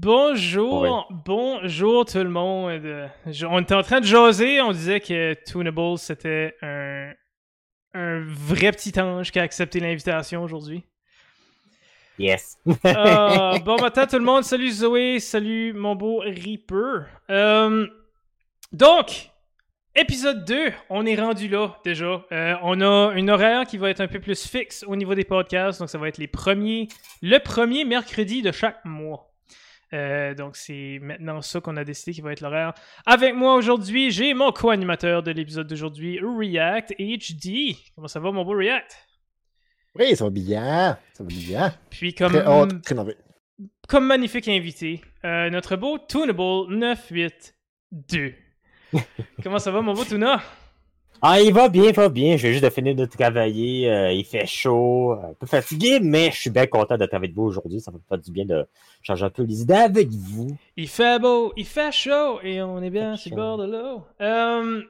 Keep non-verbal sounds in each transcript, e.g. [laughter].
Bonjour, bonjour tout le monde. Je- on était en train de jaser, on disait que Toonable c'était un, un vrai petit ange qui a accepté l'invitation aujourd'hui. Yes. Euh, [laughs] bon matin tout le monde, salut Zoé, salut mon beau Reaper. Euh, donc, épisode 2, on est rendu là déjà. Euh, on a une horaire qui va être un peu plus fixe au niveau des podcasts, donc ça va être les premiers, le premier mercredi de chaque mois. Euh, donc c'est maintenant ça qu'on a décidé qui va être l'horaire. Avec moi aujourd'hui, j'ai mon co-animateur de l'épisode d'aujourd'hui, React HD. Comment ça va mon beau React? Oui, ça va bien. Ça va bien. Puis comme Très hâte, très comme magnifique invité, euh, notre beau Toonable 982. [laughs] Comment ça va, mon beau Tuna? Ah, il va bien, il va bien. Je viens juste de finir de travailler. euh, il fait chaud, un peu fatigué, mais je suis bien content d'être avec vous aujourd'hui. Ça me fait du bien de changer un peu les idées avec vous. Il fait beau, il fait chaud et on est bien sur le bord de l'eau. Euh,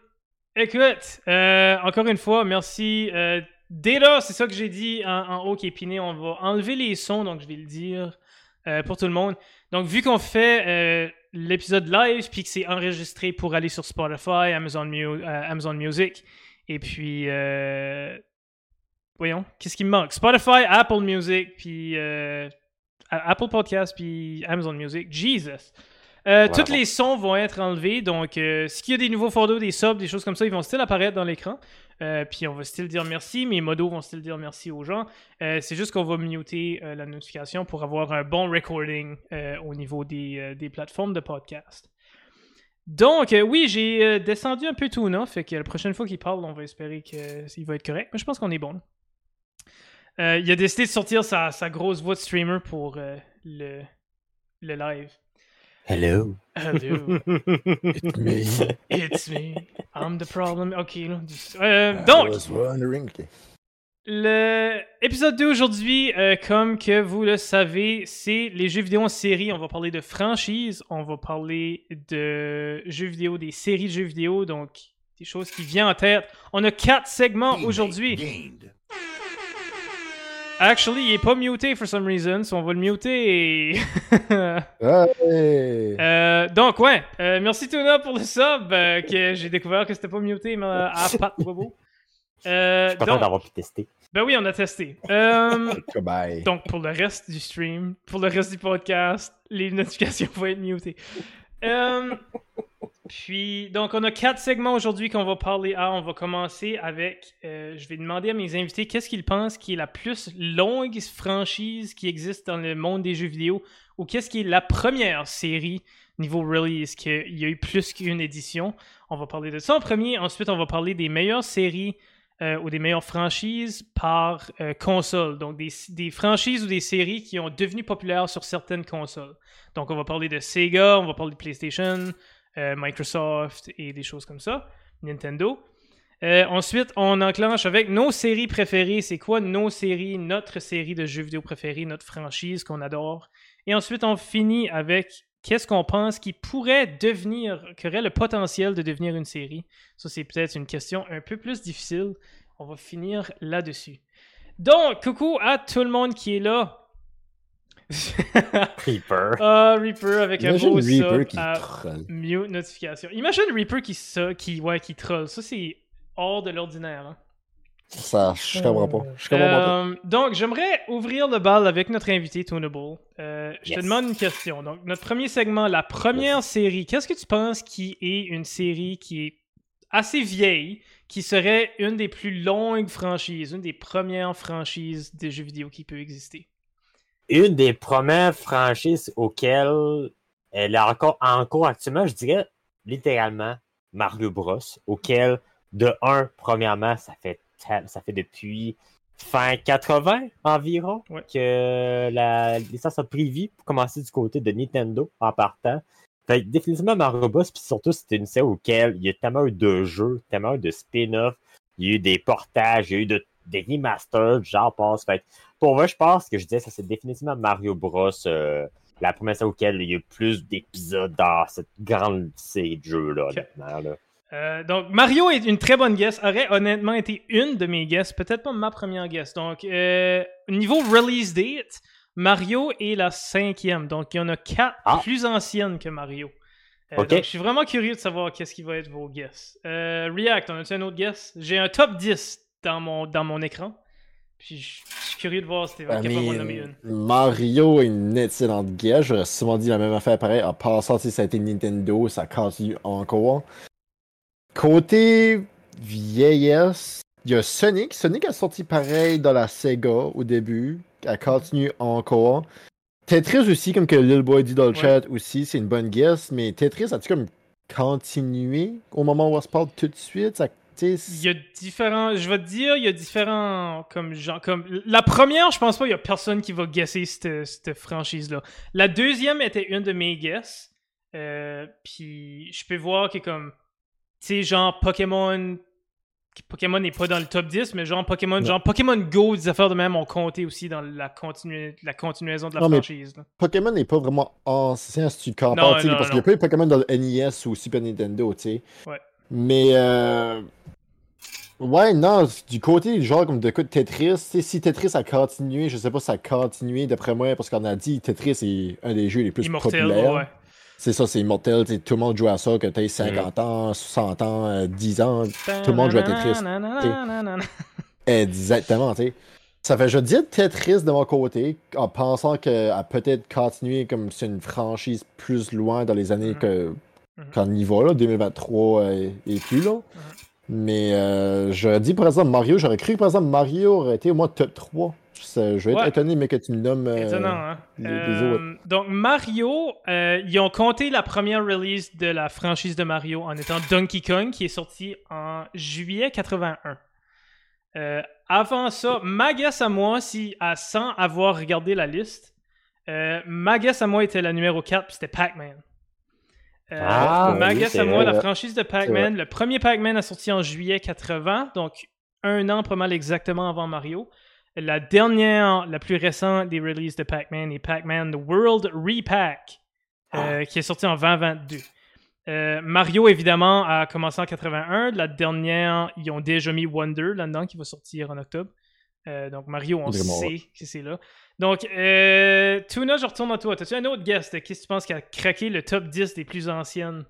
écoute, euh, encore une fois, merci. Euh, dès là, c'est ça que j'ai dit en, en haut qui est piné. On va enlever les sons, donc je vais le dire euh, pour tout le monde. Donc, vu qu'on fait euh, l'épisode live puis que c'est enregistré pour aller sur Spotify, Amazon, Mu- euh, Amazon Music, et puis. euh, voyons, qu'est-ce qui me manque? Spotify, Apple Music, puis. euh, Apple Podcast, puis Amazon Music. Jesus! Euh, Voilà. Tous les sons vont être enlevés, donc euh, s'il y a des nouveaux photos, des subs, des choses comme ça, ils vont still apparaître dans l'écran. Euh, puis on va still dire merci, mes modos vont still dire merci aux gens. Euh, c'est juste qu'on va muter euh, la notification pour avoir un bon recording au niveau des, des plateformes de podcast. Donc, oui, j'ai descendu un peu Tuna, fait que la prochaine fois qu'il parle, on va espérer qu'il va être correct. Mais je pense qu'on est bon. il a décidé de sortir sa, sa grosse voix de streamer pour le, le live. Hello? Hello, Mais. [laughs] it's me, I'm the problem. Ok. Euh, donc, le épisode 2 aujourd'hui, euh, comme que vous le savez, c'est les jeux vidéo en série. On va parler de franchise, on va parler de jeux vidéo, des séries de jeux vidéo, donc des choses qui viennent en tête. On a quatre segments aujourd'hui. Actually, il est pas muté for some reason, so on va le muter. et-. [laughs] Euh, donc, ouais, euh, merci Tuna pour le sub, euh, que j'ai découvert que c'était pas muté, mais à Pat Bobo. Euh, Je suis content d'avoir pu tester. ben oui, on a testé. [laughs] Donc, pour le reste du stream, pour le reste du podcast, les notifications [laughs] vont être mutées. Euh, puis, donc, on a quatre segments aujourd'hui qu'on va parler à. On va commencer avec. euh, je vais demander à mes invités qu'est-ce qu'ils pensent qui est la plus longue franchise qui existe dans le monde des jeux vidéo ou qu'est-ce qui est la première série niveau release qu'il y a eu plus qu'une édition. On va parler de ça en premier. Ensuite, on va parler des meilleures séries euh, ou des meilleures franchises par euh, console. Donc, des, des franchises ou des séries qui ont devenu populaires sur certaines consoles. Donc, on va parler de Sega, on va parler de PlayStation, euh, Microsoft et des choses comme ça. Nintendo. Ensuite, on enclenche avec nos séries préférées. C'est quoi nos séries, notre série de jeux vidéo préférée, notre franchise qu'on adore? Et ensuite, on finit avec qu'est-ce qu'on pense qui pourrait devenir, qui aurait le potentiel de devenir une série? Ça, c'est peut-être une question un peu plus difficile. On va finir là-dessus. Donc, coucou à tout le monde qui est là. [laughs] Creeper. Ah, Reaper avec un beau Reaper sub qui à troll. mute notification. Imagine Reaper qui, ça, qui, ouais, qui troll. Ça, c'est hors de l'ordinaire. hein. Ça, je comprends pas. Je comprends pas. Euh, donc, j'aimerais ouvrir le bal avec notre invité Toonable. Euh, je te demande une question. Donc, notre premier segment, la première série. Qu'est-ce que tu penses qui est une série qui est assez vieille, qui serait une des plus longues franchises, une des premières franchises de jeux vidéo qui peut exister? Une des premières franchises auxquelles elle est encore en cours actuellement, je dirais littéralement Mario Bros. Auquel, de un, premièrement, ça fait, ça fait depuis fin 80 environ Ouais. que la licence a pris vie pour commencer du côté de Nintendo en partant. Fait que définitivement Mario Bros. Puis surtout, c'était une série auquel il y a tellement eu de jeux, tellement eu de spin-off, il y a eu des portages, il y a eu de, des remasters, genre passe. Fait que pour moi, je pense que je disais ça c'est définitivement Mario Bros. euh, la première série auquel il y a eu plus d'épisodes dans cette grande série de jeux-là, Ok. honnêtement. Là. Euh, donc, Mario est une très bonne guest. Aurait honnêtement été une de mes guests. Peut-être pas ma première guest. Donc, euh, niveau release date, Mario est la cinquième. Donc, il y en a quatre Ah. plus anciennes que Mario. Euh, donc, je suis vraiment curieux de savoir qu'est-ce qui va être vos guesses. Euh, React, on a-tu un autre guess? J'ai un top 10 dans mon, dans mon écran. Puis, je je suis curieux de voir si t'es I capable mean, nommer une. Mario est une excellente guerre. J'aurais souvent dit la même affaire pareil. En passant, si ça a été Nintendo, ça continue encore. Côté vieillesse, il y a Sonic. Sonic a sorti pareil dans la Sega au début. Elle continue encore. Tetris aussi, comme que Lil Boy dit dans le Ouais. chat aussi, c'est une bonne guess. Mais Tetris, a-tu comme continué au moment où on se parle tout de suite? Ça, Il y a différents. Je vais te dire, il y a différents. Comme genre. Comme, la première, je pense pas, il y a personne qui va guesser cette, cette franchise-là. La deuxième était une de mes guesses. Euh, puis je peux voir que comme. Tu sais, genre Pokémon. Pokémon n'est pas dans le top 10, mais genre Pokémon, Non. genre Pokémon Go, des affaires de même ont compté aussi dans la, continu- la continuation de la Non, franchise. là. Pokémon n'est pas vraiment ancien si tu compares, non, parce qu'il y non. a pas eu Pokémon dans le NES ou Super Nintendo, tu sais. Ouais. Mais, euh... ouais, non, du côté, genre, comme de coup de Tetris, tu sais, si Tetris a continué, je sais pas si ça a continué, d'après moi, parce qu'on a dit Tetris est un des jeux les plus Immortel, populaires. ouais. C'est ça, c'est immortel, tout le monde joue à ça, que tu 50 ans, 60 ans, euh, 10 ans, Tout le monde joue à Tetris. Exactement, tu sais. Ça fait, je dis Tetris de mon côté, en pensant qu'elle a peut-être continué comme c'est une franchise plus loin dans les années Mhm. que Mhm. qu'on y va, là, 2023 euh, et plus, là. Mais euh, j'aurais dit, par exemple, Mario, j'aurais cru que, par exemple, Mario aurait été au moins top 3. Je, vais être Ouais. étonné, mais que tu me nommes euh, Étonnant, hein? les- les Euh, donc, Mario, euh, ils ont compté la première release de la franchise de Mario en étant Donkey Kong, qui est sorti en juillet 81. Euh, avant ça, ma guess à moi, si, à, sans avoir regardé la liste, ma guess à moi était la numéro 4, puis c'était Pac-Man. Euh, Ah, ma oui, guess à moi, vrai. la franchise de Pac-Man, le premier Pac-Man a sorti en juillet 80, donc un an pas mal exactement avant Mario. La dernière, la plus récente des releases de Pac-Man est Pac-Man The World Repack, euh, qui est sorti en 2022. Euh, Mario, évidemment, a commencé en 81. La dernière, ils ont déjà mis Wonder là-dedans, qui va sortir en octobre. Euh, donc, Mario, on Vraiment, sait que c'est là. Donc, euh, Tuna, je retourne à toi. T'as-tu un autre guest? Qu'est-ce que tu penses qui a craqué le top 10 des plus anciennes?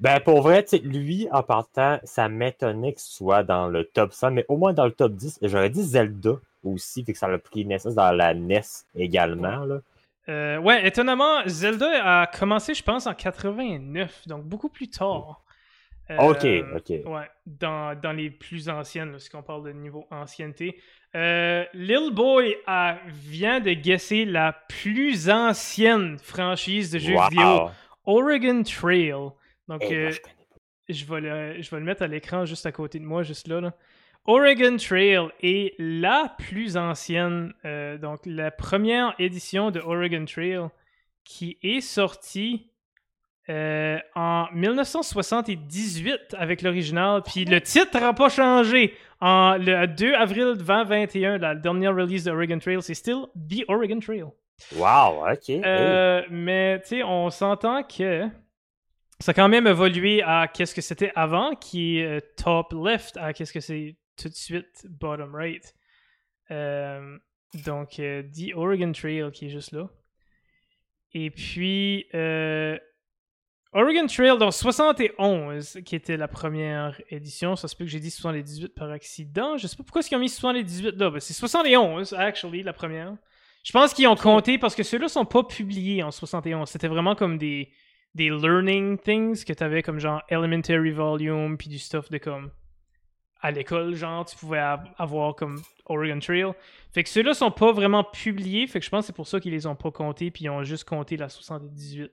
Ben, pour vrai, lui, en partant, ça m'étonnait que ce soit dans le top 100, mais au moins dans le top 10. J'aurais dit Zelda aussi, fait que ça a pris naissance dans la NES également. Là. Euh, ouais, étonnamment, Zelda a commencé, je pense, en 89, donc beaucoup plus tard. Euh, Ok, ok. Ouais, dans, dans les plus anciennes, lorsqu'on parle de niveau ancienneté. Euh, Lil Boy a- vient de guesser la plus ancienne franchise de jeux Wow. vidéo, Oregon Trail. Donc, Eh, moi, euh, je vais, le, je vais le mettre à l'écran juste à côté de moi, juste là. là. Oregon Trail est la plus ancienne, euh, donc la première édition de Oregon Trail qui est sortie euh, en 1978 avec l'original. Puis le titre n'a pas changé. En le 2 avril 2021, la dernière release de Oregon Trail, c'est still The Oregon Trail. Wow, ok. hey. Mais tu sais, on s'entend que ça a quand même évolué à qu'est-ce que c'était avant, qui est euh, top left, à qu'est-ce que c'est tout de suite bottom right. Euh, donc, euh, The Oregon Trail qui est juste là. Et puis, euh, Oregon Trail dans 71, qui était la première édition. Ça se peut que j'ai dit 78 par accident. Je sais pas pourquoi ils ont mis 78 là. Ben, c'est 71, actually, la première. Je pense qu'ils ont compté parce que ceux-là sont pas publiés en 71. C'était vraiment comme des, des learning things que tu avais comme genre Elementary Volume puis du stuff de comme à l'école, genre tu pouvais av- avoir comme Oregon Trail. Fait que ceux-là sont pas vraiment publiés. Fait que je pense que c'est pour ça qu'ils les ont pas comptés puis ils ont juste compté la 78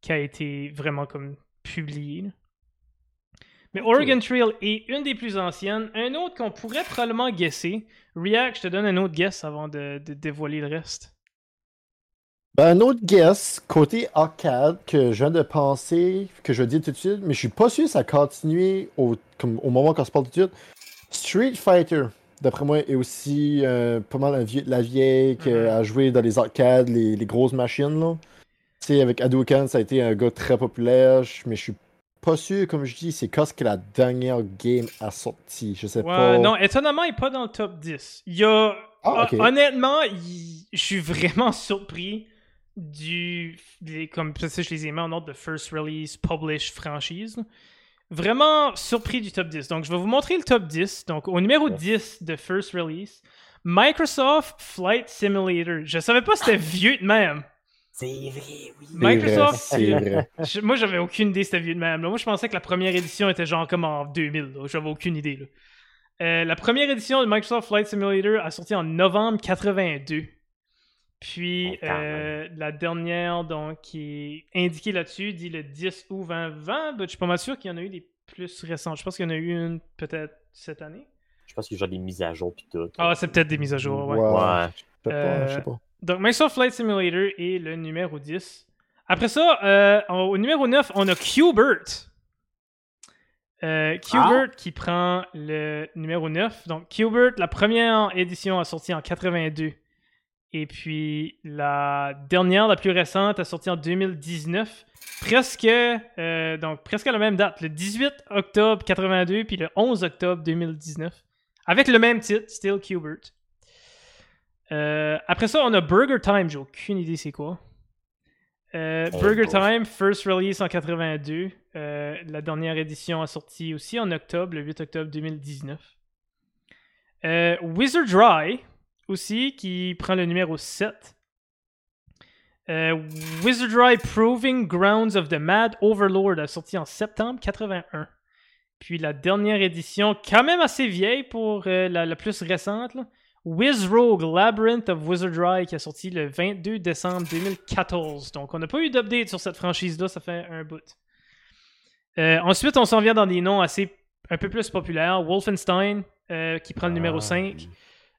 qui a été vraiment comme publiée. Mais Oregon Trail est une des plus anciennes. Un autre qu'on pourrait probablement guesser. React, je te donne un autre guess avant de, de dévoiler le reste. Ben, un autre guess, côté arcade, que je viens de penser, que je vais dire tout de suite, mais je suis pas sûr que ça a continué au, comme, au moment qu'on se parle tout de suite. Street Fighter, d'après moi, est aussi euh, pas mal un vieux de la vieille qui Mhm. a joué dans les arcades, les, les grosses machines. Là. Tu sais, avec Hadouken, ça a été un gars très populaire, mais je suis pas sûr, comme je dis, c'est quand que la dernière game a sorti. Je sais Ouais, pas. non, étonnamment, il n'est pas dans le top 10. Il y a. Ah, Honnêtement, il- je suis vraiment surpris du. des- comme ça, je les ai mis en ordre de first release, publish, franchise. Vraiment surpris du top 10. Donc, je vais vous montrer le top 10. Donc, au numéro Yes. 10 de first release, Microsoft Flight Simulator. Je savais pas c'était vieux de même. C'est vrai, oui. Microsoft, vrai, c'est vrai. Je- moi, j'avais aucune idée c'était vieux de même. là. Moi, je pensais que la première édition était genre comme en 2000. là. J'avais aucune idée. là. Euh, la première édition de Microsoft Flight Simulator a sorti en novembre 82. Puis euh, la dernière donc, qui est indiquée là-dessus dit le 10 août 2020. Ben, je suis pas mal sûr qu'il y en a eu des plus récentes. Je pense qu'il y en a eu une peut-être cette année. Je pense qu'il y a genre des mises à jour pis tout. Ah, c'est peut-être des mises à jour. Ouais. Ouais. Ouais. Je sais pas, je Euh, sais pas. Donc, Microsoft Flight Simulator est le numéro 10. Après ça, euh, au numéro 9, on a Qbert. Euh, Qbert qui prend le numéro 9. Donc, Qbert, la première édition a sorti en 82. Et puis, la dernière, la plus récente, a sorti en 2019. Presque, euh, donc, presque à la même date. Le 18 octobre 82, puis le 11 octobre 2019. Avec le même titre, Still Qbert. Euh, après ça, on a Burger Time. J'ai aucune idée c'est quoi. Euh, Oh, Burger. Time, first release en 82. Euh, la dernière édition a sorti aussi en octobre, le 8 octobre 2019. Euh, Wizard Dry, aussi, qui prend le numéro 7. Euh, Wizard Dry Proving Grounds of the Mad Overlord a sorti en septembre 81. Puis la dernière édition, quand même assez vieille pour euh, la, la plus récente, là, Wizrogue Labyrinth of Wizardry qui a sorti le 22 décembre 2014. Donc on n'a pas eu d'update sur cette franchise-là, ça fait un bout. Euh, ensuite, on s'en vient dans des noms assez un peu plus populaires. Wolfenstein qui prend le numéro Ah, 5.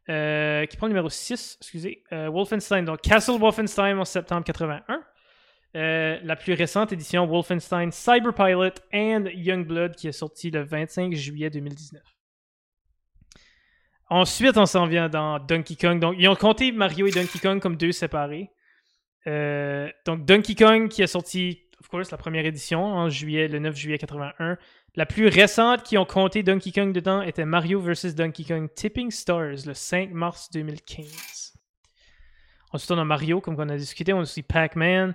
Euh, qui prend le numéro 6, excusez. Euh, Wolfenstein, donc Castle Wolfenstein en septembre 81. Euh, la plus récente édition, Wolfenstein Cyberpilot and Youngblood, qui est sortie le 25 juillet 2019. Ensuite, on s'en vient dans Donkey Kong. Donc, ils ont compté Mario et Donkey Kong comme deux séparés. Euh, donc, Donkey Kong qui a sorti, of course, la première édition en juillet, le 9 juillet 81. La plus récente qui ont compté Donkey Kong dedans était Mario vs Donkey Kong Tipping Stars le 5 mars 2015. Ensuite, on a Mario, comme on a discuté. On a aussi Pac-Man.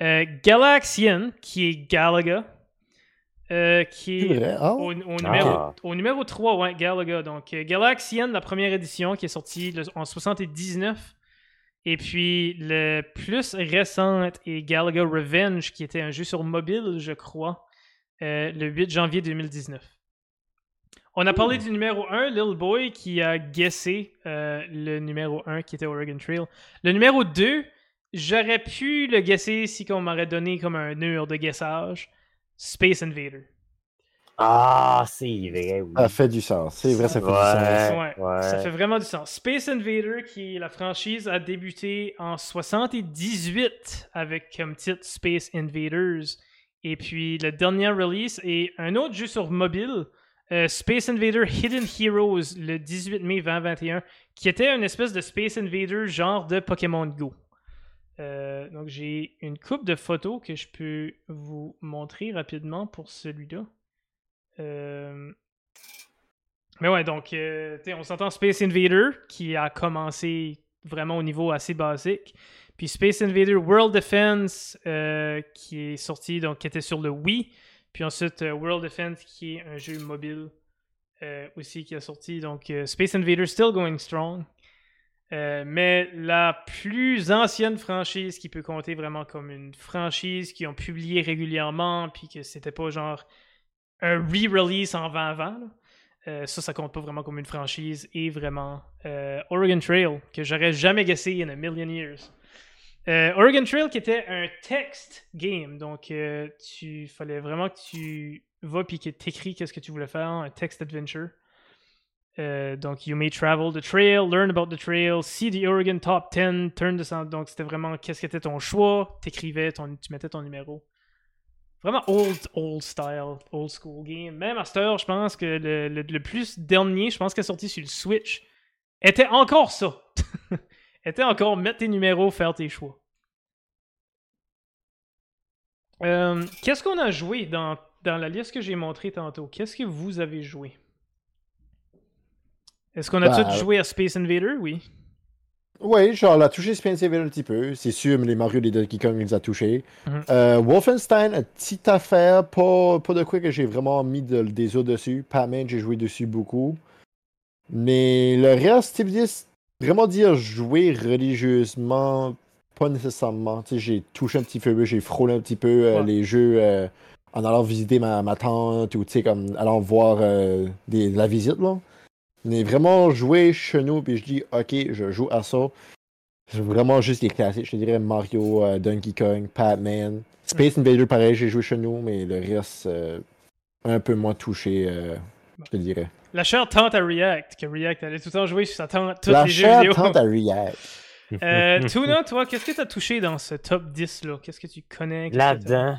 Euh, Galaxian, qui est Galaga. euh, qui est. Ah, au, au numéro, Ah. au numéro 3, ouais, Galaga. Donc, euh, Galaxian, la première édition qui est sortie le- en 79. Et puis, le plus récente est Galaga Revenge, qui était un jeu sur mobile, je crois, euh, le 8 janvier 2019. On a parlé du numéro 1, Little Boy, qui a guessé euh, le numéro 1 qui était Oregon Trail. Le numéro 2, j'aurais pu le guesser si on m'aurait donné comme un mur de guessage. Space Invader. Ah, c'est vrai, oui. ça fait du sens. C'est vrai, ça fait du sens. ouais, Ouais, ouais. Ça fait vraiment du sens. Space Invader, qui est la franchise, a débuté en 78 avec comme titre Space Invaders. Et puis le dernier release est un autre jeu sur mobile, euh, Space Invader Hidden Heroes, le 18 mai 2021, qui était une espèce de Space Invader genre de Pokémon Go. Euh, donc j'ai une coupe de photos que je peux vous montrer rapidement pour celui-là. Euh, mais ouais, donc, on s'entend Space Invader, qui a commencé vraiment au niveau assez basique. Puis Space Invader World Defense, euh, qui est sorti, donc, qui était sur le Wii. Puis ensuite, euh, World Defense, qui est un jeu mobile euh, aussi, qui a sorti. Donc, Space Invader still going strong. Mais la plus ancienne franchise qui peut compter vraiment comme une franchise qui ont publié régulièrement, puis que c'était pas genre un re-release en 2020, là. Euh, ça, ça compte pas vraiment comme une franchise et vraiment Oregon Trail, que j'aurais jamais guessé in a million years. Euh, Oregon Trail qui était un text game, donc euh, tu fallait vraiment que tu vas puis que t'écris qu'est-ce que tu voulais faire, un text adventure. Euh, donc, you may travel the trail, learn about the trail, see the Oregon top 10, turn the. Donc, c'était vraiment qu'est-ce que était ton choix, t'écrivais, ton, tu mettais ton numéro. Vraiment old, old style, old school game. Même heure, je pense que le plus dernier, je pense qu'il est sorti sur le Switch, était encore ça. [laughs] était encore mettre tes numéros, faire tes choix. Euh, Qu'est-ce qu'on a joué dans, dans la liste que j'ai montrée tantôt? Qu'est-ce que vous avez joué? Est-ce qu'on a Bah, tous joué à Space Invader? Oui. Ouais, genre, la touché Space Invaders un petit peu. C'est sûr, mais les Mario des Donkey Kong, ils les a touchés. Mhm. Euh, Wolfenstein, une petite affaire. Pas, pas de quoi que j'ai vraiment mis de- des os dessus. Pac-Man, j'ai joué dessus beaucoup. Mais le reste, sais, vraiment dire jouer religieusement, pas nécessairement. Tu sais, j'ai touché un petit peu, j'ai frôlé un petit peu euh, Ouais. les jeux euh, en allant visiter ma, ma tante ou, tu sais, comme allant voir euh, des, la visite, là. Mais vraiment jouer chez nous, puis je dis, ok, je joue à ça. C'est vraiment juste les classiques. Je te dirais Mario, Donkey Kong, Pac-Man. Space Invader, pareil, j'ai joué chez nous, mais le reste, un peu moins touché, je te dirais. La chère tante à React, que React allait tout le temps jouer sur sa tante, tous La les jeux vidéo. tante à React. [laughs] Euh, Tuna, toi, qu'est-ce que tu as touché dans ce top 10 là? Qu'est-ce que tu connais? Là-dedans,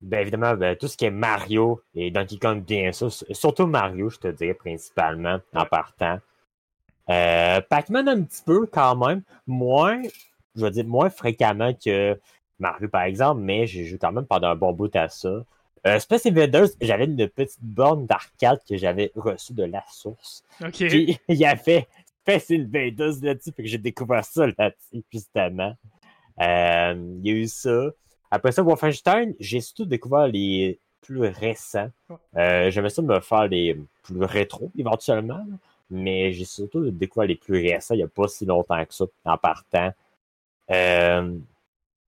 ben évidemment, ben, tout ce qui est Mario et Donkey Kong, bien sûr. Surtout Mario, je te dirais principalement, en partant. Euh, Pac-Man un petit peu quand même. Moins, je veux dire, moins fréquemment que Mario, par exemple, mais j'ai joué quand même pendant un bon bout à ça. Euh, Space Invaders, j'avais une petite borne d'arcade que j'avais reçue de la source. Ok. Puis [laughs] il y avait Space Invaders là-dessus, fait que j'ai découvert ça là-dessus, justement. Euh, Il y a eu ça. Après ça, Wolfenstein, j'ai surtout découvert les plus récents. Euh, J'aimais ça me faire les plus rétro, éventuellement. Mais j'ai surtout découvert les plus récents il n'y a pas si longtemps que ça, en partant. Euh,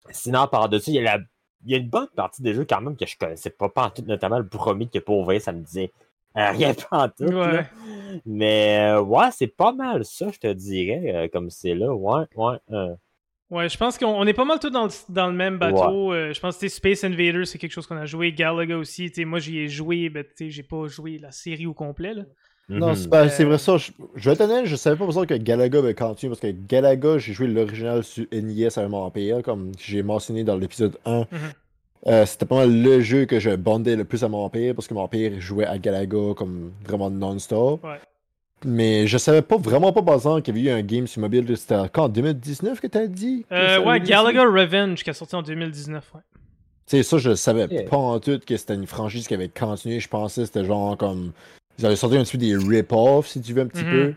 sinon, par-dessus, il y a la il y a une bonne partie des jeux quand même que je connaissais pas, pas en tout, notamment le premier que pour vrai, ça me disait euh, rien pas en tout. Ouais. Mais euh, ouais, c'est pas mal ça, je te dirais, euh, comme c'est là. Ouais, ouais. euh, Ouais, je pense qu'on on est pas mal tous dans le, dans le même bateau. Euh, je pense que Space Invaders, c'est quelque chose qu'on a joué. Galaga aussi. moi, j'y ai joué, mais tu sais, j'ai pas joué la série au complet. Là. Non, mhm. c'est c'est Euh, vrai ça. Je, je vais être honnête, je savais pas besoin que Galaga va continuer parce que Galaga, j'ai joué l'original sur NES avec mon père, comme j'ai mentionné dans l'épisode 1. Mhm. Euh, C'était pas mal le jeu que je bandais le plus à mon père parce que mon père jouait à Galaga comme vraiment non-stop. Ouais. Mais je savais pas vraiment pas par exemple qu'il y avait eu un game sur mobile. C'était quand en 2019 que t'as dit? Que Euh, ouais, Galaga Revenge qui est sorti en 2019. Ouais. Tu sais, ça, je savais Yeah. pas en tout que c'était une franchise qui avait continué. Je pensais que c'était genre comme. Ils avaient sorti un petit peu des rip-offs, si tu veux, un petit Mhm. peu.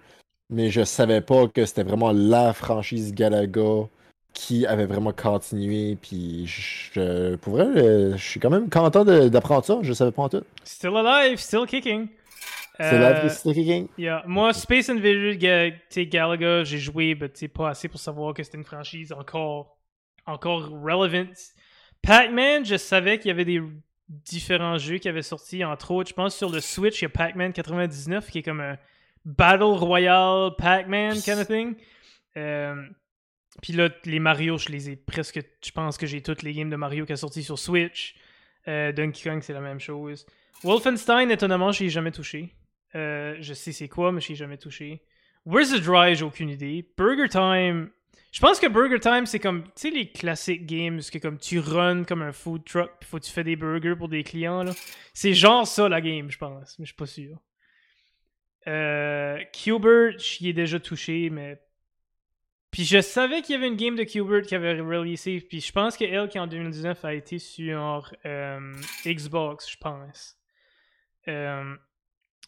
Mais je savais pas que c'était vraiment la franchise Galaga qui avait vraiment continué. Puis, je, pour vrai, euh, je suis quand même content d'apprendre ça. Je savais pas en tout. Still alive, still kicking. C'est Euh, la Sticky King. Yeah. Moi, Space Invaders, Galaga, j'ai joué, mais sais, pas assez pour savoir que c'était une franchise encore, encore relevant. Pac-Man, je savais qu'il y avait des différents jeux qui avaient sorti, entre autres, je pense sur le Switch, il y a Pac-Man 99 qui est comme un Battle Royale Pac-Man kind of thing. Euh, Puis là, les Mario, je les ai presque, je pense que j'ai toutes les games de Mario qui a sorti sur Switch. Euh, Donkey Kong, c'est la même chose. Wolfenstein, étonnamment, je ai jamais touché. Euh, je sais c'est quoi, mais je ai jamais touché. Where's the Dry, j'ai aucune idée. Burger Time, je pense que Burger Time, c'est comme, tu sais, les classiques games, que comme tu runs comme un food truck, puis faut que tu fais des burgers pour des clients, là. C'est genre ça, la game, je pense, mais je suis pas sûr. Euh, Qbert, j'y ai déjà touché, mais... Puis je savais qu'il y avait une game de Qbert qui avait releasé, puis je pense que elle, qui en 2019 a été sur euh, Xbox, je pense. Euh,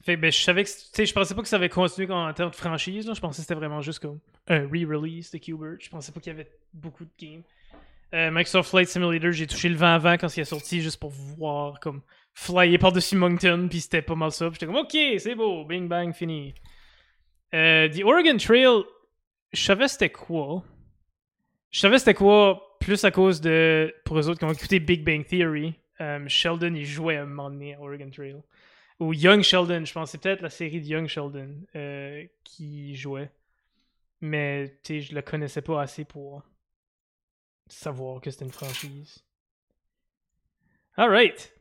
fait ben, je savais que, je pensais pas que ça avait continué en termes de franchise, là. Je pensais que c'était vraiment juste comme un re-release de Qbert. Je pensais pas qu'il y avait beaucoup de games. Euh, Microsoft Flight Simulator, j'ai touché le vent avant quand il est sorti juste pour voir comme flyer par-dessus Moncton, puis c'était pas mal ça. J'étais comme ok, c'est beau, bing bang, fini. Euh, The Oregon Trail, je savais c'était quoi. Je savais c'était quoi plus à cause de, pour eux autres qui ont écouté Big Bang Theory, euh, Sheldon il jouait à un moment donné à Oregon Trail. Ou Young Sheldon, je pense que c'est peut-être la série de Young Sheldon euh, qui jouait. Mais tu sais, je le connaissais pas assez pour savoir que c'était une franchise. Alright.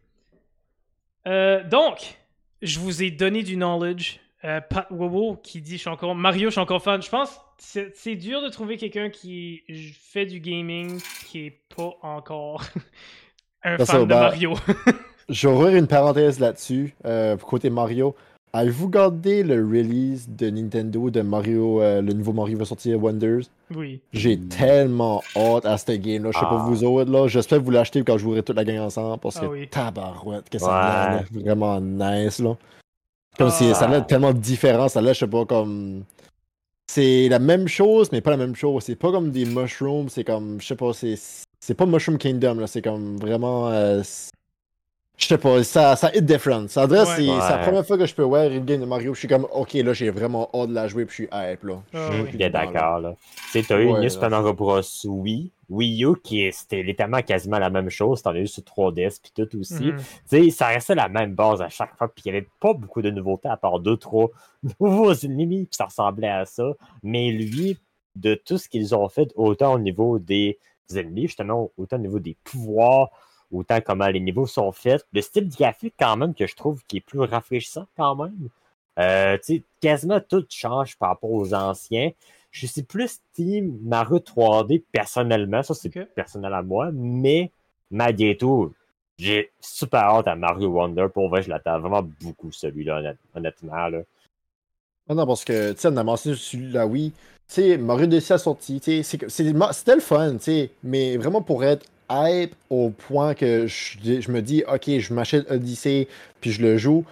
Euh, donc, je vous ai donné du knowledge. Euh, Pat Wowo qui dit je suis encore Mario, je suis encore fan. Je pense que c'est dur de trouver quelqu'un qui fait du gaming qui est pas encore [laughs] un fan de Mario. [laughs] Je vais ouvrir une parenthèse là-dessus. Euh, côté Mario, avez-vous gardé le release de Nintendo de Mario, euh, le nouveau Mario va sortir Wonders? oui. J'ai tellement hâte à ce game-là. Je sais pas Ah. vous autres, là. J'espère vous l'acheter quand je jouerai toute la gang ensemble parce que Ah oui. tabarouette, que ça Ouais. a l'air vraiment nice, là. Comme Ah. si ça a l'air tellement différent, ça a l'air, je sais pas, comme. c'est la même chose, mais pas la même chose. C'est pas comme des mushrooms, c'est comme, je sais pas, c'est, c'est pas Mushroom Kingdom, là, c'est comme vraiment. euh, je sais pas, ça, ça hit different. Ça dirait, Ouais. c'est, la première fois que je peux voir une game de Mario, je suis comme, ok, là, j'ai vraiment hâte de la jouer, puis je suis hype, là. Ah, Je- oui. Bien d'accord, là. Tu sais, t'as eu Ouais, New Super Mario Bros. Wii, Wii U, qui est- c'était littéralement quasiment la même chose. T'en as eu sur 3DS puis tout aussi. Mhm. Tu sais, ça restait la même base à chaque fois, puis il n'y avait pas beaucoup de nouveautés à part deux, trois [laughs] nouveaux ennemis, puis ça ressemblait à ça. Mais lui, de tout ce qu'ils ont fait, autant au niveau des ennemis, justement, autant au niveau des pouvoirs, autant comment les niveaux sont faits, le style graphique, quand même, que je trouve qui est plus rafraîchissant, quand même. Euh, tu sais, quasiment tout change par rapport aux anciens. Je suis plus Team Mario 3D personnellement, ça c'est Ok. personnel à moi, mais malgré tout, j'ai super hâte à Mario Wonder. Pour vrai, je l'attends vraiment beaucoup celui-là, honnêt- honnêtement. Là. Ah non, parce que, tu sais, on a mentionné celui-là, oui. Tu sais, Mario Odyssey a sorti, tu sais, c'est que- c'est- c'était le fun, tu sais, mais vraiment pour être hype au point que je, je me dis, ok, je m'achète Odyssey, puis je le joue.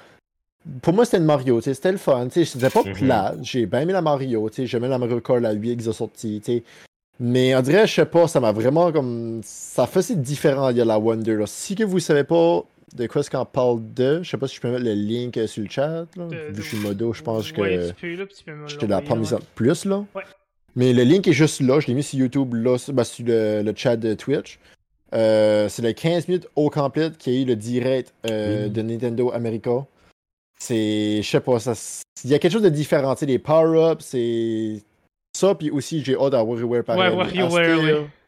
Pour moi, c'était une Mario, c'était le fun, tu sais, c'était pas Mhm. plat, j'ai bien aimé la Mario, tu sais, j'aimais la Mario Kart, la 8 qui a sorti, tu sais. Mais on dirait, je sais pas, ça m'a vraiment comme. Ça faisait différent, il y a la Wonder, là. Si que vous savez pas de quoi est-ce qu'on parle de, je sais pas si je peux mettre le link sur le chat, là. De- Vu que je suis modo, je pense que. Ouais, tu peux, là, puis tu peux me Je te l'ai pas l'envoyer, mis ouais. en plus là. Ouais. Mais le link est juste là. Je l'ai mis sur YouTube, là, sur, ben, sur le, le chat de Twitch. Euh, c'est le 15 minutes au complet qui a eu le direct euh, Oui. de Nintendo America. C'est. Je sais pas, ça. Il y a quelque chose de différent. Tu sais, les power-ups, c'est. Ça, puis aussi, j'ai hâte à WarioWare pareil. Ouais, WarioWare,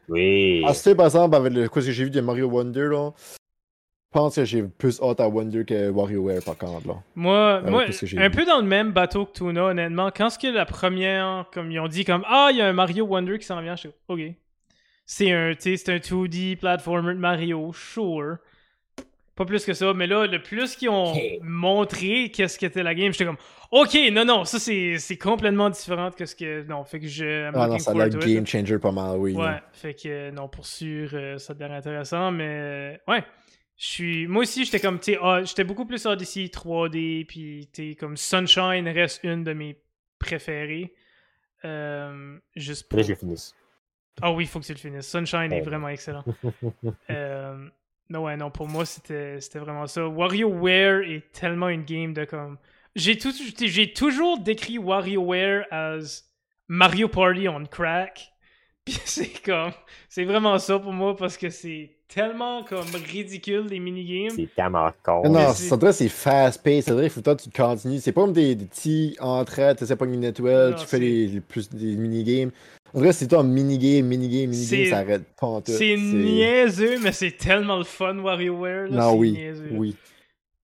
oui. Oui. Par exemple, avec le quoi que j'ai vu de Mario Wonder, là. Je pense que j'ai plus hâte à Wonder que WarioWare, par contre, là. Moi, moi un vu? peu dans le même bateau que Tuna, honnêtement. Quand ce que la première, comme ils ont dit, comme Ah, il y a un Mario Wonder qui s'en vient, je suis OK. C'est un, c'est un 2D platformer de Mario, sure. Pas plus que ça, mais là, le plus qu'ils ont montré qu'est-ce qu'était la game, j'étais comme OK, non, non, ça c'est complètement différent que ce que. Non, fait que je. Ah non, ça a l'air it, game changer pas mal, oui. Ouais, fait que non, pour sûr, euh, ça a l'air intéressant, mais euh, ouais. Je suis. Moi aussi, j'étais comme, tu sais, ah, j'étais beaucoup plus Odyssey 3D, puis tu comme Sunshine reste une de mes préférées. Euh, juste pour. Là. Ah oui, il faut que tu le finisses. Sunshine est vraiment excellent. [laughs] Euh, non, ouais, non, pour moi, c'était c'était vraiment ça. WarioWare est tellement une game de comme. J'ai tout, j'ai toujours décrit WarioWare as Mario Party on crack. [laughs] Puis c'est comme. C'est vraiment ça pour moi parce que c'est tellement comme ridicule les minigames. C'est tellement con. Non, c'est- ça dirait c'est fast paced, ça dirait il faut que tu continues. C'est pas comme des, des petits entraides, tu sais pas une étoile, tu c'est- fais les, les plus des minigames. Dirait que c'est toi en minigame, minigame, minigame, ça arrête pas en tout. C'est niaiseux, mais c'est tellement le fun WarioWare. Là, Non, oui, niaiseux. oui.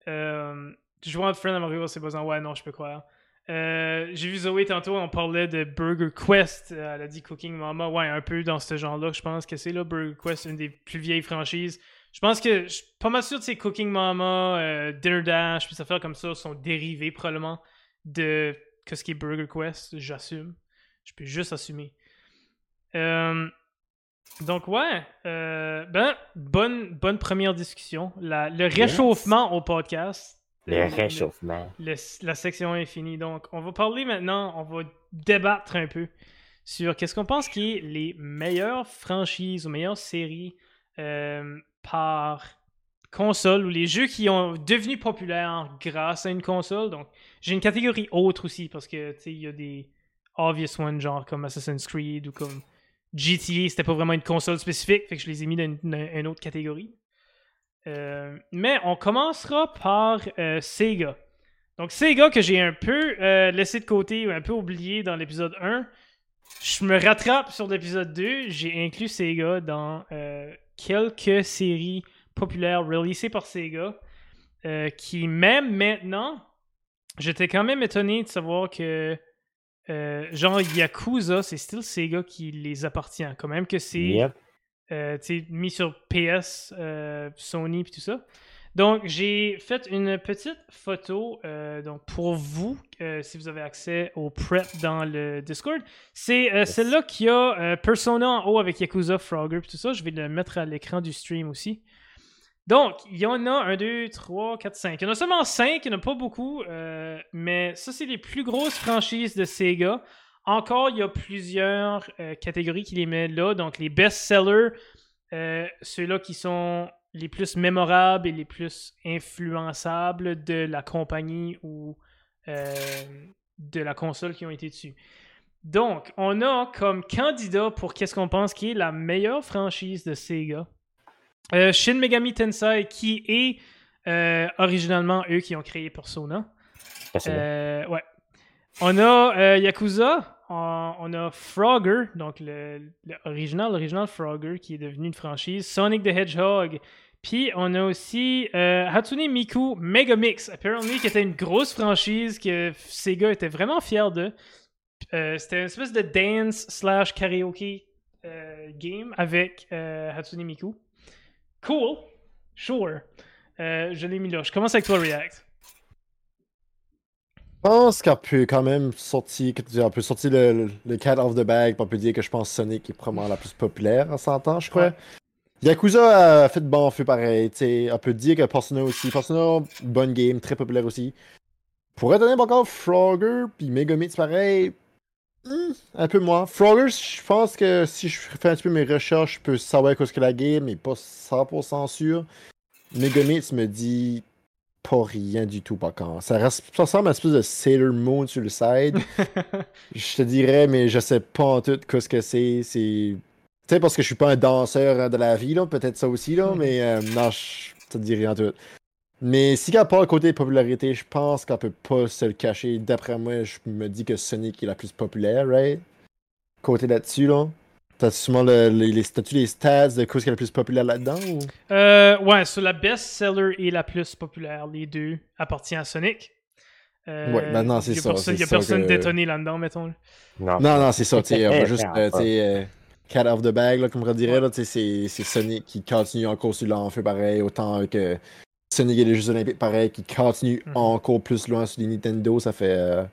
Euh, jouer entre friends à Mario, c'est besoin. Ouais, non, je peux croire. Euh, J'ai vu Zoé tantôt, on parlait de Burger Quest. Euh, Elle a dit Cooking Mama. Ouais, un peu dans ce genre-là, je pense que c'est là. Burger Quest, une des plus vieilles franchises. Je pense que je suis pas mal sûr que c'est Cooking Mama, euh, Dinner Dash, puis ça fait comme ça, sont dérivés probablement de que ce qui est Burger Quest. J'assume. Je peux juste assumer. Euh, donc ouais, euh, ben bonne bonne première discussion. La- le réchauffement au podcast. Le réchauffement. Le- la section est finie. Donc, on va parler maintenant, on va débattre un peu sur qu'est-ce qu'on pense qui est les meilleures franchises ou meilleures séries euh, par console ou les jeux qui ont devenu populaires grâce à une console. Donc, j'ai une catégorie autre aussi parce que, tu sais, il y a des obvious ones genre comme Assassin's Creed ou comme GTA, c'était pas vraiment une console spécifique, fait que je les ai mis dans une, autre catégorie. Euh, mais on commencera par euh, Sega. Donc Sega que j'ai un peu euh, laissé de côté ou un peu oublié dans l'épisode 1. Je me rattrape sur l'épisode 2. J'ai inclus Sega dans quelques séries populaires releasées par Sega. qui même maintenant, j'étais quand même étonné de savoir que euh, genre Yakuza, c'est still Sega qui les appartient. Quand même que c'est Yep. euh, mis sur PS, euh, Sony et tout ça. Donc, j'ai fait une petite photo donc pour vous, si vous avez accès au prep dans le Discord. C'est celle-là qui a Persona en haut avec Yakuza, Frogger et tout ça. Je vais le mettre à l'écran du stream aussi. Donc, il y en a 1, 2, 3, 4, 5. Il y en a seulement 5, il n'y en a pas beaucoup. euh, mais ça, c'est les plus grosses franchises de Sega. Encore, il y a plusieurs euh, catégories qui les mettent là. Donc, les best-sellers, euh, ceux-là qui sont les plus mémorables et les plus influençables de la compagnie ou de la console qui ont été dessus. Donc, on a comme candidat pour qu'est-ce qu'on pense qui est la meilleure franchise de Sega, euh, Shin Megami Tensei, qui est euh, originalement eux qui ont créé Persona. Persona. Euh, ouais. On a euh, Yakuza, on, on a Frogger, donc le, le original, l'original Frogger qui est devenu une franchise, Sonic the Hedgehog, puis on a aussi euh, Hatsune Miku Megamix, apparently qui était une grosse franchise que Sega était vraiment fier de. Euh, C'était une espèce de dance slash karaoke euh, game avec Hatsune Miku. Cool, sure. Euh, je l'ai mis là. Je commence avec toi, React. Je pense qu'on peut quand même sortir, on peut sortir le, le- cat off the bag, on peut dire que je pense Sonic est probablement la plus populaire en 100 ans, je crois. Ouais. Yakuza a fait de bon feu pareil, tu sais, on peut dire que Persona aussi. Persona, bonne game, très populaire aussi. Pour être honnête encore, Frogger puis Megamix pareil, un peu moins. Frogger, je pense que si je fais un petit peu mes recherches, je peux savoir qu'est-ce que la game, mais pas 100% sûr. Megamix me dit pas rien du tout par contre. Ça, ressemble à une espèce de Sailor Moon sur le side. [laughs] je te dirais, mais je sais pas en tout qu'est-ce que c'est. C'est. Tu sais, parce que je suis pas un danseur de la vie, là, peut-être ça aussi, là, Mhm. mais euh, non, je te dis rien en tout. Mais si qu'à part le côté popularité, je pense qu'on peut pas se le cacher. D'après moi, je me dis que Sonic est la plus populaire, right? Côté là-dessus, là. T'as sûrement le, les, les, t'as-tu les stats de quoi qui est le plus populaire là-dedans? Ou... Euh, ouais, sur la best-seller et la plus populaire, les deux appartiennent à Sonic. Euh, Ouais, maintenant, c'est ça, personne- c'est y a personne que- détonné là-dedans, mettons. Non, Non, non, c'est ça, on va juste, euh, euh, cat off the bag, là, comme on dirait, c'est- c'est Sonic qui continue encore sur l'enfeu pareil, autant que Sonic et les Jeux Olympiques pareil, qui continue Mhm. encore plus loin sur les Nintendo, ça fait... euh,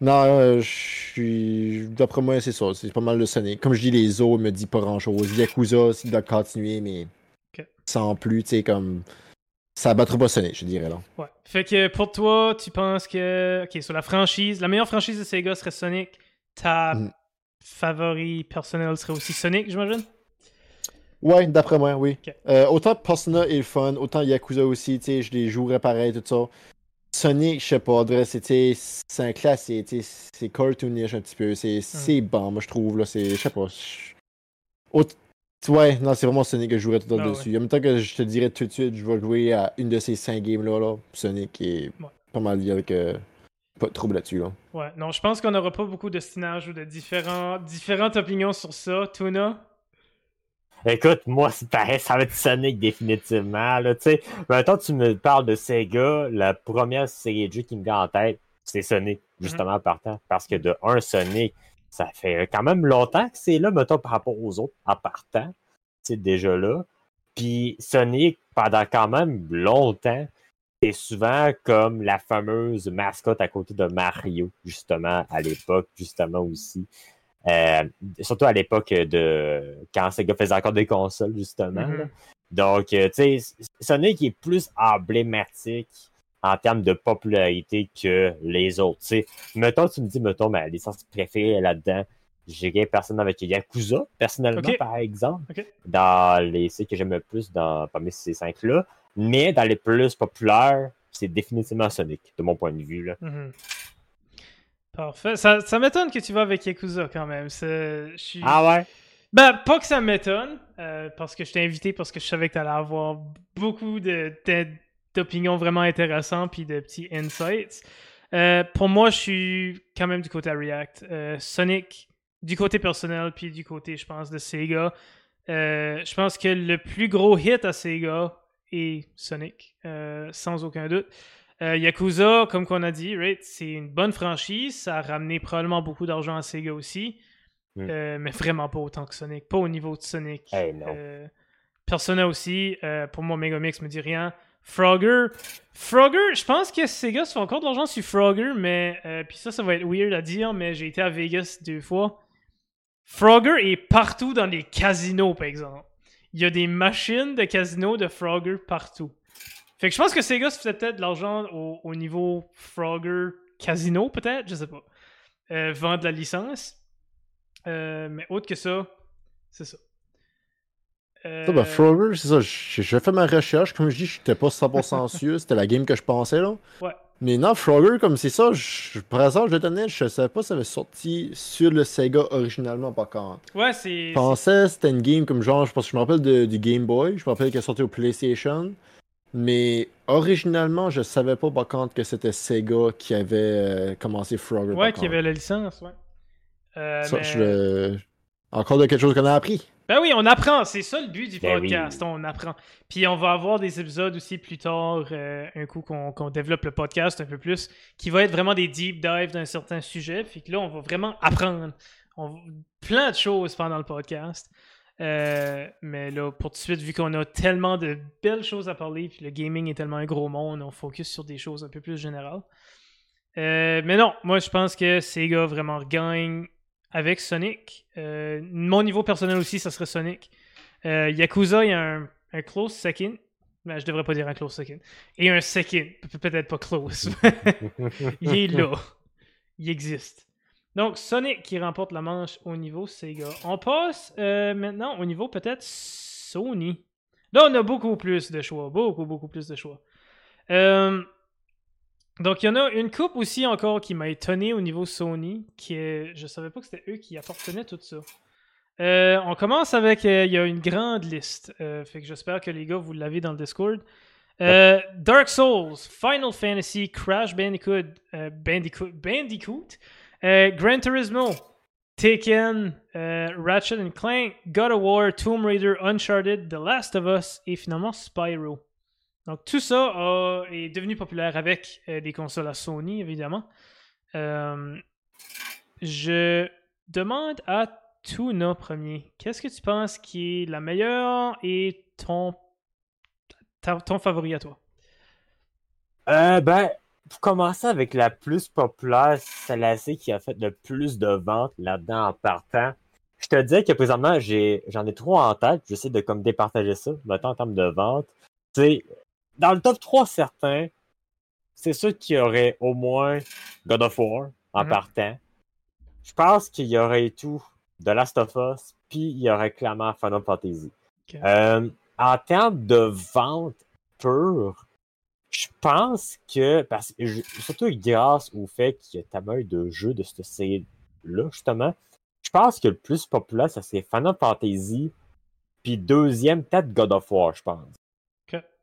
Non, euh, je suis... D'après moi, c'est ça, c'est pas mal le Sonic. Comme je dis, les autres me disent pas grand-chose. Yakuza, s'il doit continuer, mais sans plus, tu sais, comme... Ça battra pas Sonic, je dirais, là. Ouais. Fait que pour toi, tu penses que. Ok, sur la franchise, la meilleure franchise de Sega serait Sonic. Ta Mhm. favori personnel serait aussi Sonic, j'imagine? Ouais, d'après moi, oui. Euh, autant Persona est le fun, autant Yakuza aussi, tu sais, je les jouerais pareil, tout ça. Sonic, je sais pas, c'est un classique, c'est cartoonish un petit peu, c'est c'est bon, moi je trouve, là, c'est, je sais pas. Ouais, non, c'est vraiment Sonic que je jouerais tout le temps Ah ouais. dessus. En même temps que je te dirais tout de suite, je vais jouer à une de ces cinq games-là, là. Sonic est Ouais. pas mal lié avec euh, pas de trouble là-dessus, là. Ouais. Non, je pense qu'on n'aura pas beaucoup d'ostinage ou de différents, différentes opinions sur ça. Tuna? Écoute, moi, c'est pareil, ça va être Sonic définitivement. Là, maintenant, tu me parles de Sega, la première série de jeux qui me vient en tête, c'est Sonic, justement, partant. Parce que de un, Sonic, ça fait quand même longtemps que c'est là, mettons, par rapport aux autres, en partant. C'est déjà là. Puis Sonic, pendant quand même longtemps, c'est souvent comme la fameuse mascotte à côté de Mario, justement, à l'époque, justement aussi. Euh, surtout à l'époque de quand Sega faisait encore des consoles, justement. Mhm. Donc, euh, tu sais, Sonic est plus emblématique en termes de popularité que les autres. sais. Mettons, tu me dis, mettons, ma licence préférée là-dedans, j'irais personne avec Yakuza, personnellement, par exemple, dans les séries que j'aime le plus dans, parmi ces cinq-là. Mais dans les plus populaires, c'est définitivement Sonic, de mon point de vue. Là. Mhm. Parfait. Ça, ça m'étonne que tu vas avec Yakuza quand même. C'est- je suis- Ah ouais? Ben, pas que ça m'étonne, euh, parce que je t'ai invité parce que je savais que t'allais avoir beaucoup d'opinions vraiment intéressantes puis de petits insights. Euh, pour moi, je suis quand même du côté à React. Euh, Sonic, du côté personnel, puis du côté, je pense, de Sega. Je pense que le plus gros hit à Sega est Sonic, sans aucun doute. Euh, Yakuza, comme qu'on a dit, right, c'est une bonne franchise. Ça a ramené probablement beaucoup d'argent à Sega aussi. Mm. Euh, mais vraiment pas autant que Sonic. Pas au niveau de Sonic. Euh, Persona aussi. pour moi, Megamix me dit rien. Frogger. Frogger, je pense que Sega se fait encore de l'argent sur Frogger, mais. Puis ça, ça va être weird à dire, mais j'ai été à Vegas deux fois. Frogger est partout dans les casinos, par exemple. Il y a des machines de casinos de Frogger partout. Fait que je pense que Sega se fait peut-être de l'argent au, au niveau Frogger casino, peut-être, je sais pas. euh, vendre la licence. Euh, mais autre que ça, c'est ça. Euh, ben, Frogger, c'est ça. J'ai fait ma recherche. Comme je dis, j'étais pas 100% [laughs] sûr. C'était la game que je pensais, là. Ouais. Mais non, Frogger, comme c'est ça, je, par hasard, je tenais, je savais pas si ça avait sorti sur le Sega originalement, par contre. Ouais, c'est. Je pensais que c'était une game comme genre, je pense que je me rappelle de- du Game Boy, je me rappelle qu'elle est sortie au PlayStation. Mais originalement, je savais pas par contre que c'était Sega qui avait euh, commencé Frogger. Ouais, qui avait la licence, ouais. Euh, Ça, mais- je le- Encore de quelque chose qu'on a appris. Ben oui, on apprend, c'est ça le but du Ben oui. podcast, on apprend. Puis on va avoir des épisodes aussi plus tard, euh, un coup qu'on qu'on développe le podcast un peu plus, qui va être vraiment des deep dives d'un certain sujet. Puis que là, on va vraiment apprendre On- plein de choses pendant le podcast. Euh, mais là, pour tout de suite, vu qu'on a tellement de belles choses à parler, puis le gaming est tellement un gros monde, on focus sur des choses un peu plus générales. Euh, mais non, moi je pense que Sega vraiment gagne avec Sonic. Euh, mon niveau personnel aussi, ça serait Sonic. Yakuza, il y a un, close second. Ben, je devrais pas dire un close second. Et un second, Pe- peut-être pas close. [laughs] il est là. Il existe. Donc, Sonic qui remporte la manche au niveau Sega. On passe euh, maintenant au niveau peut-être Sony. Là, on a beaucoup plus de choix. Beaucoup, beaucoup plus de choix. Euh, donc, il y en a une coupe aussi encore qui m'a étonné au niveau Sony. Qui est, je savais pas que c'était eux qui appartenaient tout ça. Euh, on commence avec. Il y a une grande liste. Fait que j'espère que les gars, vous l'avez dans le Discord. Dark Souls, Final Fantasy, Crash Bandicoot, Bandicoot, Bandicoot euh, Gran Turismo, Taken, euh, Ratchet and Clank, God of War, Tomb Raider, Uncharted, The Last of Us et finalement Spyro. Donc tout ça est devenu populaire avec euh, des consoles à Sony, évidemment. Euh, je demande à Tuna premier. Qu'est-ce que tu penses qui est la meilleure et ton, ton favori à toi? Euh, ben, pour commencer avec la plus populaire, celle-ci qui a fait le plus de ventes là-dedans en partant. Je te dis que présentement, j'ai, j'en ai trois en tête. J'essaie de comme départager ça, mettons en termes de vente. C'est dans le top 3 certains, c'est sûr qu'il y aurait au moins God of War en Mhm. partant. Je pense qu'il y aurait tout The Last of Us, puis il y aurait clairement Final Fantasy. Euh, en termes de vente pure, je pense que, parce, je- surtout grâce au fait qu'il y a tellement eu de jeux de cette série-là, justement, je pense que le plus populaire, ça serait Final Fantasy, puis deuxième, peut-être God of War, je pense.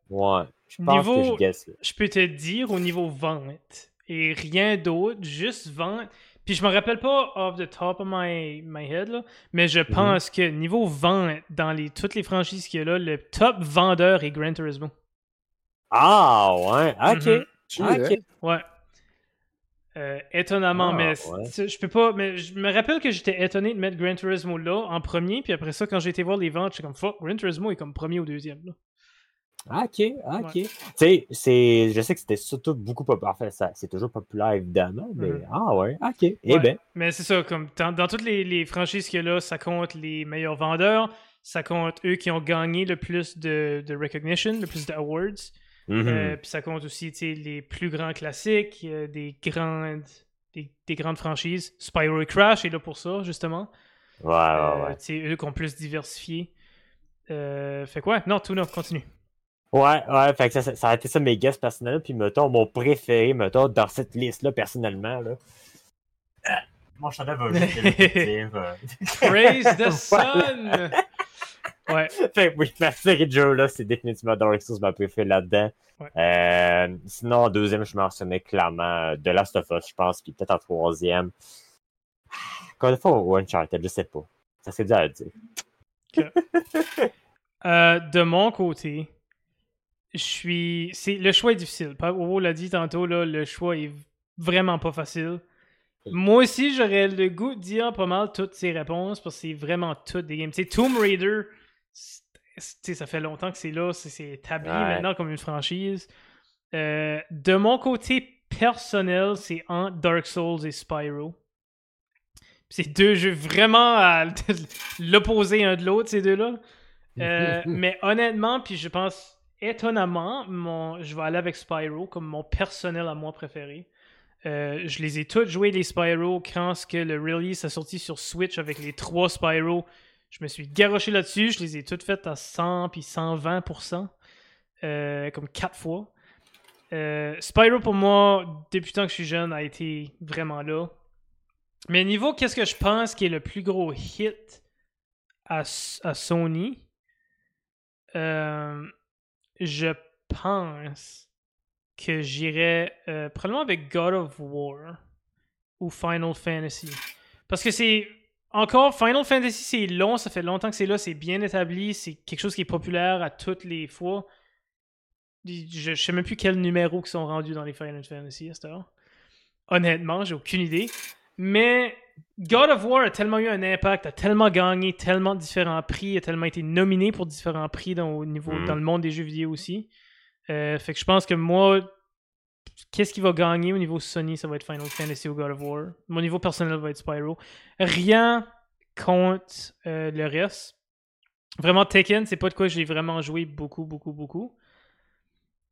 Ouais, je pense Niveau- que je guesse là. je peux te dire au niveau vente et rien d'autre, juste vente. Puis je me rappelle pas off the top of my, my head, là, mais je pense que niveau vente, dans les, toutes les franchises qu'il y a là, le top vendeur est Gran Turismo. Ah, ouais, ok. Mhm. Tu ok. Ouais. Euh, étonnamment, Ah, mais ouais. je peux pas. Mais je me rappelle que j'étais étonné de mettre Gran Turismo là en premier, puis après ça, quand j'ai été voir les ventes, j'étais comme fuck, Gran Turismo est comme premier ou deuxième. Là. Ok, ok. Tu sais, c'est, je sais que c'était surtout beaucoup populaire. Enfin, ça, c'est toujours populaire, évidemment, mais Mhm. ah ouais, ok. Eh ben, Mais c'est ça, comme dans, dans toutes les, les franchises qu'il y a là, ça compte les meilleurs vendeurs, ça compte eux qui ont gagné le plus de, de recognition, le plus d'awards. Euh, puis ça compte aussi les plus grands classiques, euh, des, grandes, des, des grandes franchises. Spyro et Crash est là pour ça, justement. ouais, Euh, ouais, ouais. tu sais, eux qui ont plus diversifié. Euh, fait quoi? Non, tout non, continue. Ouais, ouais, fait que ça, ça, ça a été ça mes guests personnels. Puis, mettons, mon préféré, mettons, dans cette liste-là, personnellement, là. Euh, Mon chandail va juste dire. euh, Praise the [laughs] sun! Ouais, [laughs] fait que oui, ma série de jeux, là, c'est définitivement Dark Souls, ma préférée là-dedans. Ouais. Euh, sinon, en deuxième, je mentionnais clairement euh, The Last of Us, je pense, puis peut-être en troisième. Encore une fois, ou Uncharted, je sais pas. Ça c'est dur à dire. [laughs] Euh, de mon côté, je suis. C'est le choix est difficile. Ovo l'a dit tantôt là, le choix est vraiment pas facile. Moi aussi, j'aurais le goût de dire pas mal toutes ces réponses parce que c'est vraiment toutes des games. Tu sais, Tomb Raider, ça fait longtemps que c'est là, c'est- établi Ouais. maintenant comme une franchise. Euh, de mon côté personnel, c'est entre Dark Souls et Spyro. C'est deux jeux vraiment à [laughs] l'opposé un de l'autre, ces deux-là. Euh, [laughs] mais honnêtement, puis je pense étonnamment, mon, je vais aller avec Spyro comme mon personnel à moi préféré. Euh, je les ai tous joués, les Spyro, quand ce que le release a sorti sur Switch avec les trois Spyro. Je me suis garoché là-dessus. Je les ai toutes faites à 100 puis 120%, euh, comme quatre fois. Euh, Spyro, pour moi, depuis tant que je suis jeune, a été vraiment là. Mais niveau, qu'est-ce que je pense qui est le plus gros hit à, Sony? Euh, je pense que j'irais euh, probablement avec God of War ou Final Fantasy. Parce que c'est. Encore, Final Fantasy, c'est long, ça fait longtemps que c'est là, c'est bien établi, c'est quelque chose qui est populaire à toutes les fois. Je, sais même plus quels numéros qui sont rendus dans les Final Fantasy à cette heure. Honnêtement, j'ai aucune idée. Mais God of War a tellement eu un impact, a tellement gagné tellement de différents prix, a tellement été nominé pour différents prix dans, au niveau, Mm. dans le monde des jeux vidéo aussi. Euh, fait que je pense que moi, qu'est-ce qui va gagner au niveau Sony Ça va être Final Fantasy ou God of War. Mon niveau personnel va être Spyro. Rien contre euh, le reste. Vraiment, Tekken, c'est pas de quoi j'ai vraiment joué beaucoup, beaucoup, beaucoup.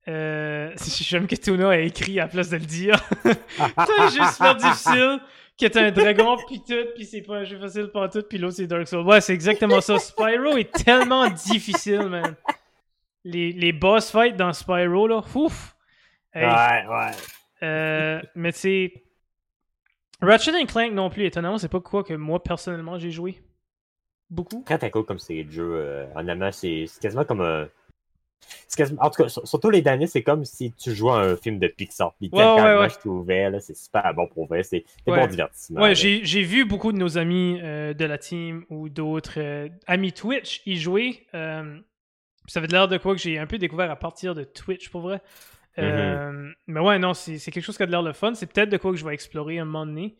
Euh, [laughs] J'aime que Tuna a écrit à la place de le dire. [laughs] c'est jeu super difficile, que t'as un dragon pis tout, pis c'est pas un jeu facile pour tout, pis l'autre c'est Dark Souls. Ouais, c'est exactement ça. Spyro est tellement difficile, man. Les, les boss fights dans Spyro, là, ouf! Hey, Ouais, ouais. euh, mais tu sais, Ratchet Clank non plus, étonnamment, c'est pas quoi que moi personnellement j'ai joué. Beaucoup. Très très cool comme de jeux. Euh, honnêtement, c'est c'est quasiment comme un. c'est quasiment- En tout cas, sur- surtout les derniers, c'est comme si tu jouais à un film de Pixar. Puis Ouais, ouais, je trouvais, c'est super bon pour vrai. C'est c'est bon divertissement. Ouais, j'ai vu beaucoup de nos amis euh, de la team ou d'autres euh, amis Twitch y jouer. euh, ça avait l'air de quoi que j'ai un peu découvert à partir de Twitch pour vrai. Euh, Mais ouais, non, c'est quelque chose qui a de l'air le fun. C'est peut-être de quoi que je vais explorer un moment donné.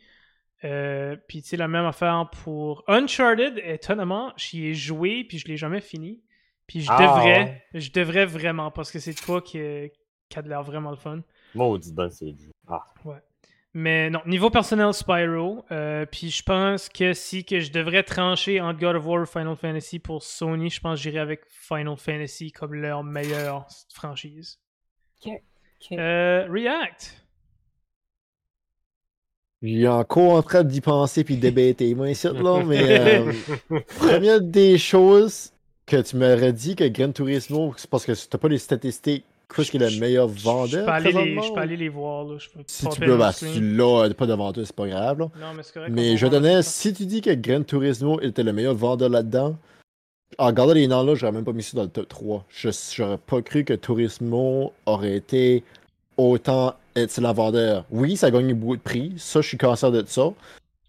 Euh, puis tu sais, la même affaire pour Uncharted, étonnamment, j'y ai joué puis je l'ai jamais fini. Puis je Ah, devrais, je devrais vraiment parce que c'est de quoi qui, qui a de l'air vraiment le fun. Maudit bonne série de jeux. Ah. Mais non, niveau personnel, Spyro. euh, puis je pense que si que je devrais trancher entre God of War et Final Fantasy pour Sony, je pense que j'irais avec Final Fantasy comme leur meilleure franchise. Ok, Euh, React. Je suis encore en train d'y penser puis de débatter, moi, ici, [laughs] là, mais euh, première des choses que tu m'aurais dit que Gran Turismo, c'est parce que t'as pas les statistiques, qu'est-ce qui est le meilleur Je vendeur peux, aller les, je peux aller les voir. Là. Je peux Si tu peux, bah, si tu l'as pas devant toi, c'est pas grave, là. Non, mais c'est correct. Mais je donnais, si tu dis que Gran Turismo était le meilleur vendeur là-dedans, en regardant les noms là, j'aurais même pas mis ça dans le top 3. Je j'aurais pas cru que Turismo aurait été autant excellent vendeur. Oui, ça a gagné beaucoup de prix, ça je suis conscient de ça.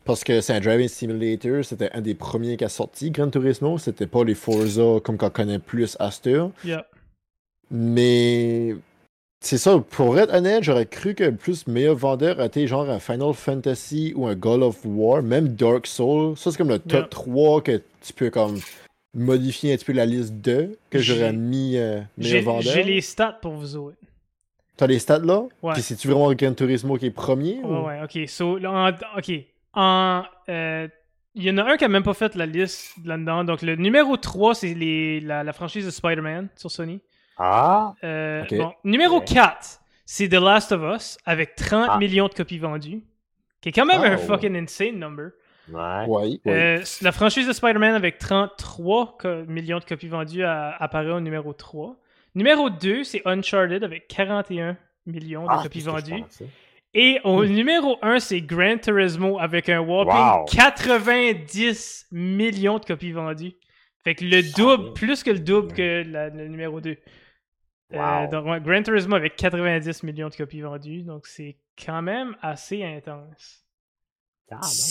Parce que c'est un driving simulator, c'était un des premiers qui a sorti Gran Turismo, c'était pas les Forza comme qu'on connaît plus à. Yeah. Mais c'est ça, pour être honnête, j'aurais cru que le plus meilleur vendeur a été genre un Final Fantasy ou un God of War, même Dark Souls. Ça, c'est comme le top Yeah. 3 que tu peux comme modifier un petit peu la liste de que j'aurais mis euh, meilleur J'ai vendeur. j'ai les stats pour vous autres. T'as les stats là? Ouais. Puis c'est-tu vraiment Gran Turismo qui est premier? Ouais, ou- ouais, ok. So, là, en- ok. En. euh, Il y en a un qui a même pas fait la liste là-dedans. Donc, le numéro 3, c'est les- la, la franchise de Spider-Man sur Sony. Ah! Euh, Ok. bon, numéro Ok. 4, c'est The Last of Us avec 30 Ah. millions de copies vendues. Qui est quand même un Wow. fucking insane number. Ouais. Ouais, ouais. Euh, la franchise de Spider-Man avec 33 co- millions de copies vendues a- apparaît au numéro 3. Numéro 2, c'est Uncharted avec 41 millions de Ah, copies vendues. Et au numéro 1, c'est Gran Turismo avec un whopping Wow. 90 millions de copies vendues. Fait que le double, plus que le double que la- le numéro 2. Wow. donc, ouais, Gran Turismo avec 90 millions de copies vendues. Donc, c'est quand même assez intense.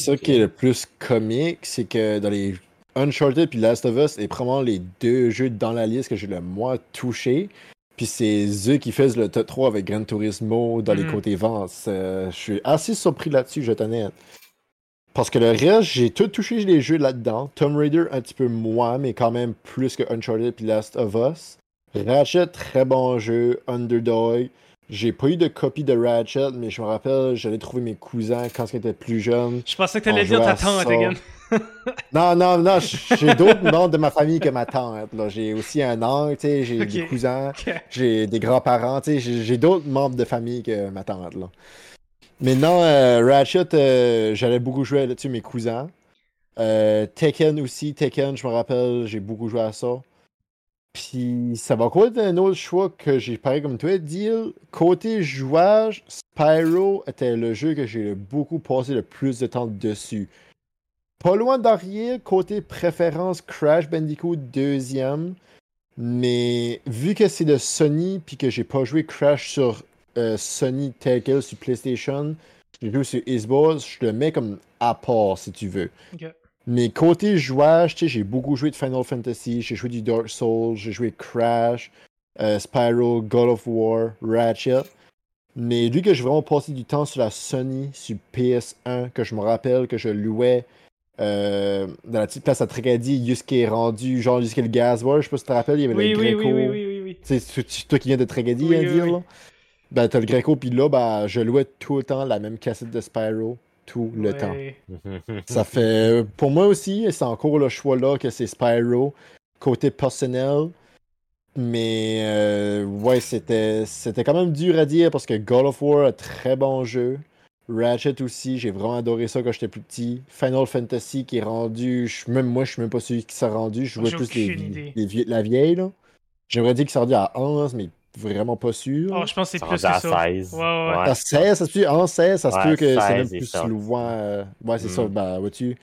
Ok. qui est le plus comique, c'est que dans les Uncharted puis Last of Us, est probablement les deux jeux dans la liste que j'ai le moins touché. Puis c'est eux qui faisaient le top 3 avec Gran Turismo dans les Mhm. côtés ventes. Euh, je suis assez surpris là-dessus, je t'en ai. Parce que le reste, j'ai tout touché les jeux là-dedans. Tomb Raider, un petit peu moins, mais quand même plus que Uncharted puis Last of Us. Ratchet, très bon jeu. Underdog. J'ai pas eu de copie de Ratchet, mais je me rappelle, j'allais trouver mes cousins quand ils étaient plus jeunes. Je pensais que t'allais dire ta tante, again. [laughs] Non, non, non, j'ai d'autres membres de ma famille que ma tante. là. J'ai aussi un oncle, j'ai des cousins, j'ai des grands-parents, j'ai d'autres membres de famille que ma tante. Là. Maintenant, euh, Ratchet, euh, j'allais beaucoup jouer là-dessus, mes cousins. Euh, Tekken aussi, Tekken, je me rappelle, j'ai beaucoup joué à ça. Puis ça va être un autre choix que j'ai pareil comme toi, Deal? Côté jouage, Spyro était le jeu que j'ai beaucoup passé le plus de temps dessus. Pas loin derrière, côté préférence, Crash Bandicoot deuxième. Mais vu que c'est de Sony, puis que j'ai pas joué Crash sur euh, Sony Tackle sur PlayStation, j'ai joué sur Xbox, je le mets comme à part si tu veux. Mais côté jouage, tu sais, j'ai beaucoup joué de Final Fantasy, j'ai joué du Dark Souls, j'ai joué Crash, euh, Spyro, God of War, Ratchet. Mais lui que j'ai vraiment passé du temps sur la Sony, sur PS1, que je me rappelle que je louais euh, dans la petite place à Tracadie, jusqu'à est rendu, genre jusqu'à le Gazworld, je sais pas si tu te rappelles, il y avait Oui, le oui, Greco. oui, oui, oui, oui, oui. Tu sais, c'est- toi qui viens de Tragédie Oui, à oui, dire, là? Ben, t'as le Greco, puis là, ben, je louais tout le temps la même cassette de Spyro, tout le temps. [laughs] Ça fait, pour moi aussi, c'est encore le choix là que c'est Spyro, côté personnel. Mais, euh, ouais, c'était, c'était quand même dur à dire parce que God of War, un très bon jeu. Ratchet aussi, j'ai vraiment adoré ça quand j'étais plus petit. Final Fantasy qui est rendu, je- même moi, je suis même pas celui qui s'est rendu. Je jouais plus les, les vie- la vieille, là. J'aimerais dire qu'il s'est rendu à 11, mais vraiment pas sûr. Oh, je pense que c'est plus que ça. à 16. Ouais, ouais, ouais. À 16, ça se peut, en 16, ça se peut que c'est 16 même plus ça. souvent. euh, Ouais, c'est Mm. ça, bah, vois-tu.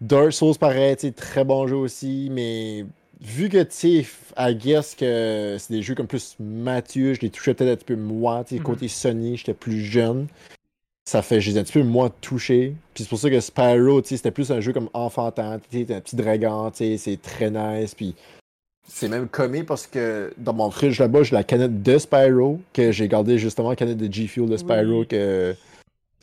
Dark Souls, pareil, très bon jeu aussi, mais vu que, tu sais, I guess que c'est des jeux comme plus matures, je les touchais peut-être un petit peu moins, tu sais, Mhm. côté Sony, j'étais plus jeune. Ça fait, j'ai un petit peu moins touché. Puis c'est pour ça que Spyro, tu sais, c'était plus un jeu comme enfantin, tu sais, un petit dragon, tu sais, c'est très nice, puis c'est même commis parce que dans mon fridge là-bas, j'ai la canette de Spyro, que j'ai gardé justement, la canette de G Fuel de Spyro, Oui. que,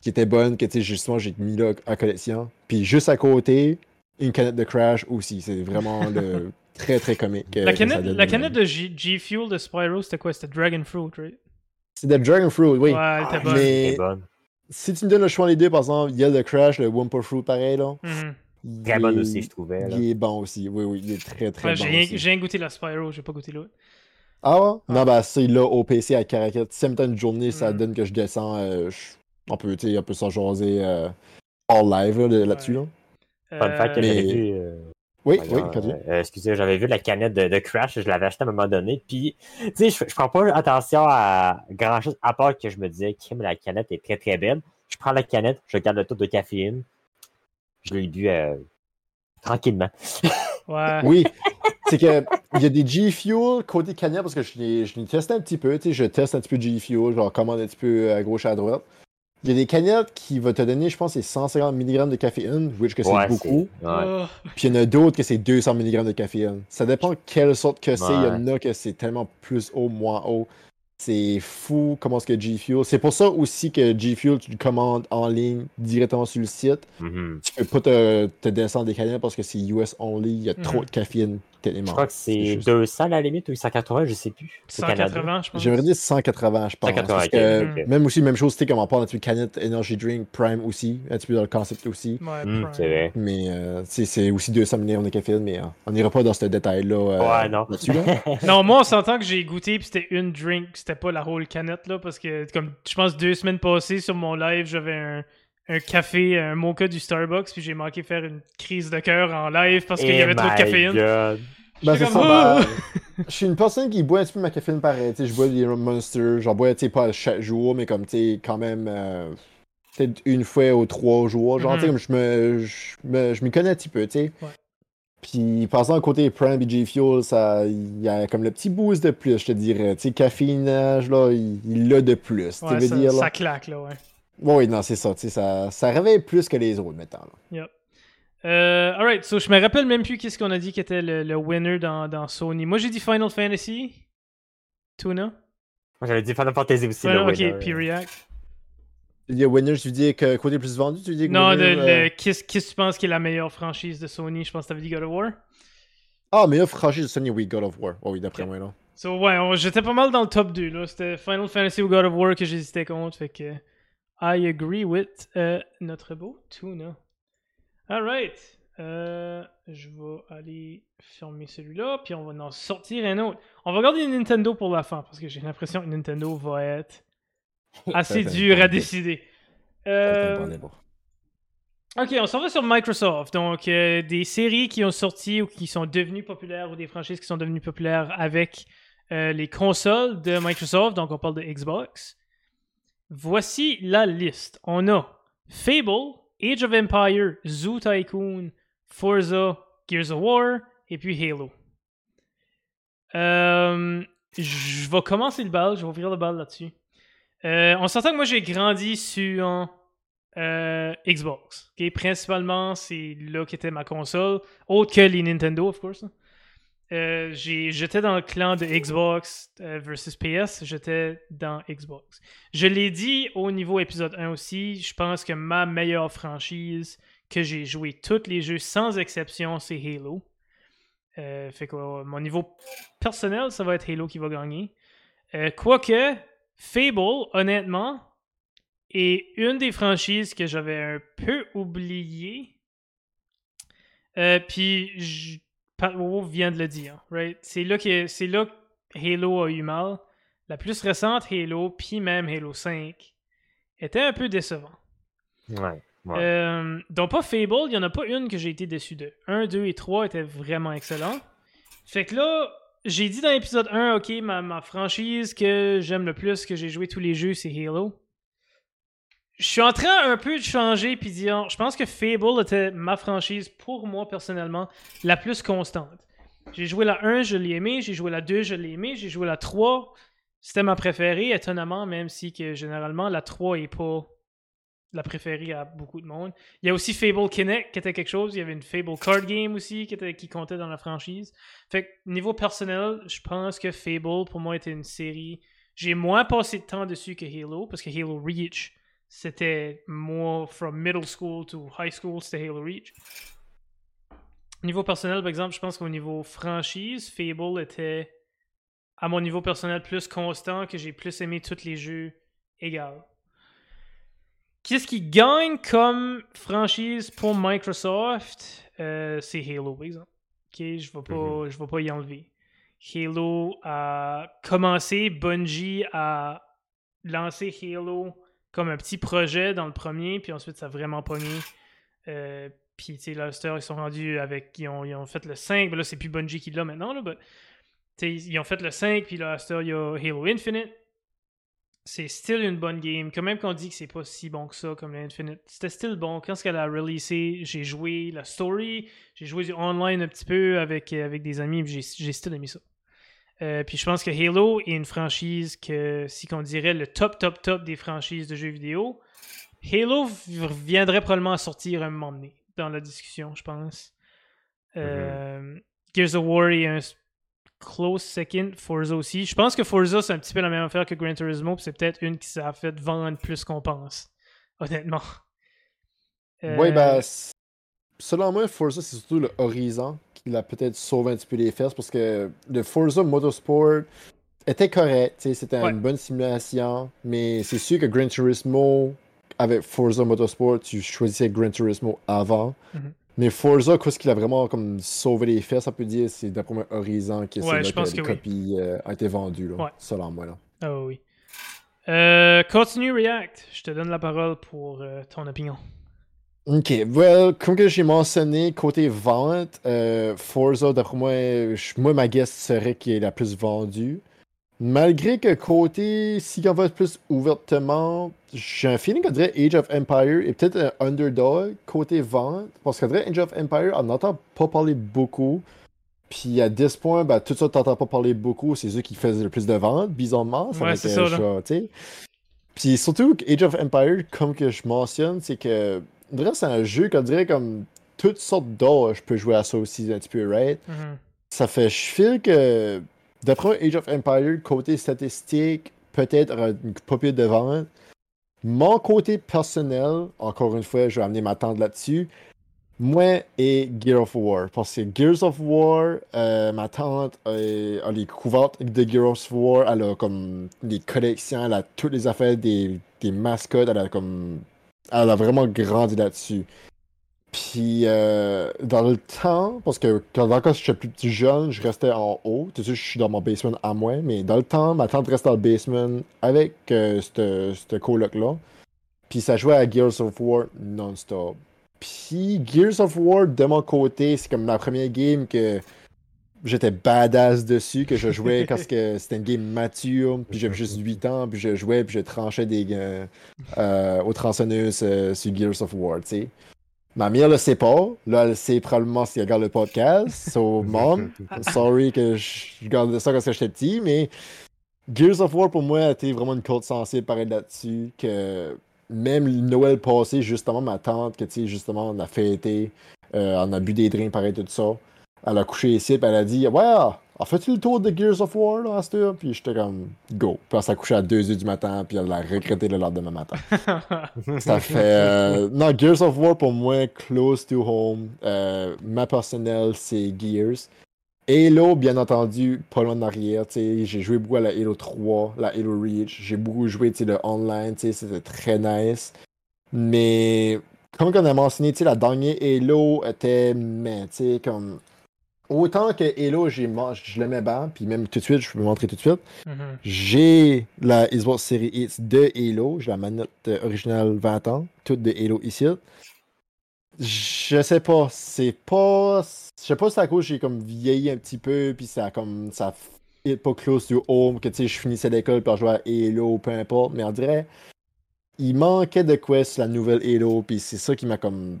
qui était bonne, que tu sais, justement, j'ai mis là en collection. Puis juste à côté, une canette de Crash aussi. C'est vraiment le [laughs] très très comique. euh, La canette, la canette de G, G Fuel de Spyro, c'était quoi? C'était Dragon Fruit, right? C'est de Dragon Fruit, oui. Ouais, elle était bonne. mais- bonne. Si tu me donnes le choix les deux, par exemple, il y a le Crash, le Wumpa Fruit pareil, là. Mhm. Il Très bonne est- aussi, je trouvais. là. Il est bon aussi, oui, oui, il est très très Ouais, bon. j'ai rien- goûté la Spyro, j'ai pas goûté l'autre. Ah ouais? Non, bah ça, il l'a au PC à Caracat. Si en même temps une journée, ça Mm. donne que je descends, euh, je- on peut, tu sais, on peut s'en jaser euh, all live là, de- là-dessus. Là. Fun fact que Mais- j'avais vu. euh, Oui, Voyons, oui, continue. euh, euh, excusez, j'avais vu la canette de, de Crash, je l'avais achetée à un moment donné. Puis, tu sais, je, je prends pas attention à grand chose, à part que je me disais, Kim, la canette est très très belle. Je prends la canette, je garde le taux de caféine. Je l'ai bu euh, tranquillement. [laughs] Ouais. Oui, c'est que il y a des G Fuel côté canette parce que je l'ai je l'ai testé un petit peu. Tu sais, je teste un petit peu G Fuel, je leur commande un petit peu à gauche à droite. Il y a des canettes qui vont te donner, je pense, c'est 150 mg de caféine, which que c'est Ouais, beaucoup. Ouais. Oh, Puis il y en a d'autres que c'est 200 mg de caféine. Ça dépend quelle sorte que c'est. Il y en a que c'est tellement plus haut, moins haut. C'est fou comment est-ce que G Fuel. C'est pour ça aussi que G Fuel, tu le commandes en ligne directement sur le site. Mhm. Tu peux pas te, te descendre des canettes parce que c'est US only. Il y a trop Mhm. de caféine. Je crois que c'est juste- 200 à la limite ou 180, je sais plus. C'est Canada. 180, je pense. J'aimerais dire 180, je pense. 180, parce ok, que. Même aussi, même chose, tu sais, comme on parle un petit peu canette Energy Drink Prime aussi, un petit peu dans le concept aussi. Ouais, Prime. c'est vrai. Mais euh, c'est aussi 200 mg de caféine, mais euh, on n'ira pas dans ce détail-là. euh, Ouais, non. là. [laughs] Non, moi, on s'entend que j'ai goûté, puis c'était une drink, c'était pas la whole canette, là, parce que, comme, je pense, deux semaines passées, sur mon live, j'avais un, un café, un mocha du Starbucks, puis j'ai manqué faire une crise de cœur en live parce qu'il y Eh avait trop de caféine. God. Ben, c'est ça. Ah! ben, je suis une personne qui boit un petit peu ma caféine pareil. Tu sais, je bois des Monsters. J'en bois, tu sais, pas chaque jour, mais comme, tu sais, quand même, euh, peut-être une fois ou trois jours. Genre, Mhm. tu sais, comme je me, je me, je m'y connais un petit peu, tu sais. Ouais. Puis, passant côté Prime et G-Fuel, ça, il y a comme le petit boost de plus, je te dirais. Tu sais, caféinage, là, il l'a de plus. Ouais, tu veux ça, dire, là. ça claque, là, ouais. Oui, non, c'est ça, tu sais, ça, ça réveille plus que les autres, maintenant. là. Euh, alright, so je me rappelle même plus qu'est-ce qu'on a dit qui était le, le winner dans, dans Sony. Moi, j'ai dit Final Fantasy. Tuna. Moi, j'avais dit Final Fantasy aussi. Ouais, le ok, winner. puis React. Tu dis winner, tu dis que côté plus vendu, tu dis que Non, winner, le, euh, le- qu'est-ce que tu penses qui est la meilleure franchise de Sony? Je pense que t'avais dit God of War. Ah, mais là, franchise de Sony, oui, God of War. Oh, oui, d'après Ok. moi, là. So, ouais, on- j'étais pas mal dans le top 2. là. C'était Final Fantasy ou God of War que j'hésitais contre. Fait que. I agree with euh, notre beau Tuna. Alright. Euh, je vais aller fermer celui-là. Puis on va en sortir un autre. On va garder Nintendo pour la fin. Parce que j'ai l'impression que Nintendo va être [laughs] assez dur à décider. Euh. Ok, on s'en va sur Microsoft. Donc, euh, des séries qui ont sorti ou qui sont devenues populaires ou des franchises qui sont devenues populaires avec euh, les consoles de Microsoft. Donc, on parle de Xbox. Voici la liste. On a Fable, Age of Empire, Zoo Tycoon, Forza, Gears of War et puis Halo. Euh, je vais commencer le bal, je vais ouvrir le bal là-dessus. Euh, on s'entend que moi j'ai grandi sur euh, Xbox. ok? Principalement, c'est là qu'était ma console. Autre que les Nintendo, of course. Euh, j'étais dans le clan de Xbox euh, versus PS. J'étais dans Xbox. Je l'ai dit au niveau épisode 1 aussi. Je pense que ma meilleure franchise que j'ai joué tous les jeux sans exception, c'est Halo. Euh, fait que mon niveau personnel, ça va être Halo qui va gagner. Quoique, Fable, honnêtement, est une des franchises que j'avais un peu oublié. Euh, puis, vient de le dire, right? C'est là, que, c'est là que Halo a eu mal. La plus récente Halo, puis même Halo 5, était un peu décevant. Ouais. ouais. Euh, donc, pas Fable, il n'y en a pas une que j'ai été déçu de. 1, 2 et 3 étaient vraiment excellents. Fait que là, j'ai dit dans l'épisode 1, ok, ma, ma franchise que j'aime le plus, que j'ai joué tous les jeux, c'est Halo. Je suis en train un peu de changer puis dire, je pense que Fable était ma franchise pour moi personnellement la plus constante. J'ai joué la 1, je l'ai aimé, j'ai joué la 2, je l'ai aimé, j'ai joué la 3, c'était ma préférée, étonnamment, même si que généralement la 3 est pas la préférée à beaucoup de monde. Il y a aussi Fable Kinect qui était quelque chose. Il y avait une Fable Card Game aussi qui, qui comptait dans la franchise. Fait niveau personnel, je pense que Fable pour moi était une série. J'ai moins passé de temps dessus que Halo parce que Halo Reach c'était more from middle school to high school, c'était Halo Reach. Niveau personnel, par exemple, je pense qu'au niveau franchise, Fable était à mon niveau personnel plus constant, que j'ai plus aimé tous les jeux égal. Qu'est-ce qui gagne comme franchise pour Microsoft? Euh, C'est Halo, par exemple. Ok, je ne vais, pas- je vais pas y enlever. Halo a commencé, Bungie a lancé Halo comme un petit projet dans le premier, puis ensuite ça a vraiment pogné. Euh, puis, tu sais, là, Star, ils sont rendus avec. Ils ont, ils ont fait le 5, mais là, c'est plus Bungie qui l'a maintenant, là. but, ils ont fait le 5, puis là, Star, il y a Halo Infinite. C'est still une bonne game. Quand même qu'on dit que c'est pas si bon que ça comme le Infinite. C'était still bon. Quand ce qu'elle a releasé, j'ai joué la story, j'ai joué du online un petit peu avec, avec des amis, j'ai still aimé ça. Euh, puis je pense que Halo est une franchise que, si qu'on dirait le top, top, top des franchises de jeux vidéo, Halo viendrait probablement à sortir un moment donné dans la discussion, je pense. Euh, Gears of War est un close second. Forza aussi. Je pense que Forza, c'est un petit peu la même affaire que Gran Turismo, puis c'est peut-être une qui s'est fait vendre plus qu'on pense, honnêtement. Euh, Oui, ben, c- selon moi, Forza, c'est surtout le Horizon qui l'a peut-être sauvé un petit peu les fesses parce que le Forza Motorsport était correct, c'était Ouais. une bonne simulation, mais c'est sûr que Gran Turismo, avec Forza Motorsport, tu choisissais Gran Turismo avant. Mhm. Mais Forza, qu'est-ce qu'il a vraiment comme sauvé les fesses, on peut dire, c'est d'après moi Horizon qui Ouais, je pense que copies euh, ont été vendues, là, Ouais. selon moi. Là. Ah oui. Euh, continue React. Je te donne la parole pour euh, ton opinion. Ok, well, comme que j'ai mentionné, côté vente, euh, Forza, d'après moi, je- moi, ma guess serait qui est la plus vendue. Malgré que côté, si on va plus ouvertement, j'ai un feeling qu'on dirait Age of Empire est peut-être un underdog côté vente, parce qu'on dirait Age of Empire, on n'entend pas parler beaucoup. Puis à 10 points, ben, tout ça, t'entends pas parler beaucoup, c'est eux qui faisaient le plus de ventes, bizarrement. Ouais, fait c'est ça. Puis surtout, Age of Empire, comme que je mentionne, c'est que on dirait que c'est un jeu qu'on dirait comme toutes sortes d'âges peut jouer à ça aussi un petit peu, right? Mhm. Ça fait, je feel que d'après Age of Empire, côté statistique, peut-être une papier de vente. Mon côté personnel, encore une fois, je vais amener ma tante là-dessus. Moi et Gear of War. Parce que Gears of War, euh, ma tante euh, a les couvertes de Gears of War. Elle a comme des collections, elle a toutes les affaires des, des mascottes. Elle a comme. Elle a vraiment grandi là-dessus. Puis euh, dans le temps, parce que quand encore j'étais plus petit jeune, je restais en haut. Tu sais, je suis dans mon basement à moi, mais dans le temps, ma tante restait dans le basement avec euh, ce coloc-là. Puis ça jouait à Gears of War non-stop. Puis Gears of War, de mon côté, c'est comme ma première game que j'étais badass dessus, que je jouais [laughs] parce que c'était une game mature, puis j'avais juste 8 ans, puis je jouais, puis je tranchais des euh, euh, aux tronçonneuses euh, sur Gears of War, tu sais. Ma mère le sait pas. Là, elle sait probablement si elle regarde le podcast. So, mom, [laughs] sorry que je garde ça quand j'étais petit, mais Gears of War, pour moi, a été vraiment une côte sensible, pareil là-dessus, que même le Noël passé, justement, ma tante, que, tu sais, justement, on a fêté, euh, on a bu des drinks, pareil, tout ça. Elle a couché ici, puis elle a dit, ouais, a fait-tu le tour de Gears of War, là, à cette heure? Puis j'étais comme, go. Puis elle s'est couchée à 2h du matin, puis elle l'a regretté le lendemain matin. [laughs] Ça fait. euh, Non, Gears of War, pour moi, close to home. Euh, ma personnelle, c'est Gears. Halo, bien entendu, pas loin sais, J'ai joué beaucoup à la Halo 3, la Halo Reach. J'ai beaucoup joué tu sais, le online, tu sais, c'était très nice. Mais, comme on a mentionné, tu sais, la dernière Halo était. Mais, tu sais, comme. Autant que Halo, j'ai je l'aimais bien, puis même tout de suite, je peux vous montrer tout de suite. Mhm. J'ai la Xbox Series X de Halo, j'ai la manette euh, originale 20 ans, toute de Halo ici. Je sais pas, c'est pas. Je sais pas si à cause j'ai comme vieilli un petit peu, puis ça comme. ça fit pas close to home, que tu sais, je finissais l'école pour jouer à Halo, peu importe, mais on dirait. Il manquait de quoi sur la nouvelle Halo, puis c'est ça qui m'a comme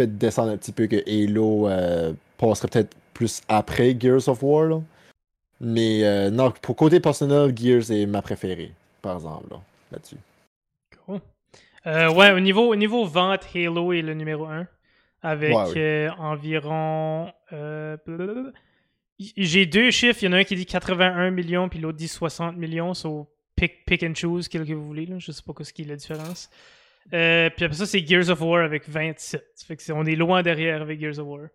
fait descendre un petit peu que Halo euh, passerait peut-être plus après Gears of War, là. Mais euh, non, pour côté personnel, Gears est ma préférée, par exemple, là, là-dessus. Cool. Euh, ouais, au niveau, au niveau vente, Halo est le numéro 1. Avec Ouais, oui. euh, environ. J'ai deux chiffres. Il y en a un qui dit 81 millions, puis l'autre dit 60 millions. So, pick, pick and choose, quel que vous voulez. Là. Je sais pas ce qui est la différence. Puis après ça, c'est Gears of War avec 27. Fait que c'est- on est loin derrière avec Gears of War.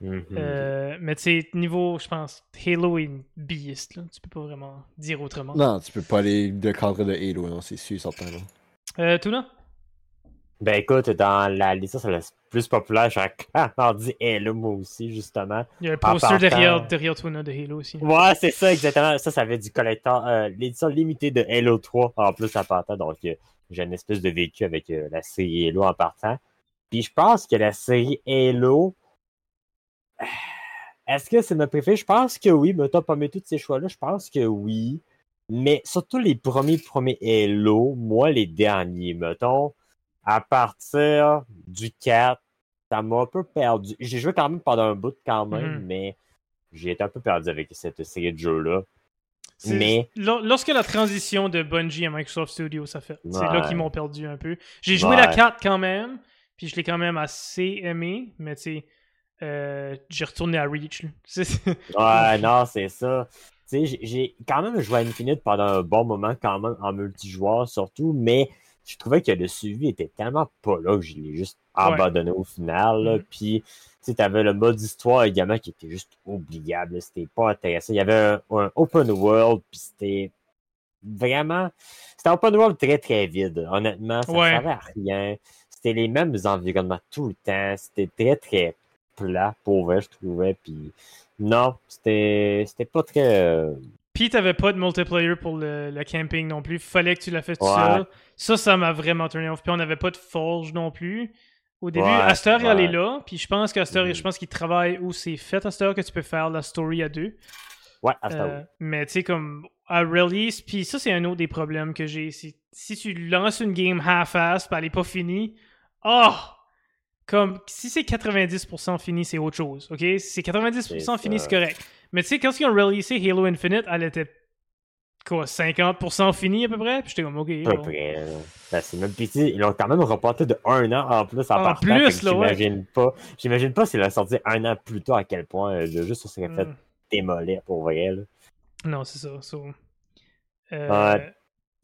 Mhm. Euh, mais tu sais, niveau, je pense, Halo est une beast. Là. Tu peux pas vraiment dire autrement. Non, tu peux pas aller de cadre de Halo, non, c'est sûr, certain. là. Euh, Tuna? Ben écoute, dans la liste, c'est la plus populaire. J'ai encore [laughs] dit Halo, moi aussi, justement. Il y a un poster derrière, derrière Tuna de Halo aussi. Ouais, c'est ça, exactement. Ça, ça avait du collector, euh, l'édition limitée de Halo 3 en plus en partant. Donc, euh, j'ai une espèce de vécu avec euh, la série Halo en partant. Puis je pense que la série Halo. Est-ce que c'est ma préférée? Je pense que oui. Mais parmi tous ces choix-là, je pense que oui. Mais surtout les premiers premiers Halo, moi les derniers, mettons, à partir du 4, ça m'a un peu perdu. J'ai joué quand même pendant un bout quand même, Mhm. mais j'ai été un peu perdu avec cette série de jeux-là. Mais- lor- Lorsque la transition de Bungie à Microsoft Studios s'est faite, c'est là qu'ils m'ont perdu un peu. J'ai joué la Ouais. 4 quand même, puis je l'ai quand même assez aimé, mais tu sais, euh, j'ai retourné à Reach. [laughs] Ouais, non, c'est ça. Tu sais, j'ai- quand même joué à Infinite pendant un bon moment, quand même, en multijoueur surtout, mais je trouvais que le suivi était tellement pas là que je l'ai juste abandonné au final. là. Mhm. Puis, tu sais, t'avais le mode histoire également qui était juste oubliable. C'était pas intéressant. Il y avait un, un open world, puis c'était vraiment. C'était un open world très très vide, honnêtement. Ça Ouais. servait à rien. C'était les mêmes environnements tout le temps. C'était très très plat, pour vrai, je trouvais. Puis non, c'était pas très. euh, Puis t'avais pas de multiplayer pour le, le camping non plus. Fallait que tu l'as fait tout Ouais. seul. Ça, ça m'a vraiment turné off. Puis on n'avait pas de forge non plus. Au début, Ouais, Aster, elle ouais. est là. Puis je pense qu'Aster, Mhm. je pense qu'il travaille où c'est fait, Aster, que tu peux faire la story à deux. Ouais, ce Euh, mais tu sais, comme à release, puis ça, c'est un autre des problèmes que j'ai. Si tu lances une game half-ass, puis elle est pas finie, oh! Comme, si c'est 90% fini, c'est autre chose, ok? Si c'est 90% C'est fini, c'est correct. Mais tu sais, quand ils ont releasé Halo Infinite, elle était, quoi, 50% finie à peu près? Puis j'étais comme, ok. À peu bon. Ben, c'est même sais, ils l'ont quand même reporté de un an en plus en, En partant, plus, là, ouais. J'imagine pas. J'imagine pas s'il a sorti un an plus tôt à quel point euh, le jeu se serait fait Hmm. démolir pour vrai. Là. Non, c'est ça. so, euh, Ouais.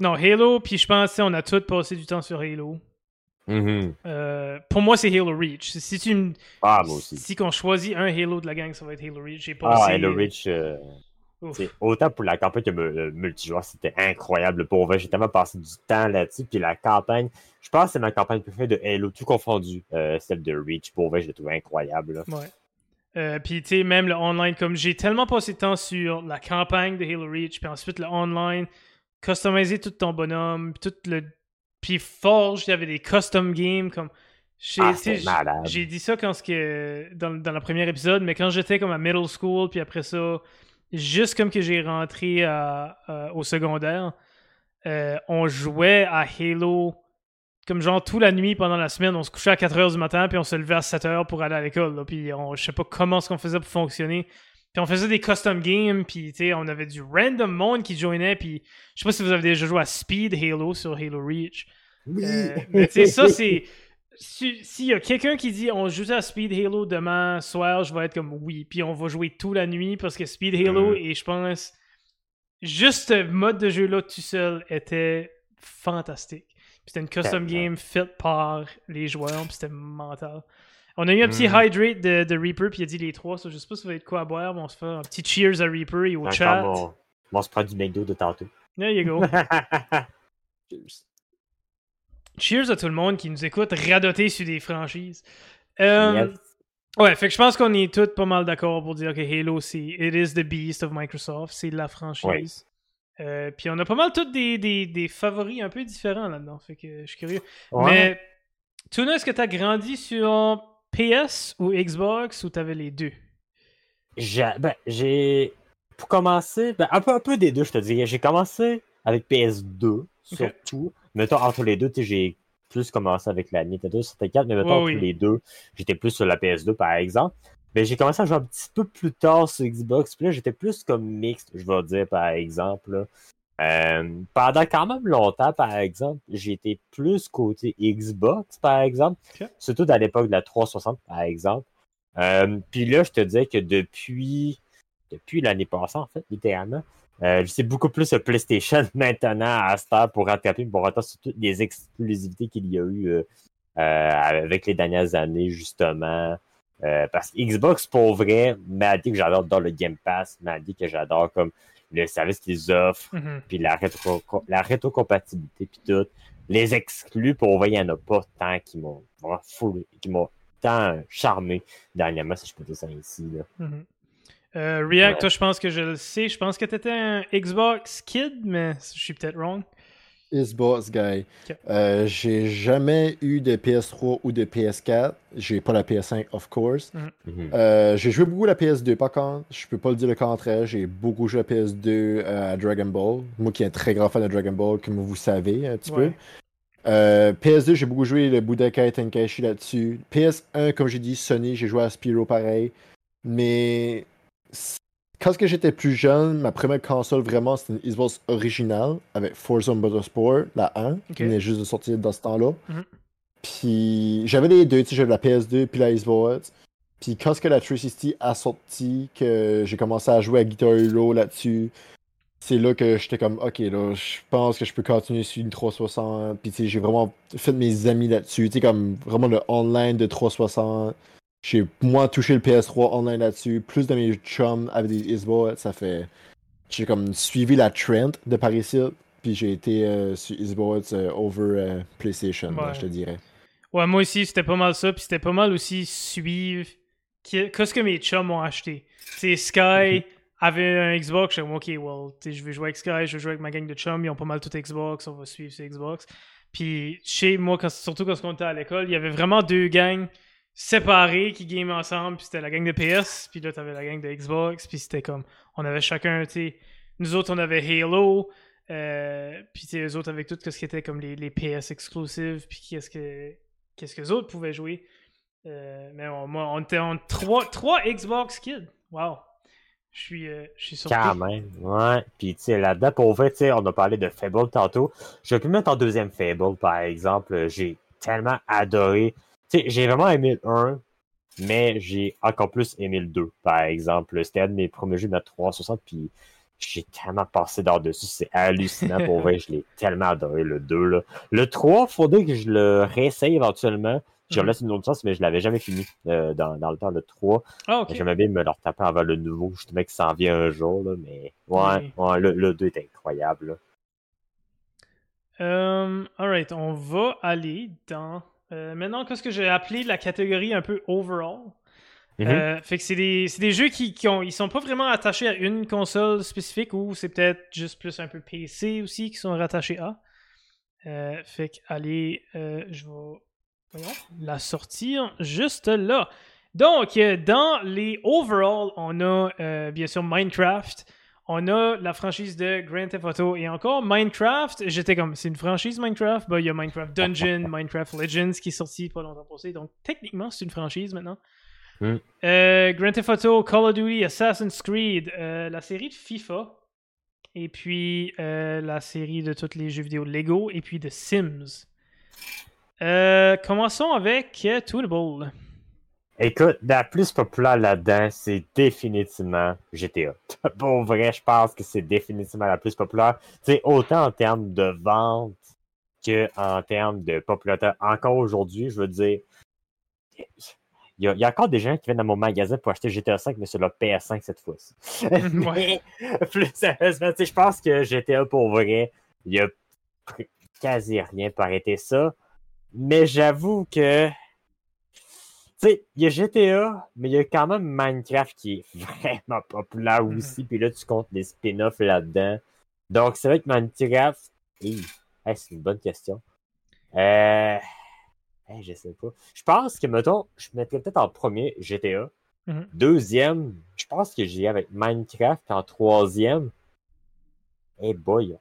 Non, Halo, puis je pense, on a tous passé du temps sur Halo. Mhm. Euh, pour moi, c'est Halo Reach. Si tu me Ah, moi aussi. Si qu'on choisit un Halo de la gang, ça va être Halo Reach. J'ai passé. Ah, Halo Reach, euh, autant pour la campagne que le le multijoueur, c'était incroyable. Pour vrai, j'ai tellement passé du temps là-dessus. Puis la campagne, je pense que c'est ma campagne préférée de Halo, tout confondu. euh, celle de Reach, pour vrai, je l'ai trouvé incroyable. là. Ouais. Euh, puis, tu sais, même le online, comme j'ai tellement passé de temps sur la campagne de Halo Reach, puis ensuite le online, customiser tout ton bonhomme, puis tout le Puis Forge, il y avait des custom games comme. J'ai Ah, j'ai dit ça quand ce que, dans, dans le premier épisode, mais quand j'étais comme à middle school, puis après ça, juste comme que j'ai rentré à- à- au secondaire, euh, on jouait à Halo comme genre toute la nuit pendant la semaine. On se couchait à 4h du matin, puis on se levait à 7h pour aller à l'école. Puis on, je sais pas comment ce qu'on faisait pour fonctionner. Puis on faisait des custom games, puis on avait du random monde qui joignait, puis je sais pas si vous avez déjà joué à Speed Halo sur Halo Reach. Oui. Euh, mais tu sais, ça, c'est. si- y a quelqu'un qui dit on joue à Speed Halo demain soir, je vais être comme oui. Puis on va jouer toute la nuit parce que Speed Halo, Mhm. et je pense, juste ce mode de jeu-là tout seul était fantastique. Puis C'était une custom game faite par les joueurs, puis c'était mental. On a eu un petit Mhm. hydrate de, de Reaper, puis il a dit les trois, ça, je sais pas si vous avez de quoi à boire, mais on se fait un petit cheers à Reaper et au Encore chat. mon- On se prend du McDo de tantôt. There you go. [laughs] Cheers à tout le monde qui nous écoute radoter sur des franchises. Euh, Yes. Ouais, fait que je pense qu'on est tous pas mal d'accord pour dire que Halo, c'est It is the beast of Microsoft, c'est la franchise. Euh, Puis on a pas mal tous des, des, des favoris un peu différents là-dedans, fait que je suis curieux. Ouais. Mais, Tuna, est-ce que t'as grandi sur PS ou Xbox ou t'avais les deux? J'ai, ben, j'ai, pour commencer, ben, un, peu, un peu des deux, je te dirais. J'ai commencé avec PS2, surtout. Mettons, entre les deux, j'ai plus commencé avec la Nintendo 64, mais mettons, Ouais, entre oui. les deux, j'étais plus sur la PS2, par exemple. Mais j'ai commencé à jouer un petit peu plus tard sur Xbox, puis là, j'étais plus comme mixte, je vais dire, par exemple. là. Euh, pendant quand même longtemps, par exemple, j'étais plus côté Xbox, par exemple. Surtout à l'époque de la 360, par exemple. Euh, puis là, je te disais que depuis, depuis l'année passée, en fait, littéralement, euh, je sais beaucoup plus PlayStation [laughs] maintenant à heure pour rattraper pour rattraper sur toutes les exclusivités qu'il y a eu euh, avec les dernières années, justement. Euh, parce que Xbox, pour vrai, m'a dit que j'adore dans le Game Pass, m'a dit que j'adore comme le service qu'ils offrent, Mhm. puis la, rétro la rétrocompatibilité, puis tout. Les exclus, pour vrai, il n'y en a pas tant qui m'ont vraiment foulé, qui m'ont tant charmé dernièrement, si je peux dire ça ici. Là. Mhm. Euh, React, Ouais. toi, je pense que je le sais. Je pense que t'étais un Xbox Kid, mais je suis peut-être wrong. Xbox guy. Ok. Euh, j'ai jamais eu de PS3 ou de PS4. J'ai pas la PS5, of course. Mhm. Euh, j'ai joué beaucoup à la PS2 par contre. Je peux pas le dire le contraire. J'ai beaucoup joué à PS2 euh, à Dragon Ball. Moi qui est un très grand fan de Dragon Ball, comme vous savez un petit Ouais. peu. Euh, PS2, j'ai beaucoup joué le Budokai Tenkaichi là-dessus. PS1, comme j'ai dit, Sony, j'ai joué à Spyro pareil. Mais quand j'étais plus jeune, ma première console vraiment, c'était une Xbox originale avec Forza Motorsport, la 1, Ok. qui venait juste de sortir dans ce temps-là. Mhm. Puis j'avais les deux, tu sais, j'avais la PS2 puis la Xbox. Puis quand ce que la 360 a sorti, que j'ai commencé à jouer à Guitar Hero là-dessus, c'est là que j'étais comme, ok, là, je pense que je peux continuer sur une 360. Puis tu sais, j'ai vraiment fait mes amis là-dessus, tu sais, comme vraiment le online de 360. J'ai moins touché le PS3 online là-dessus. Plus de mes chums avec des Xbox, ça fait. J'ai comme suivi la trend de Paris ici, puis j'ai été euh, sur Xbox euh, over euh, PlayStation, là, je te dirais. Ouais, moi aussi, c'était pas mal ça. Puis c'était pas mal aussi suivre qu'est-ce que mes chums ont acheté. Sais, Sky avait un Xbox. Je suis OK, well, je vais jouer avec Sky, je vais jouer avec ma gang de chums. Ils ont pas mal tout Xbox. On va suivre sur Xbox. Puis chez moi, quand, surtout quand on était à l'école, il y avait vraiment deux gangs séparés qui gamaient ensemble. Puis c'était la gang de PS. Puis là, t'avais la gang de Xbox. Puis c'était comme, on avait chacun, tu sais, nous autres, on avait Halo. Euh, puis eux autres avec tout ce qui était comme les, les PS exclusives. Puis qu'est-ce que qu'est-ce que les autres pouvaient jouer. Euh, mais on, moi, on était en trois, trois Xbox Kids. Wow. Je suis, euh, je surpris. Quand même, ouais. Puis, tu sais, là-dedans, pour vrai, tu sais, on a parlé de Fable tantôt. Je vais mettre en deuxième Fable, par exemple. J'ai tellement adoré. J'ai vraiment aimé le 1, mais j'ai encore plus aimé le 2, par exemple. C'était un de mes premiers jeux de la 360, puis j'ai tellement passé d'or-dessus. C'est hallucinant, pour [laughs] vrai. Je l'ai tellement adoré, le 2, là. Le 3, faudrait que je le réessaye éventuellement. Je Mhm. laisse une autre chance, mais je l'avais jamais fini euh, dans, dans le temps, le 3. Ah, ok. J'aimais bien me le retaper avant le nouveau, justement, qui s'en vient un jour, là, mais ouais, ouais le, le 2 est incroyable. là. Euh, alright, on va aller dans. Euh, maintenant, qu'est-ce que j'ai appelé la catégorie un peu overall? Euh, fait que c'est des, c'est des jeux qui, qui ont, ils sont pas vraiment attachés à une console spécifique ou c'est peut-être juste plus un peu PC aussi qui sont rattachés à. Euh, fait que, allez, je vais voyons, la sortir juste là. Donc, dans les overall, on a bien sûr Minecraft. On a la franchise de Grand Theft Auto et encore Minecraft. J'étais comme, c'est une franchise Minecraft? Ben, il y a Minecraft Dungeon, [laughs] Minecraft Legends qui est sorti pas longtemps passé. Donc, techniquement, c'est une franchise maintenant. Mm. Euh, Grand Theft Auto, Call of Duty, Assassin's Creed, euh, la série de FIFA, et puis euh, la série de tous les jeux vidéo de Lego, et puis de Sims. Commençons avec euh, Toonable. Écoute, la plus populaire là-dedans, c'est définitivement GTA. [laughs] Pour vrai, je pense que c'est définitivement la plus populaire. C'est autant en termes de vente que en termes de popularité. Encore aujourd'hui, je veux dire, il y, a, il y a encore des gens qui viennent dans mon magasin pour acheter GTA 5, mais sur le PS5 cette fois-ci. [laughs] Ouais. [laughs] Plus sérieusement, je pense que GTA pour vrai, il y a quasi rien pour arrêter ça. Mais j'avoue que tu sais, il y a GTA, mais il y a quand même Minecraft qui est [laughs] vraiment populaire Mhm. aussi. Puis là, tu comptes les spin-offs là-dedans. Donc, c'est vrai que Minecraft. Hey, hey, c'est une bonne question. Euh. hey, je sais pas. Je pense que, mettons, je mettrais peut-être en premier GTA. Mhm. Deuxième, je pense que j'irai avec Minecraft. En troisième, hey boy.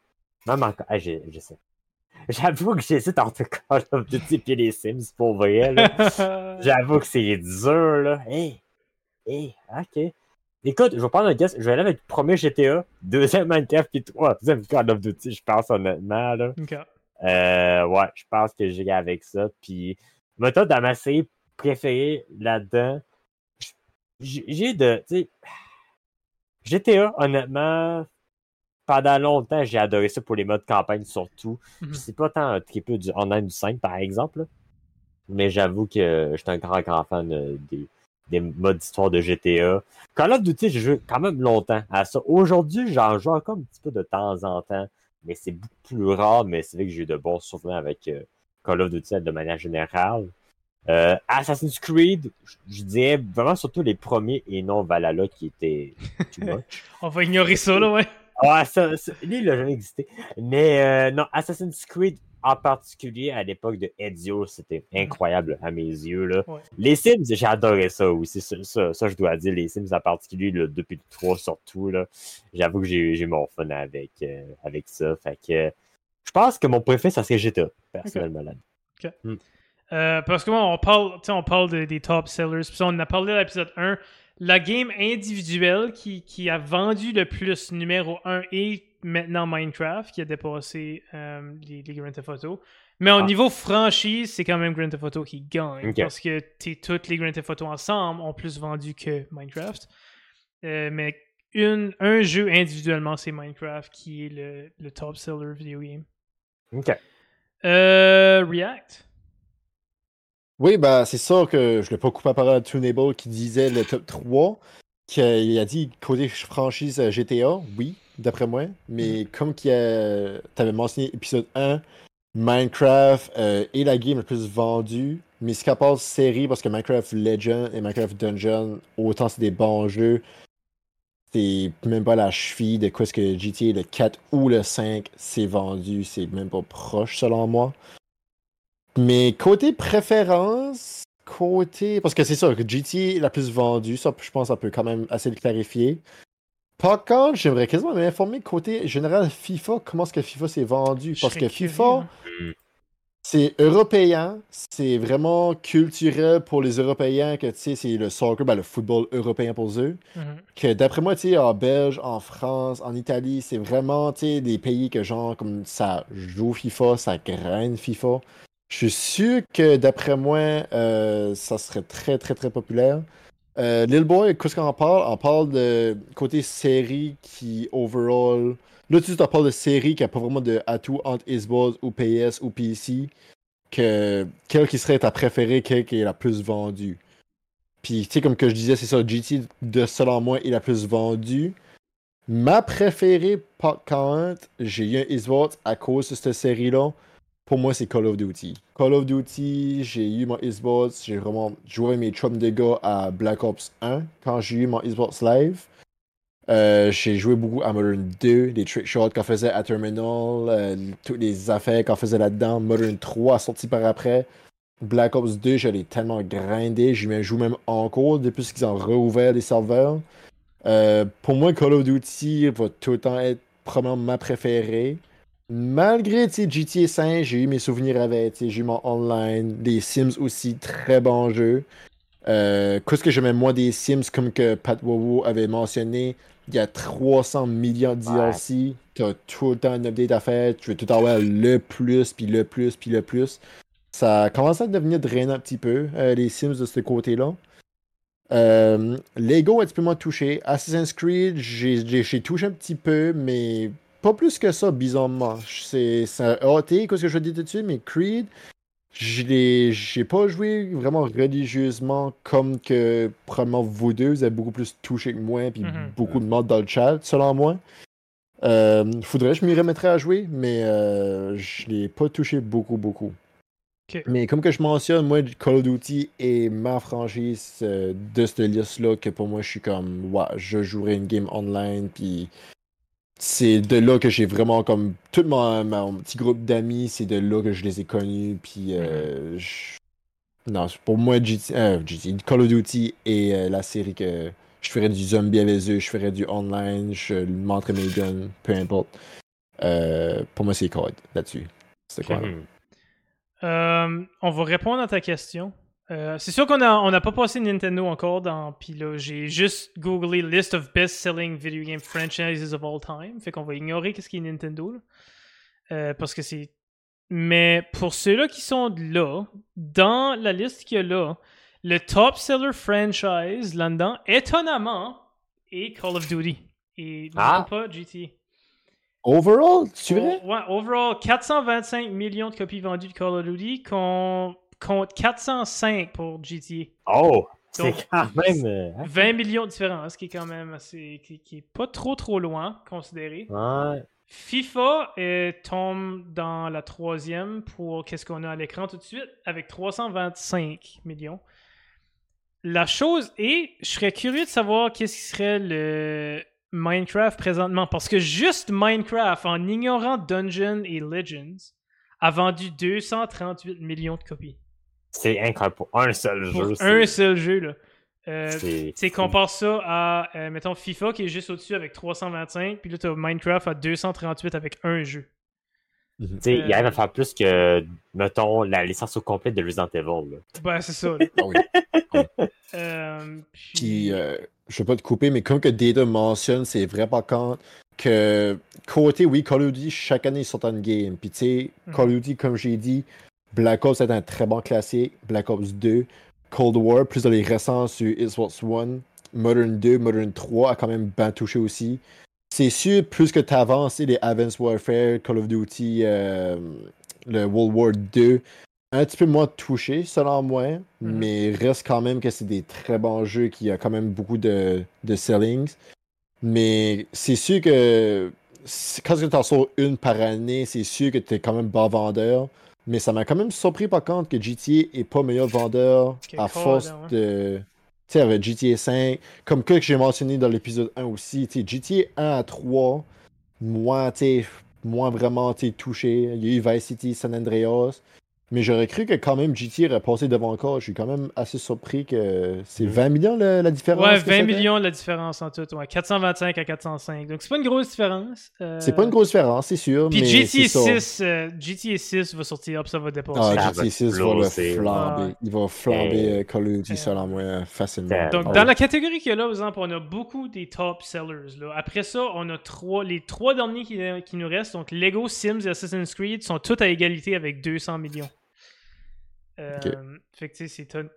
Même encore. Hey, je, je sais. [laughs] J'avoue que j'hésite entre Call of Duty et les Sims pour vrai. [laughs] J'avoue que c'est dur, là. Hey! Hey, ok. Écoute, je vais prendre un guess. Je vais aller avec le premier GTA, deuxième Minecraft, puis troisième Call of Duty, je pense, honnêtement, là. Euh, ouais, je pense que j'irai avec ça. Puis, mettons, dans ma série préférée là-dedans, j'ai de. Tu sais, GTA, honnêtement, pendant longtemps, j'ai adoré ça pour les modes campagne surtout. Mhm. C'est pas tant un triple du online du 5, par exemple. là. Mais j'avoue que j'étais un grand, grand fan euh, des, des modes d'histoire de GTA. Call of Duty, j'ai joué quand même longtemps à ça. Aujourd'hui, j'en joue encore un petit peu de temps en temps. Mais c'est beaucoup plus rare. Mais c'est vrai que j'ai eu de bons souvenirs avec euh, Call of Duty de manière générale. Euh, Assassin's Creed, je- je dirais vraiment surtout les premiers et non Valhalla qui étaient too [laughs] much. On va ignorer ça, là, ouais. Ah, ça, ça- lui, il a jamais existé. Mais euh, non, Assassin's Creed en particulier à l'époque de Ezio, c'était incroyable à mes yeux. Là. Ouais. Les Sims, j'ai adoré ça aussi. Ça, ça, ça, je dois dire, les Sims en particulier, là, depuis le 3 surtout. J'avoue que j'ai mon fun avec, euh, avec ça. Fait que je pense que mon préféré, ça serait GTA, personnellement. là. Euh, parce que moi, on parle, tu sais, on parle de- des top sellers. Puis on en a parlé à l'épisode 1. La game individuelle qui, qui a vendu le plus numéro 1 est maintenant Minecraft, qui a dépassé euh, les, les Grand Theft Auto. Mais au Ah. niveau franchise, c'est quand même Grand Theft Auto qui gagne. Parce que t'es- toutes les Grand Theft Auto ensemble ont plus vendu que Minecraft. Euh, mais une, un jeu individuellement, c'est Minecraft qui est le, le top seller video game. OK. Euh, React. Oui, bah c'est sûr que je l'ai pas coupé à parole à Tunable qui disait le top 3. Qu'il a dit côté franchise euh, GTA, oui, d'après moi. Mais comme tu avais mentionné épisode 1, Minecraft euh, est la game la plus vendue. Mais ce qu'à part série, parce que Minecraft Legend et Minecraft Dungeon, autant c'est des bons jeux, c'est même pas la cheville de quoi ce que GTA le 4 ou le 5 c'est vendu. C'est même pas proche selon moi. Mais côté préférence, côté. Parce que c'est ça, que GTA est la plus vendue, ça je pense qu'on peut quand même assez le clarifier. Par contre, j'aimerais quasiment m'informer côté général FIFA, comment est-ce que FIFA s'est vendu? Parce que FIFA, hein. c'est européen, c'est vraiment culturel pour les Européens, que tu sais, c'est le soccer, ben, le football européen pour eux Mhm. que d'après moi, tu sais, en Belge, en France, en Italie, c'est vraiment, tu sais, des pays que genre, comme ça joue FIFA, ça graine FIFA. Je suis sûr que d'après moi, euh, ça serait très, très, très populaire. Euh, Lil Boy, qu'est-ce qu'on en parle? On parle de côté série qui, overall... Là, tu en parles de série qui a pas vraiment de atout entre Xbox ou PS ou PC. Que, quelle qui serait ta préférée, quelle qui est la plus vendue? Puis, tu sais, comme que je disais, c'est ça, GT, de selon moi, est la plus vendue. Ma préférée, contre, j'ai eu un Xbox à cause de cette série-là. Pour moi, c'est Call of Duty. Call of Duty, j'ai eu mon Xbox, j'ai vraiment joué mes chums de gars à Black Ops 1 quand j'ai eu mon Xbox Live. Euh, j'ai joué beaucoup à Modern 2, les trick shots qu'on faisait à Terminal, euh, toutes les affaires qu'on faisait là-dedans. Modern 3 sorti par après. Black Ops 2, je l'ai tellement grindé, je joue même encore depuis qu'ils ont rouvert les serveurs. Euh, pour moi, Call of Duty va tout le temps être probablement ma préférée. Malgré GTA 5, j'ai eu mes souvenirs avec, j'ai eu mon online, les Sims aussi, très bon jeu. Euh, Qu'est-ce que j'aimais moins des Sims, comme que Pat Wowo avait mentionné, il y a 300 millions de DLC, tu as tout le temps un update à faire, tu veux tout avoir le plus, puis le plus, puis le plus. Ça commence à devenir drainant un petit peu, euh, les Sims de ce côté-là. Euh, Lego un petit peu moins touché. Assassin's Creed, j'ai touché un petit peu, mais pas plus que ça, bizarrement. C'est un AT, qu'est-ce que je veux dire dessus, mais Creed, je j'ai pas joué vraiment religieusement comme que probablement vous deux, vous avez beaucoup plus touché que moi, puis Mhm. beaucoup de modes dans le chat, selon moi. Euh, faudrait que je m'y remettrais à jouer, mais euh, je l'ai pas touché beaucoup, beaucoup. Mais comme que je mentionne, moi, Call of Duty est ma franchise euh, de cette liste-là que pour moi, je suis comme, ouais, je jouerai une game online, puis c'est de là que j'ai vraiment comme tout mon, petit groupe d'amis, c'est de là que je les ai connus, puis euh, non, pour moi, GT, euh, Call of Duty est euh, la série que je ferais du zombie avec eux, je ferais du online, je montrerais mes guns, peu importe. Pour moi, c'est COD là-dessus. C'est quoi? Euh, on va répondre à ta question. Euh, c'est sûr qu'on a, on n'a pas passé Nintendo encore dans. Puis là, j'ai juste googlé list of best-selling video game franchises of all time. Fait qu'on va ignorer qu'est-ce qui est Nintendo. là. Euh, parce que c'est. Mais pour ceux-là qui sont là, dans la liste qu'il y a là, le top seller franchise là-dedans, étonnamment, est Call of Duty. Et non Ah. pas GTA. Overall, tu vrai? Ouais, overall, 425 millions de copies vendues de Call of Duty con- contre 405 pour GTA. Oh, c'est quand même. euh, hein? 20 millions de différence, qui est quand même assez. qui, qui est pas trop trop loin, considéré. Ouais. FIFA euh, tombe dans la troisième pour qu'est-ce qu'on a à l'écran tout de suite, avec 325 millions. La chose est, je serais curieux de savoir qu'est-ce qui serait le Minecraft présentement, parce que juste Minecraft, en ignorant Dungeon et Legends, a vendu 238 millions de copies. C'est incroyable pour un seul Pour jeu. un seul jeu, là. Euh, c'est- tu sais, compare ça à, euh, mettons, FIFA qui est juste au-dessus avec 325, puis là, t'as Minecraft à 238 avec un jeu. Tu sais, il Euh, arrive à faire plus que, mettons, la licence au complet de Resident Evil. là. Ben, c'est ça. là. [laughs] Ah oui. Euh, puis, euh, je vais pas te couper, mais comme que Data mentionne, c'est vrai par contre que côté, oui, Call of Duty, chaque année, ils sortent une game. Puis, tu sais, Mhm. Call of Duty, comme j'ai dit, Black Ops est un très bon classique. Black Ops 2, Cold War, plus dans les récents sur Xbox One. Modern 2, Modern 3 a quand même bien touché aussi. C'est sûr, plus que tu avances, les Advanced Warfare, Call of Duty, euh, le World War 2, un petit peu moins touché, selon moi, mais reste quand même que c'est des très bons jeux qui a quand même beaucoup de, de sellings. Mais c'est sûr que quand tu en sors une par année, c'est sûr que tu es quand même bon vendeur. Mais ça m'a quand même surpris par contre que GTA est pas meilleur vendeur à force hein, de. Tu sais, avec GTA 5, comme que j'ai mentionné dans l'épisode 1 aussi, tu sais, GTA 1 à 3, moins, tu moins vraiment touché. Il y a eu Vice City, San Andreas. Mais j'aurais cru que quand même GTA aurait passé devant encore. Je suis quand même assez surpris que c'est Mhm. 20 millions la, la différence. ouais, que 20 c'était. millions la différence en tout. Ouais, 425 à 405. Donc, c'est pas une grosse différence. Euh, C'est pas une grosse différence, c'est sûr. Puis mais GTA c'est ça. 6, euh, GTA 6 va sortir, puis ça va dépasser. Ah, Ça GTA va 6 va le exploser, flamber. Il va flamber euh, Call of Duty selon moi facilement. Euh, Donc, Ah dans la catégorie qu'il y a là, par exemple, on a beaucoup des top sellers. Là. Après ça, on a trois, les trois derniers qui, qui nous restent. Donc, Lego, Sims et Assassin's Creed sont tous à égalité avec 200 millions. Euh. Fait que, c'est tout-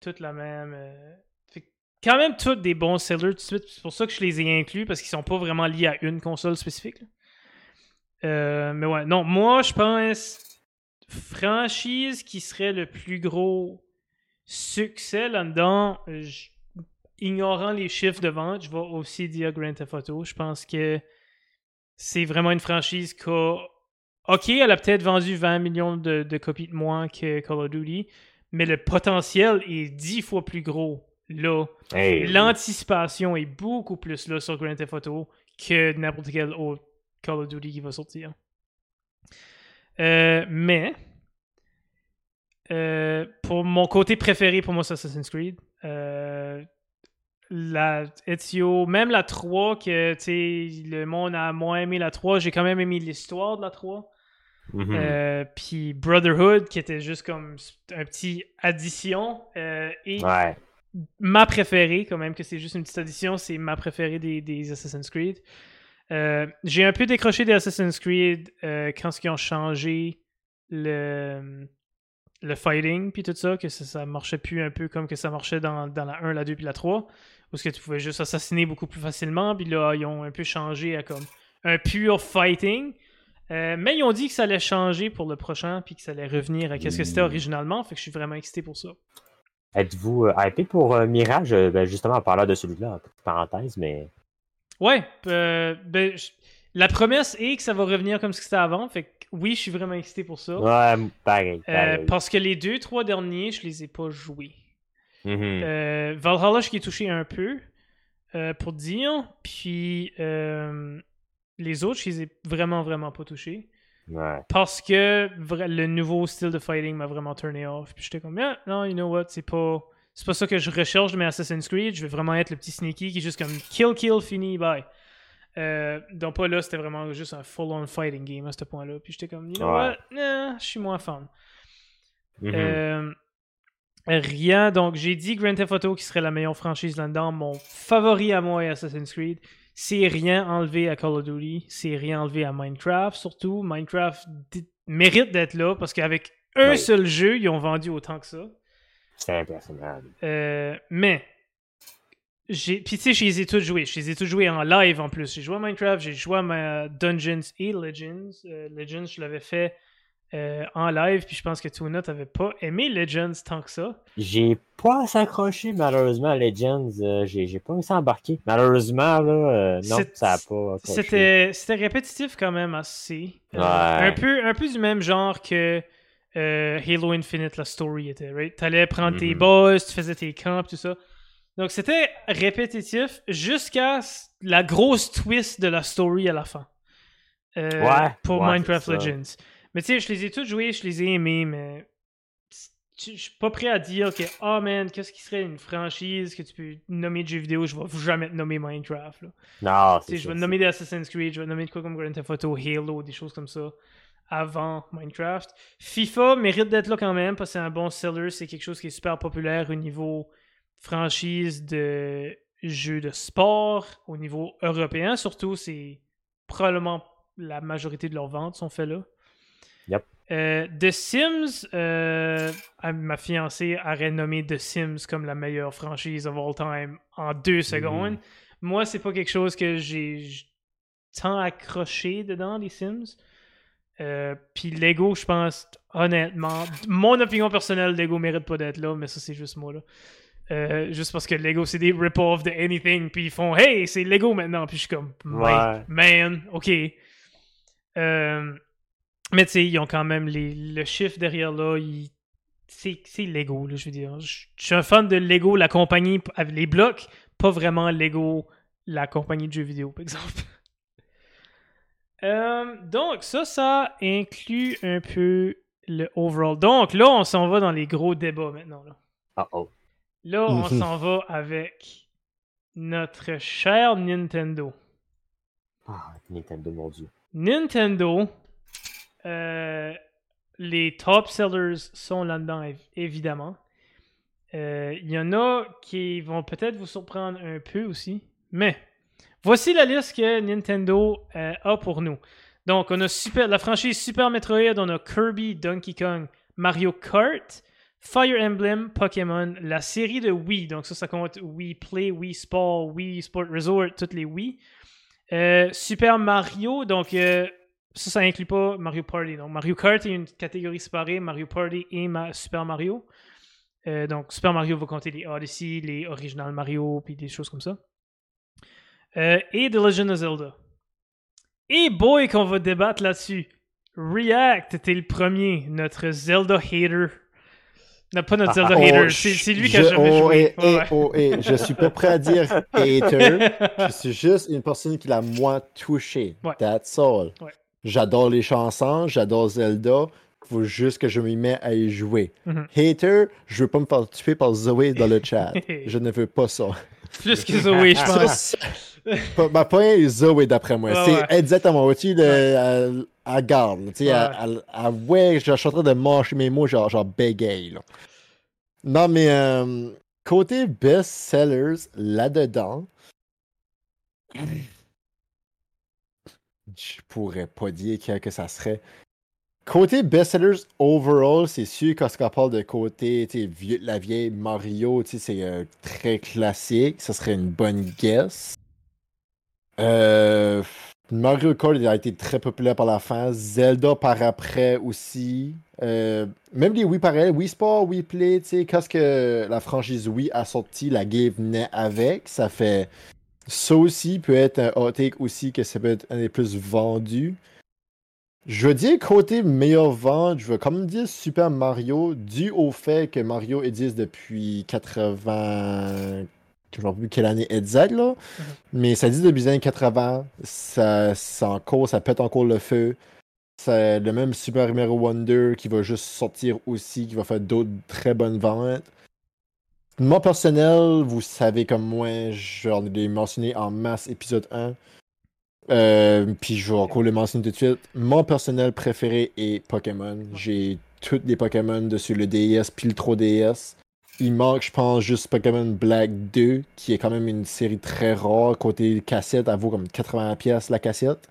toute la même. euh, Fait que, quand même, tous des bons sellers tout de suite. C'est pour ça que je les ai inclus, parce qu'ils sont pas vraiment liés à une console spécifique. Euh, mais ouais, non, moi, je pense franchise qui serait le plus gros succès là-dedans, ignorant les chiffres de vente, je vais aussi dire Grand Theft Auto. Je pense que c'est vraiment une franchise qui a... Ok, elle a peut-être vendu 20 millions de, de copies de moins que Call of Duty, mais le potentiel est 10 fois plus gros là. Hey, L'anticipation est beaucoup plus là sur Grand Theft Auto que n'importe quel autre Call of Duty qui va sortir. Euh, mais, euh, pour mon côté préféré, pour moi, c'est Assassin's Creed. Euh, la Ezio, même la 3, que tu sais, le monde a moins aimé la 3, j'ai quand même aimé l'histoire de la 3. mhm. Euh, Puis Brotherhood, qui était juste comme un petit addition. euh, et Ouais. ma préférée, quand même, que c'est juste une petite addition, c'est ma préférée des, des Assassin's Creed. Euh, j'ai un peu décroché des Assassin's Creed quand ils ont changé le, le fighting puis tout ça, que ça, ça marchait plus un peu comme que ça marchait dans, dans la 1, la 2 puis la 3, où ce que tu pouvais juste assassiner beaucoup plus facilement, puis là, ils ont un peu changé à comme un pur fighting. Euh, mais ils ont dit que ça allait changer pour le prochain, puis que ça allait revenir à ce que c'était Mm. originalement, fait que je suis vraiment excité pour ça. Êtes-vous euh, hypé pour euh, Mirage? Ben, justement, en parlant de celui-là, parenthèse, mais. Ouais, euh, ben, la promesse est que ça va revenir comme ce que c'était avant. Fait que oui, je suis vraiment excité pour ça. Ouais, pareil. Pareil. parce que les deux, trois derniers, je les ai pas joués. Mhm. Euh, Valhalla, je qui ai touché un peu, euh, pour dire. Puis euh, les autres, je les ai vraiment, vraiment pas touchés. Ouais. Parce que le nouveau style de fighting m'a vraiment turné off. Puis j'étais comme, Ah, non, you know what, c'est pas, c'est pas ça que je recherche de mes Assassin's Creed. Je veux vraiment être le petit sneaky qui est juste comme kill, kill, fini, bye. Euh, donc, pas là, c'était vraiment juste un full-on fighting game à ce point-là. Puis j'étais comme, you know Ouais. what, nah, je suis moins fan. Mhm. Euh, rien. Donc, j'ai dit Grand Theft Auto qui serait la meilleure franchise là-dedans. Mon favori à moi est Assassin's Creed. C'est rien enlevé à Call of Duty. C'est rien enlevé à Minecraft, surtout. Minecraft mérite d'être là parce qu'avec un seul jeu, ils ont vendu autant que ça. C'est impressionnant. Euh, mais, j'ai, puis tu sais, je les ai tous joués. Je les ai tous joués en live en plus. J'ai joué à Minecraft, j'ai joué à ma Dungeons et Legends. Euh, Legends, je l'avais fait euh, en live, puis je pense que Tuna, t'avais pas aimé Legends tant que ça. J'ai pas assez accroché, malheureusement, à Legends. Euh, j'ai pas réussi à embarquer. Malheureusement, là, euh, non, ça a pas. C'était, c'était répétitif quand même assez. Euh, Ouais. un, peu, un peu du même genre que Halo Infinite, la story était, right? T'allais prendre tes Mhm. boss, tu faisais tes camps, tout ça. Donc c'était répétitif jusqu'à la grosse twist de la story à la fin. Ouais, Pour ouais, Minecraft. Legends. Mais tu sais, je les ai tous joués, je les ai aimés, mais je suis pas prêt à dire que, oh man, qu'est-ce qui serait une franchise que tu peux nommer de jeux vidéo, je vais jamais te nommer Minecraft. Là. Non, c'est je vais te nommer des Assassin's Creed, je vais nommer de quoi comme Grand Theft Auto, Halo, des choses comme ça, avant Minecraft. FIFA mérite d'être là quand même, parce que c'est un bon seller, c'est quelque chose qui est super populaire au niveau franchise de jeux de sport, au niveau européen surtout, c'est probablement la majorité de leurs ventes sont faites là. Yep. Euh, The Sims, euh, ma fiancée aurait nommé The Sims comme la meilleure franchise of all time en deux secondes. Moi, c'est pas quelque chose que j'ai tant accroché dedans, les Sims. Euh, Puis Lego, je pense, honnêtement, mon opinion personnelle, Lego mérite pas d'être là, mais ça, c'est juste moi, là. Euh, juste parce que Lego, c'est des rip-off de anything, puis ils font Hey, c'est Lego maintenant, puis je suis comme Ouais. Man, ok. Euh, mais tu sais, ils ont quand même les, le chiffre derrière là, ils- c'est Lego, là, je veux dire. Je suis un fan de Lego, la compagnie avec les blocs, pas vraiment Lego, la compagnie de jeux vidéo, par exemple. [laughs] Euh, donc, ça, ça inclut un peu le overall. Donc, là, on s'en va dans les gros débats maintenant. Là, Ah, oh. là on Mhm. s'en va avec notre cher Nintendo. Ah, Nintendo, mon dieu. Nintendo, euh, les top sellers sont là-dedans, év- évidemment. Euh, Il y en a qui vont peut-être vous surprendre un peu aussi, mais voici la liste que Nintendo euh, a pour nous. Donc, on a la franchise Super Metroid, on a Kirby, Donkey Kong, Mario Kart, Fire Emblem, Pokémon, la série de Wii. Donc, ça, ça compte Wii Play, Wii Sport, Wii Sport Resort, toutes les Wii. Euh, Super Mario, donc euh, ça, ça inclut pas Mario Party. Donc Mario Kart est une catégorie séparée, Mario Party et Ma- Super Mario. Euh, donc Super Mario va compter les Odyssey, les Original Mario, puis des choses comme ça. Euh, et The Legend of Zelda. Et boy qu'on va débattre là-dessus. React était le premier, notre Zelda hater. Non, pas notre Ah, Zelda Oh, hater. C'est lui qui a jamais oh, joué. eh, eh, ouais. oh, eh, je suis pas prêt à dire hater. [laughs] Je suis juste une personne qui l'a moins touché. Ouais. That's all. Ouais. J'adore les chansons, j'adore Zelda. Faut juste que je m'y mets à y jouer. Mhm. Hater, je veux pas me faire tuer par Zoé dans le chat. [laughs] je ne veux pas ça. Plus que Zoé, je [laughs] pense. Pas- Ma point est Zoé d'après moi. C'est ouais. exactement. Vois-tu, le, elle, elle garde. Tu sais, Ouais. elle, ouais, je suis en train de mâcher mes mots, genre, genre bégaye. Là. Non, mais euh, côté best-sellers, là-dedans, je pourrais pas dire quel que ça serait. Côté best-sellers overall, c'est sûr quand parle de côté, vieux- la vieille Mario, c'est euh, très classique. Ça serait une bonne guess. Euh, Mario Kart a été très populaire par la fin. Zelda par après aussi. Euh, même les Wii pareil, Wii Sport, Wii Play, tu sais, quand que la franchise Wii a sorti, la game venait avec. Ça fait. Ça aussi peut être un hot take aussi que ça peut être un des plus vendus. Je veux dire côté meilleur vente, je veux quand même dire Super Mario, dû au fait que Mario existe depuis 80. Je ne sais plus quelle année exacte, là. Mais ça dit depuis les années 80. Ça, ça, encore, ça pète encore le feu. C'est le même Super Mario Wonder qui va juste sortir aussi, qui va faire d'autres très bonnes ventes. Moi, personnel, vous savez comme moi, j'en ai mentionné en masse épisode 1. Euh, puis je vais encore le mentionner tout de suite. Mon personnel préféré est Pokémon. J'ai tous les Pokémon dessus le DS puis le 3DS. Il manque, je pense, juste Pokémon Black 2, qui est quand même une série très rare. Côté cassette, elle vaut comme 80$ la cassette.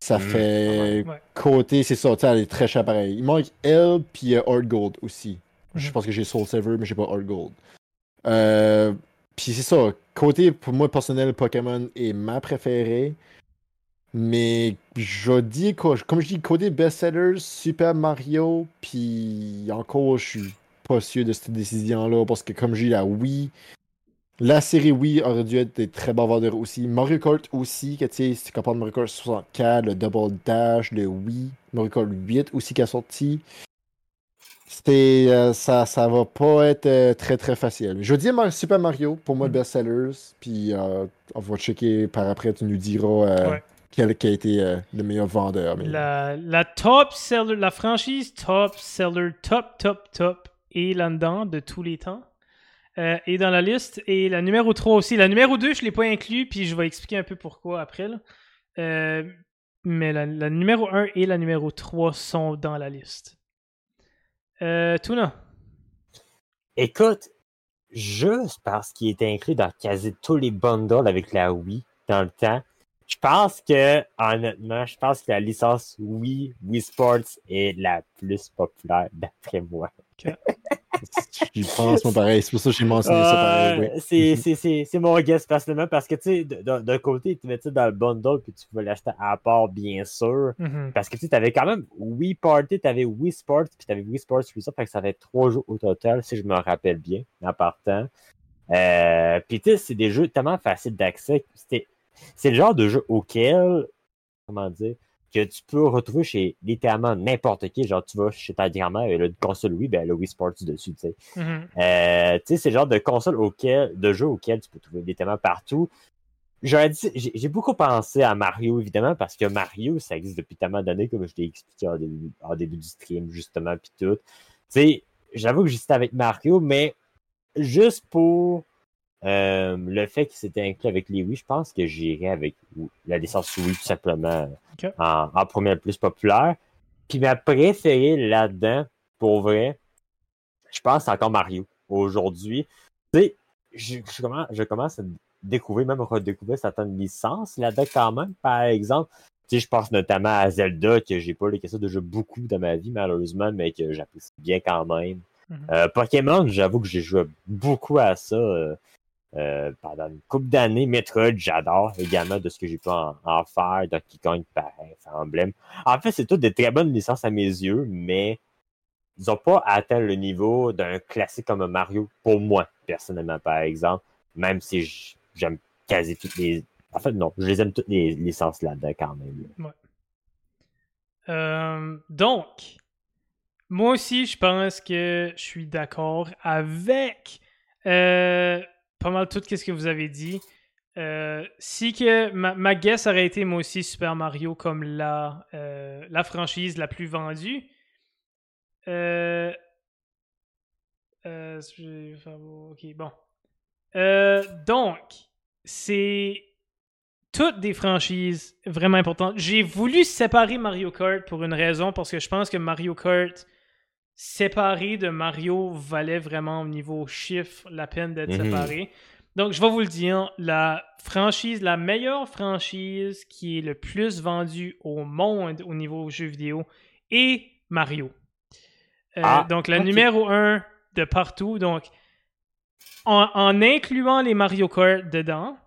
Ça Mm, fait. ouais. Côté, c'est ça, elle est très chère pareil. Il manque elle, puis euh, Hard Gold aussi. Je Mhm. pense que j'ai Soul Silver, mais j'ai pas Hard Gold. Euh, puis c'est ça. Côté, pour moi, personnel, Pokémon est ma préférée. Mais je dis, comme je dis, côté best-sellers, Super Mario, puis encore, je suis pas sûr de cette décision-là, parce que comme j'ai la Wii, la série Wii aurait dû être des très bons vendeurs aussi. Mario Kart aussi, que tu sais, si tu Mario Kart 64, le Double Dash, le Wii, Mario Kart 8 aussi qui a sorti. C'était, euh, ça, ça va pas être euh, très très facile. Je veux dire Super Mario, pour moi, Mm. best-sellers, puis euh, on va checker par après, tu nous diras Ouais. quel qui a été le meilleur vendeur. mais- La, la top seller, la franchise top seller, top, top, top est là-dedans de tous les temps. Et dans la liste. Et la numéro 3 aussi. La numéro 2, je ne l'ai pas inclus, puis je vais expliquer un peu pourquoi après. là. Mais la, la numéro 1 et la numéro 3 sont dans la liste. Euh, Tuna. Écoute, juste parce qu'il était inclus dans quasi tous les bundles avec la Wii dans le temps, je pense que, honnêtement, je pense que la licence Wii, Wii Sports est la plus populaire d'après moi. [laughs] J'y pense, moi, pareil. C'est pour ça que j'ai mentionné ça pareil. Oui. c'est- c'est- C'est c'est mon guess personnellement parce que, tu sais, d'un côté, tu mets ça dans le bundle puis tu peux l'acheter à part, bien sûr. Mhm. Parce que tu avais quand même Wii Party, tu avais Wii Sports, puis tu avais Wii Sports Resort, fait que ça fait trois jeux au total, si je me rappelle bien, en partant. Euh, puis tu sais, c'est des jeux tellement faciles d'accès. C'était- C'est le genre de jeu auquel, comment dire, que tu peux retrouver chez littéralement n'importe qui. Genre, tu vas chez ta grand-mère et le console Wii, ben, le Wii Sports dessus, tu sais. Mhm. Euh, tu sais, c'est le genre de console auquel, de jeu auquel tu peux trouver thèmes partout. J'aurais dit, j'ai beaucoup pensé à Mario, évidemment, parce que Mario, ça existe depuis tellement d'années, comme je l'ai expliqué en début, en début du stream, justement, puis tout. Tu sais, j'avoue que j'étais avec Mario, mais juste pour euh, le fait qu'il s'était inclus avec les Wii, je pense que j'irais avec la licence Wii, tout simplement, en, le plus populaire. Puis ma préférée là-dedans, pour vrai, je pense c'est encore Mario aujourd'hui. Tu sais, je, je commence, je commence à découvrir, même redécouvrir certaines licences là-dedans quand même. Par exemple, tu sais, je pense notamment à Zelda, que j'ai pas les questions de jeu beaucoup dans ma vie, malheureusement, mais que j'apprécie bien quand même. Mhm. Euh, Pokémon, j'avoue que j'ai joué beaucoup à ça euh, euh, pendant une couple d'années. Metroid, j'adore également de ce que j'ai pu en, faire. Donkey Kong, pareil, Fire Emblem. En fait, c'est toutes des très bonnes licences à mes yeux, mais ils n'ont pas atteint le niveau d'un classique comme Mario, pour moi, personnellement, par exemple. Même si j'aime quasi toutes les. En fait, non, je les aime toutes les licences là-dedans quand même. Euh, donc, Moi aussi, je pense que je suis d'accord avec euh, pas mal tout ce que vous avez dit. Euh, si que ma, ma, guess aurait été moi aussi Super Mario comme la, euh, la franchise la plus vendue. Euh, euh, ok, bon. Donc, c'est toutes des franchises vraiment importantes. J'ai voulu séparer Mario Kart pour une raison, parce que je pense que Mario Kart séparé de Mario valait vraiment au niveau chiffre la peine d'être Mhm. séparé. Donc, je vais vous le dire, la franchise, la meilleure franchise qui est le plus vendue au monde au niveau jeux vidéo est Mario. Euh, Ah, donc, le ok. numéro 1 de partout. Donc, en, en incluant les Mario Kart dedans,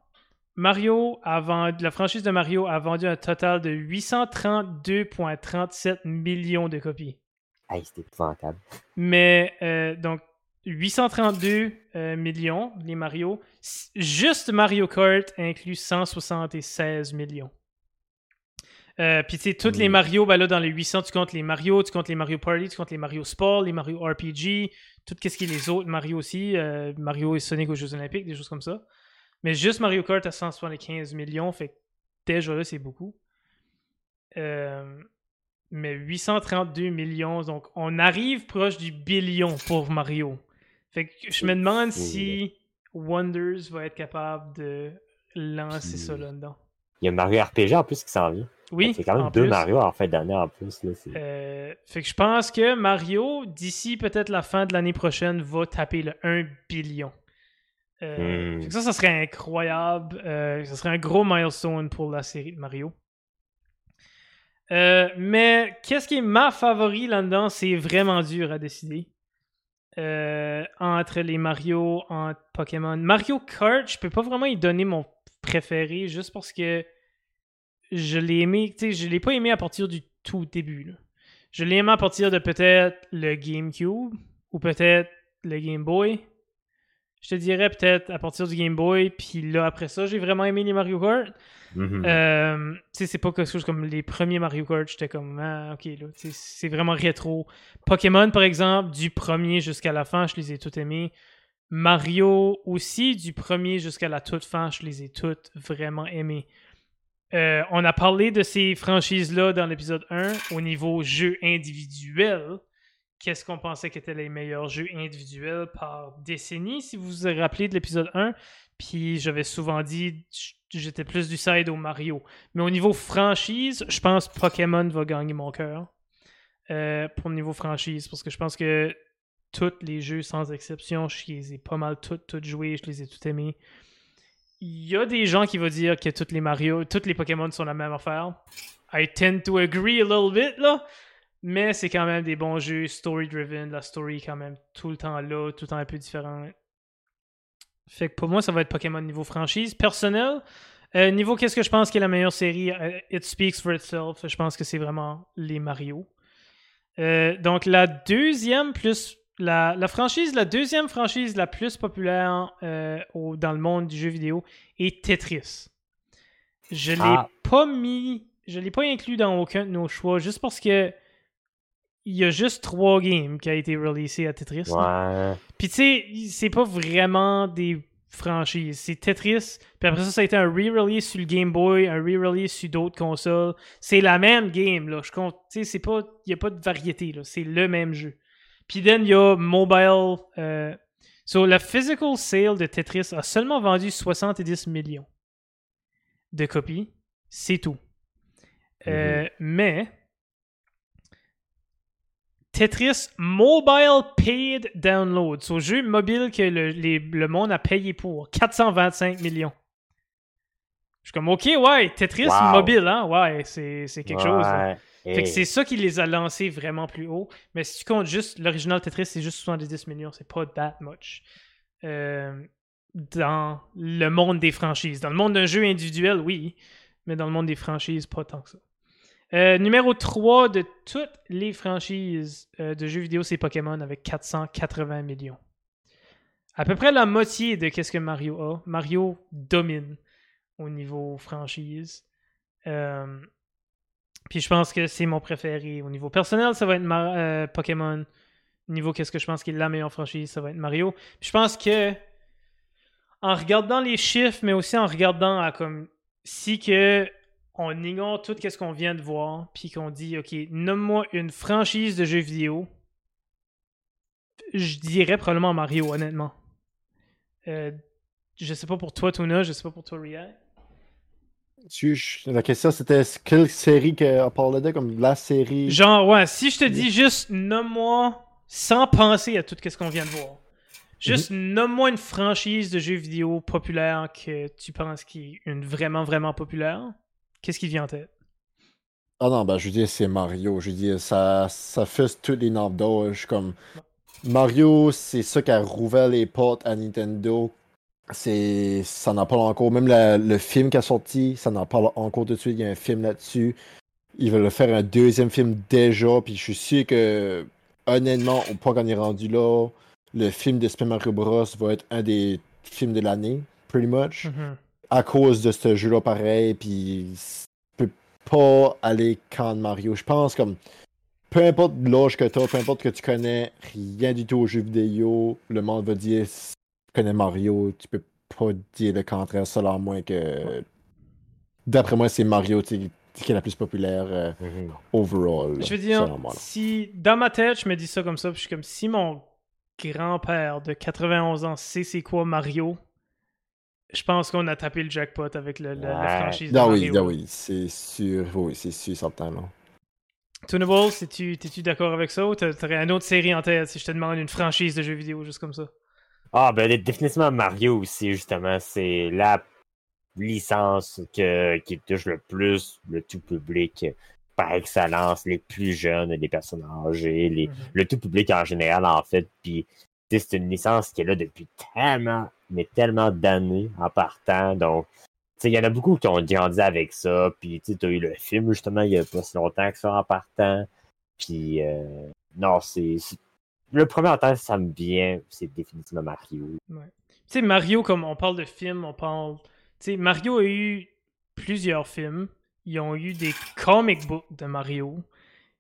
Mario a vendu, la franchise de Mario a vendu un total de 832,37 millions de copies. Hey, c'était épouvantable. Mais euh, donc 832 euh, millions, les Mario. Juste Mario Kart inclut 176 millions. Euh, Puis tu sais, toutes les Mm. Mario, ben là, dans les 800, tu comptes les Mario, tu comptes les Mario Party, tu comptes les Mario Sport, les Mario RPG, tout ce qui est les autres Mario aussi, Mario et Sonic aux Jeux Olympiques, des choses comme ça. Mais juste Mario Kart à 175 millions, fait que déjà là, c'est beaucoup. Euh, mais 832 millions, donc on arrive proche du billion pour Mario. Fait que je me demande fou, si Wonders va être capable de lancer ça là-dedans. Il y a Mario RPG en plus qui s'en vient. Oui, C'est quand même deux plus. Mario en fin d'année en plus. Là, Euh, fait que je pense que Mario, d'ici peut-être la fin de l'année prochaine, va taper le 1 billion. Euh, Hmm. fait que ça, ça serait incroyable. Euh, ça serait un gros milestone pour la série de Mario. Euh, mais qu'est-ce qui est ma favori là-dedans, c'est vraiment dur à décider. Euh, entre les Mario, entre Pokémon. Mario Kart, je peux pas vraiment y donner mon préféré juste parce que je l'ai aimé, tu sais, je l'ai pas aimé à partir du tout début. Je l'ai aimé à partir de peut-être le GameCube ou peut-être le Game Boy. Je te dirais peut-être à partir du Game Boy, puis là après ça, j'ai vraiment aimé les Mario Kart. Mhm. Euh, c'est pas quelque chose comme les premiers Mario Kart, j'étais comme, ah, ok, c'est vraiment rétro. Pokémon, par exemple, du premier jusqu'à la fin, je les ai tous aimés. Mario aussi, du premier jusqu'à la toute fin, je les ai toutes vraiment aimés. Euh, on a parlé de ces franchises-là dans l'épisode 1 au niveau jeu individuel. Qu'est-ce qu'on pensait qu'étaient les meilleurs jeux individuels par décennie, si vous vous rappelez de l'épisode 1. Puis j'avais souvent dit j'étais plus du side au Mario. Mais au niveau franchise, je pense Pokémon va gagner mon cœur. euh, pour le niveau franchise. Parce que je pense que tous les jeux, sans exception, je les ai pas mal toutes, toutes joués, je les ai tous aimés. Il y a des gens qui vont dire que tous les Mario, tous les Pokémon sont la même affaire. I tend to agree a little bit, là. Mais c'est quand même des bons jeux story-driven. La story est quand même tout le temps là, tout le temps un peu différente. Fait que pour moi, ça va être Pokémon niveau franchise. Personnel, euh, niveau qu'est-ce que je pense qui est la meilleure série, euh, it speaks for itself. Je pense que c'est vraiment les Mario. Euh, donc la deuxième plus la, la franchise, la deuxième franchise la plus populaire au- dans le monde du jeu vidéo est Tetris. Je l'ai Ah. pas mis, je l'ai pas inclus dans aucun de nos choix juste parce que il y a juste trois games qui a été releasé à Tetris. Ouais. Puis tu sais, c'est pas vraiment des franchises. C'est Tetris. Puis après ça, ça a été un re-release sur le Game Boy, un re-release sur d'autres consoles. C'est la même game, là. Je compte. Tu sais, c'est pas. Il y a pas de variété, là. C'est le même jeu. Puis then, il y a mobile. Euh... So, la physical sale de Tetris a seulement vendu 70 millions de copies. C'est tout. Euh, mais. Tetris Mobile Paid Download. C'est au jeu mobile que le, les- le monde a payé pour 425 millions. Je suis comme, ok, ouais, Tetris Wow. mobile, hein, ouais, c'est c'est quelque chose. Fait que c'est ça qui les a lancés vraiment plus haut. Mais si tu comptes juste l'original Tetris, c'est juste 70 millions. C'est pas that much. Euh, dans le monde des franchises. Dans le monde d'un jeu individuel, oui. Mais dans le monde des franchises, pas tant que ça. Euh, numéro 3 de toutes les franchises euh, de jeux vidéo, c'est Pokémon avec 480 millions. À peu près la moitié de qu'est-ce que Mario a. Mario domine au niveau franchise. Euh, Puis je pense que c'est mon préféré. Au niveau personnel, ça va être Pokémon. Au niveau qu'est-ce que je pense qui est la meilleure franchise, ça va être Mario. Puis je pense que en regardant les chiffres, mais aussi en regardant à comme si que on ignore tout ce qu'on vient de voir, puis qu'on dit ok, nomme-moi une franchise de jeux vidéo. Je dirais probablement Mario, honnêtement. Euh, je sais pas pour toi, Tuna, je sais pas pour toi, Ria. La question c'était quelle série qu'on parlait de comme la série? Genre, ouais, si je te dis juste nomme-moi, sans penser à tout ce qu'on vient de voir, juste nomme-moi une franchise de jeux vidéo populaire que tu penses qui est une vraiment, vraiment populaire, qu'est-ce qui vient en tête? Ah non, ben je veux dire, c'est Mario. Je veux dire, ça, ça fait toutes les normes d'or. Je suis comme. Mario, c'est ça qui a rouvert les portes à Nintendo. C'est. Ça n'en parle encore. Même la- le film qui a sorti, ça n'en parle encore tout de suite. Il y a un film là-dessus. Ils veulent faire un deuxième film déjà. Puis je suis sûr que, honnêtement, au point qu'on est rendu là, le film de Super Mario Bros. va être un des films de l'année, pretty much Mhm. À cause de ce jeu-là pareil, puis tu peux pas aller contre Mario. Je pense comme peu importe l'âge que t'as, peu importe que tu connais rien du tout aux jeux vidéo, le monde va dire si tu connais Mario, tu peux pas dire le contraire, selon moins que d'après moi c'est Mario qui est la plus populaire euh, Mhm. overall. Je veux dire, moi, si dans ma tête, je me dis ça comme ça, puis je suis comme si mon grand-père de 91 ans sait c'est quoi Mario, je pense qu'on a tapé le jackpot avec le- le- la franchise de Ah oui, ah oui, c'est sûr, oui, c'est sûr, certain. Là. Tunable, es-tu t'es-tu d'accord avec ça ou t'a- t'aurais une autre série en tête si je te demande une franchise de jeux vidéo juste comme ça? Ah, ben définitivement Mario aussi, justement. C'est la licence que, qui touche le plus le tout public par excellence, les plus jeunes, les personnes âgées, les, Mhm. le tout public en général, en fait. Puis, c'est une licence qui est là depuis tellement, mais tellement d'années en partant. Donc, il y en a beaucoup qui ont grandi avec ça. Puis, tu as eu le film, justement, il y a pas si longtemps que ça en partant. Puis, euh, non, c'est. Le premier en tête, ça me vient, c'est définitivement Mario. Tu sais, Mario, comme on parle de films, on parle. Tu sais, Mario a eu plusieurs films. Ils ont eu des comic books de Mario.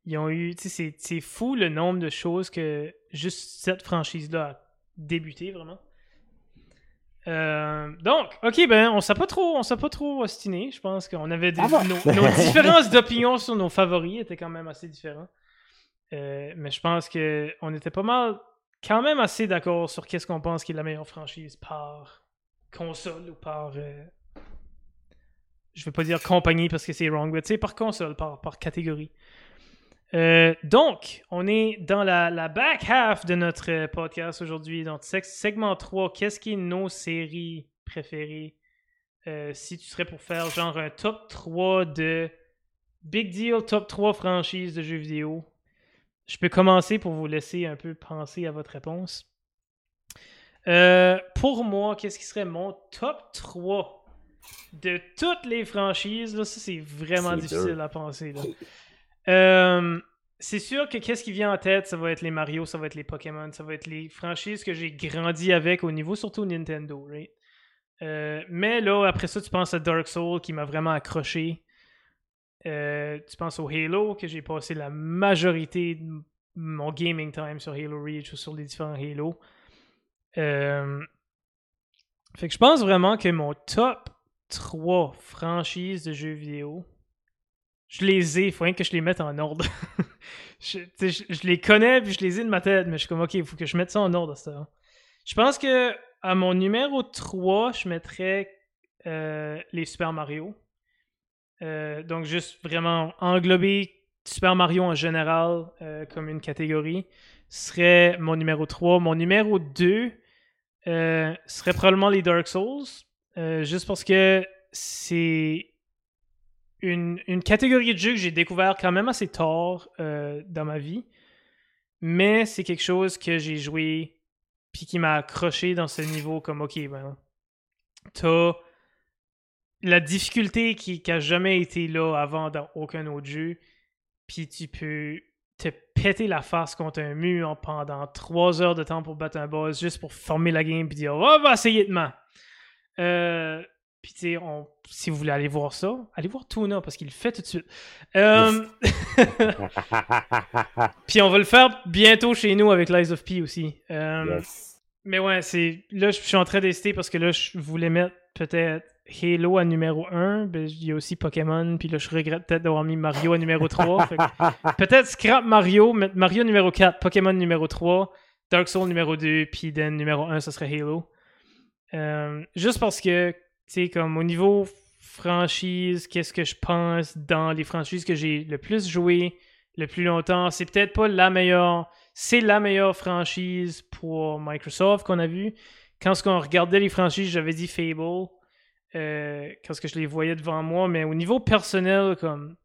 Ils ont eu. Tu sais, c'est fou le nombre de choses que juste cette franchise-là a débuté, vraiment. Euh, donc, ok, ben, on s'est pas trop, on s'est pas trop ostiné. Je pense qu'on avait des, Ah bon? nos, nos [laughs] différences d'opinion sur nos favoris étaient quand même assez différents. Euh, mais je pense que on était pas mal, quand même assez d'accord sur qu'est-ce qu'on pense qui est la meilleure franchise par console ou par, euh, je vais pas dire compagnie parce que c'est wrong, mais tu sais par console, par, par catégorie. Euh, donc, on est dans la, la back half de notre euh, podcast aujourd'hui. Donc, seg- segment 3, qu'est-ce qui est nos séries préférées? Euh, si tu serais pour faire genre un top 3 de Big Deal, top 3 franchises de jeux vidéo, je peux commencer pour vous laisser un peu penser à votre réponse. Euh, pour moi, qu'est-ce qui serait mon top 3 de toutes les franchises? Là, ça, c'est vraiment difficile dur. à penser. là. [laughs] Euh, c'est sûr que qu'est-ce qui vient en tête, ça va être les Mario, ça va être les Pokémon, ça va être les franchises que j'ai grandi avec au niveau surtout Nintendo? Euh, mais là, après ça, tu penses à Dark Souls qui m'a vraiment accroché. Euh, tu penses au Halo, que j'ai passé la majorité de mon gaming time sur Halo Reach ou sur les différents Halo. Fait que je pense vraiment que mon top 3 franchises de jeux vidéo, je les ai, il faut rien que je les mette en ordre. [laughs] je, les connais puis je les ai de ma tête, mais je suis comme ok, il faut que je mette ça en ordre. Ça. Je pense que à mon numéro 3, je mettrais euh, les Super Mario. Euh, donc, juste vraiment englober Super Mario en général euh, comme une catégorie serait mon numéro 3. Mon numéro 2 euh, serait probablement les Dark Souls. juste parce que c'est une, catégorie de jeu que j'ai découvert quand même assez tard euh, dans ma vie. Mais c'est quelque chose que j'ai joué puis qui m'a accroché dans ce niveau comme ok ben t'as la difficulté qui n'a jamais été là avant dans aucun autre jeu puis tu peux te péter la face contre un mur pendant trois heures de temps pour battre un boss juste pour former la game puis dire oh, on va essayer de man. Euh, Puis, tu sais, on- si vous voulez aller voir ça, allez voir Tuna parce qu'il le fait tout de suite. Euh, [laughs] Puis, on va le faire bientôt chez nous avec Lies of P aussi. Euh, yes. Mais ouais, c'est là, je suis en train d'hésiter parce que là, je voulais mettre peut-être Halo à numéro 1. Ben, il y a aussi Pokémon. Puis là, je regrette peut-être d'avoir mis Mario à numéro 3. [laughs] Fait que peut-être scrap Mario, mettre Mario numéro 4, Pokémon numéro 3, Dark Souls numéro 2, puis then numéro 1, ça serait Halo. Euh, juste parce que, tu sais, comme au niveau franchise, qu'est-ce que je pense dans les franchises que j'ai le plus joué, le plus longtemps, c'est peut-être pas la meilleure. C'est la meilleure franchise pour Microsoft qu'on a vu. Quand ce qu'on regardait les franchises, j'avais dit Fable. euh, quand je les voyais devant moi, mais au niveau personnel, comme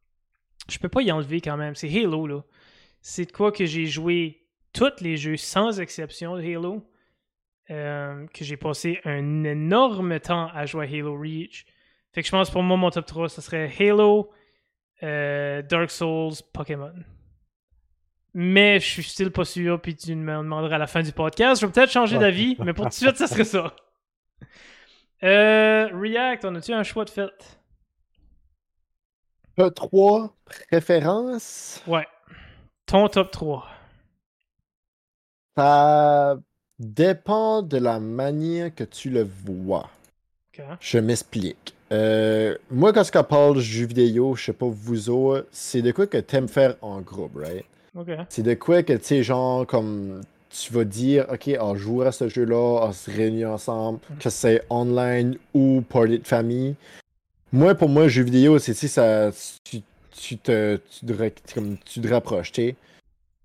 je peux pas y enlever quand même. C'est Halo là. C'est de quoi que j'ai joué tous les jeux sans exception de Halo. Euh, que j'ai passé un énorme temps à jouer à Halo Reach. Fait que je pense pour moi, mon top 3, ce serait Halo, euh, Dark Souls, Pokémon. Mais je suis still pas sûr, puis tu me demanderas à la fin du podcast. Je vais peut-être changer d'avis, mais pour tout de suite, ça serait ça. [laughs] Euh, React, on a-tu un choix de fait? Top 3 préférences? Ouais. Ton top 3. Ça dépend de la manière que tu le vois. Je m'explique. Euh, moi, quand je parle de jeux vidéo, je sais pas vous autres, c'est de quoi que t'aimes faire en groupe, right? C'est de quoi que, tu sais, genre, comme tu vas dire, OK, on jouera à ce jeu-là, on se réunit ensemble, que c'est online ou party de famille. Moi, pour moi, jeux vidéo, c'est, sais, ça, tu, tu te, tu te, comme, tu te rapproches, tu sais.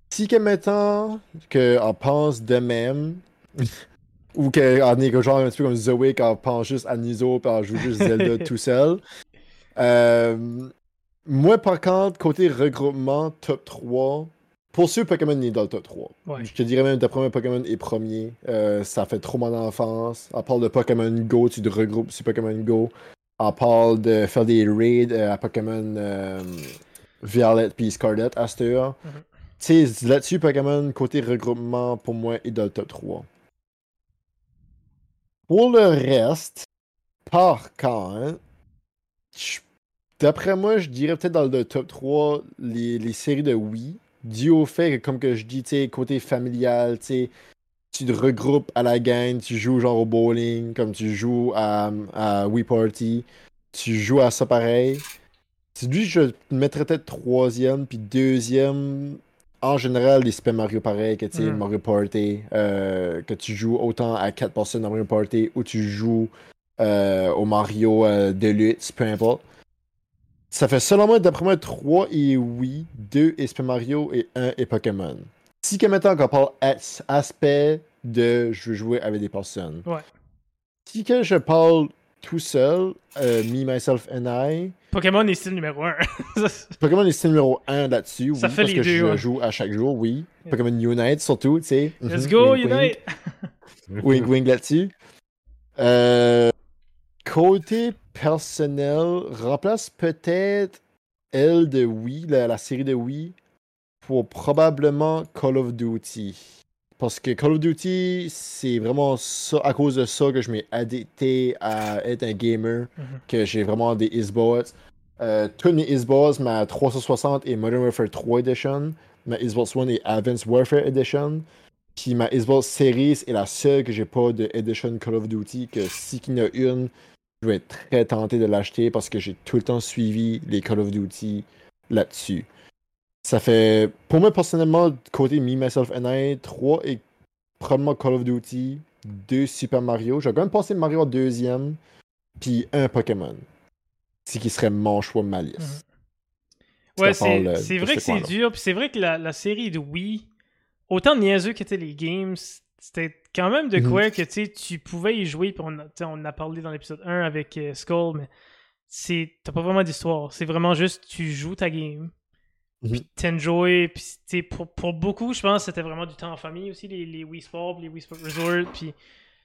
Si, que mettons, qu'on pense de même, ou qu'on est genre un petit peu comme Zoé, qu'on pense juste à Niso, puis on joue juste Zelda [laughs] tout seul. Euh, moi, par contre, côté regroupement, top 3, pour ceux Pokémon est dans le top 3. Ouais. Je te dirais même d'après moi, Pokémon est premier. Euh, ça fait trop mon enfance. On parle de Pokémon Go, tu te regroupes sur Pokémon Go. On parle de faire des raids euh, à Pokémon euh, Violet puis Scarlet à cette heure. Là-dessus, Pokémon, côté regroupement, pour moi, est dans le top 3. Pour le reste, par contre, d'après moi, je dirais peut-être dans le top 3 les, les séries de Wii. Dû au fait que, comme que je dis, côté familial, tu te regroupes à la gang, tu joues genre au bowling, comme tu joues à, à Wii Party, tu joues à ça pareil. Lui, je mettrais peut-être troisième, puis deuxième, en général, les Super Mario pareil, que tu sais, Mm. Mario Party, euh, que tu joues autant à 4 personnes dans Mario Party, ou tu joues euh, au Mario euh, Deluxe, peu importe. Ça fait seulement, d'après moi, 3 et oui, 2 et Super Mario et 1 et Pokémon. Si que maintenant qu'on parle as- aspect de je veux jouer avec des personnes. Ouais. Si que je parle tout seul, euh, me, myself and I, Pokémon est style numéro 1. [laughs] Pokémon est style numéro 1 là-dessus, oui, Ça fait parce les que deux, je ouais. joue à chaque jour, oui. Yeah. Pokémon Unite surtout, tu sais. Let's Mhm, go, wink, wink. Unite! [laughs] Wing wing là-dessus. Euh, côté personnel, remplace peut-être elle de Wii, la, la série de Wii, pour probablement Call of Duty. Parce que Call of Duty, c'est vraiment ça, à cause de ça que je m'ai addicté à être un gamer, Mhm. que j'ai vraiment des Xbox. Euh, tous mes Xbox, ma 360 et Modern Warfare 3 Edition, ma Xbox One et Advanced Warfare Edition. Puis ma Xbox Series est la seule que j'ai pas de Edition Call of Duty. Que si qu'il y en a une, je vais être très tenté de l'acheter parce que j'ai tout le temps suivi les Call of Duty là-dessus. Ça fait, pour moi personnellement, côté Me, Myself and I, 3 et probablement Call of Duty, 2 Super Mario. Je vais quand même passer Mario en deuxième, puis un Pokémon. Ce qui serait mon choix, ma liste. Mhm. Ouais, c'est vrai que c'est dur. Puis c'est vrai que la, la série de Wii, autant niaiseux qu'étaient les games, c'était quand même de Mhm. quoi que tu pouvais y jouer. Puis on, on en a parlé dans l'épisode 1 avec euh, Skull, mais c'est t'as pas vraiment d'histoire. C'est vraiment juste tu joues ta game. Mhm. Puis t'enjoy. Puis tu sais, pour, pour beaucoup, je pense que c'était vraiment du temps en famille aussi, les, les Wii Sports, puis les Wii Sports Resort. Puis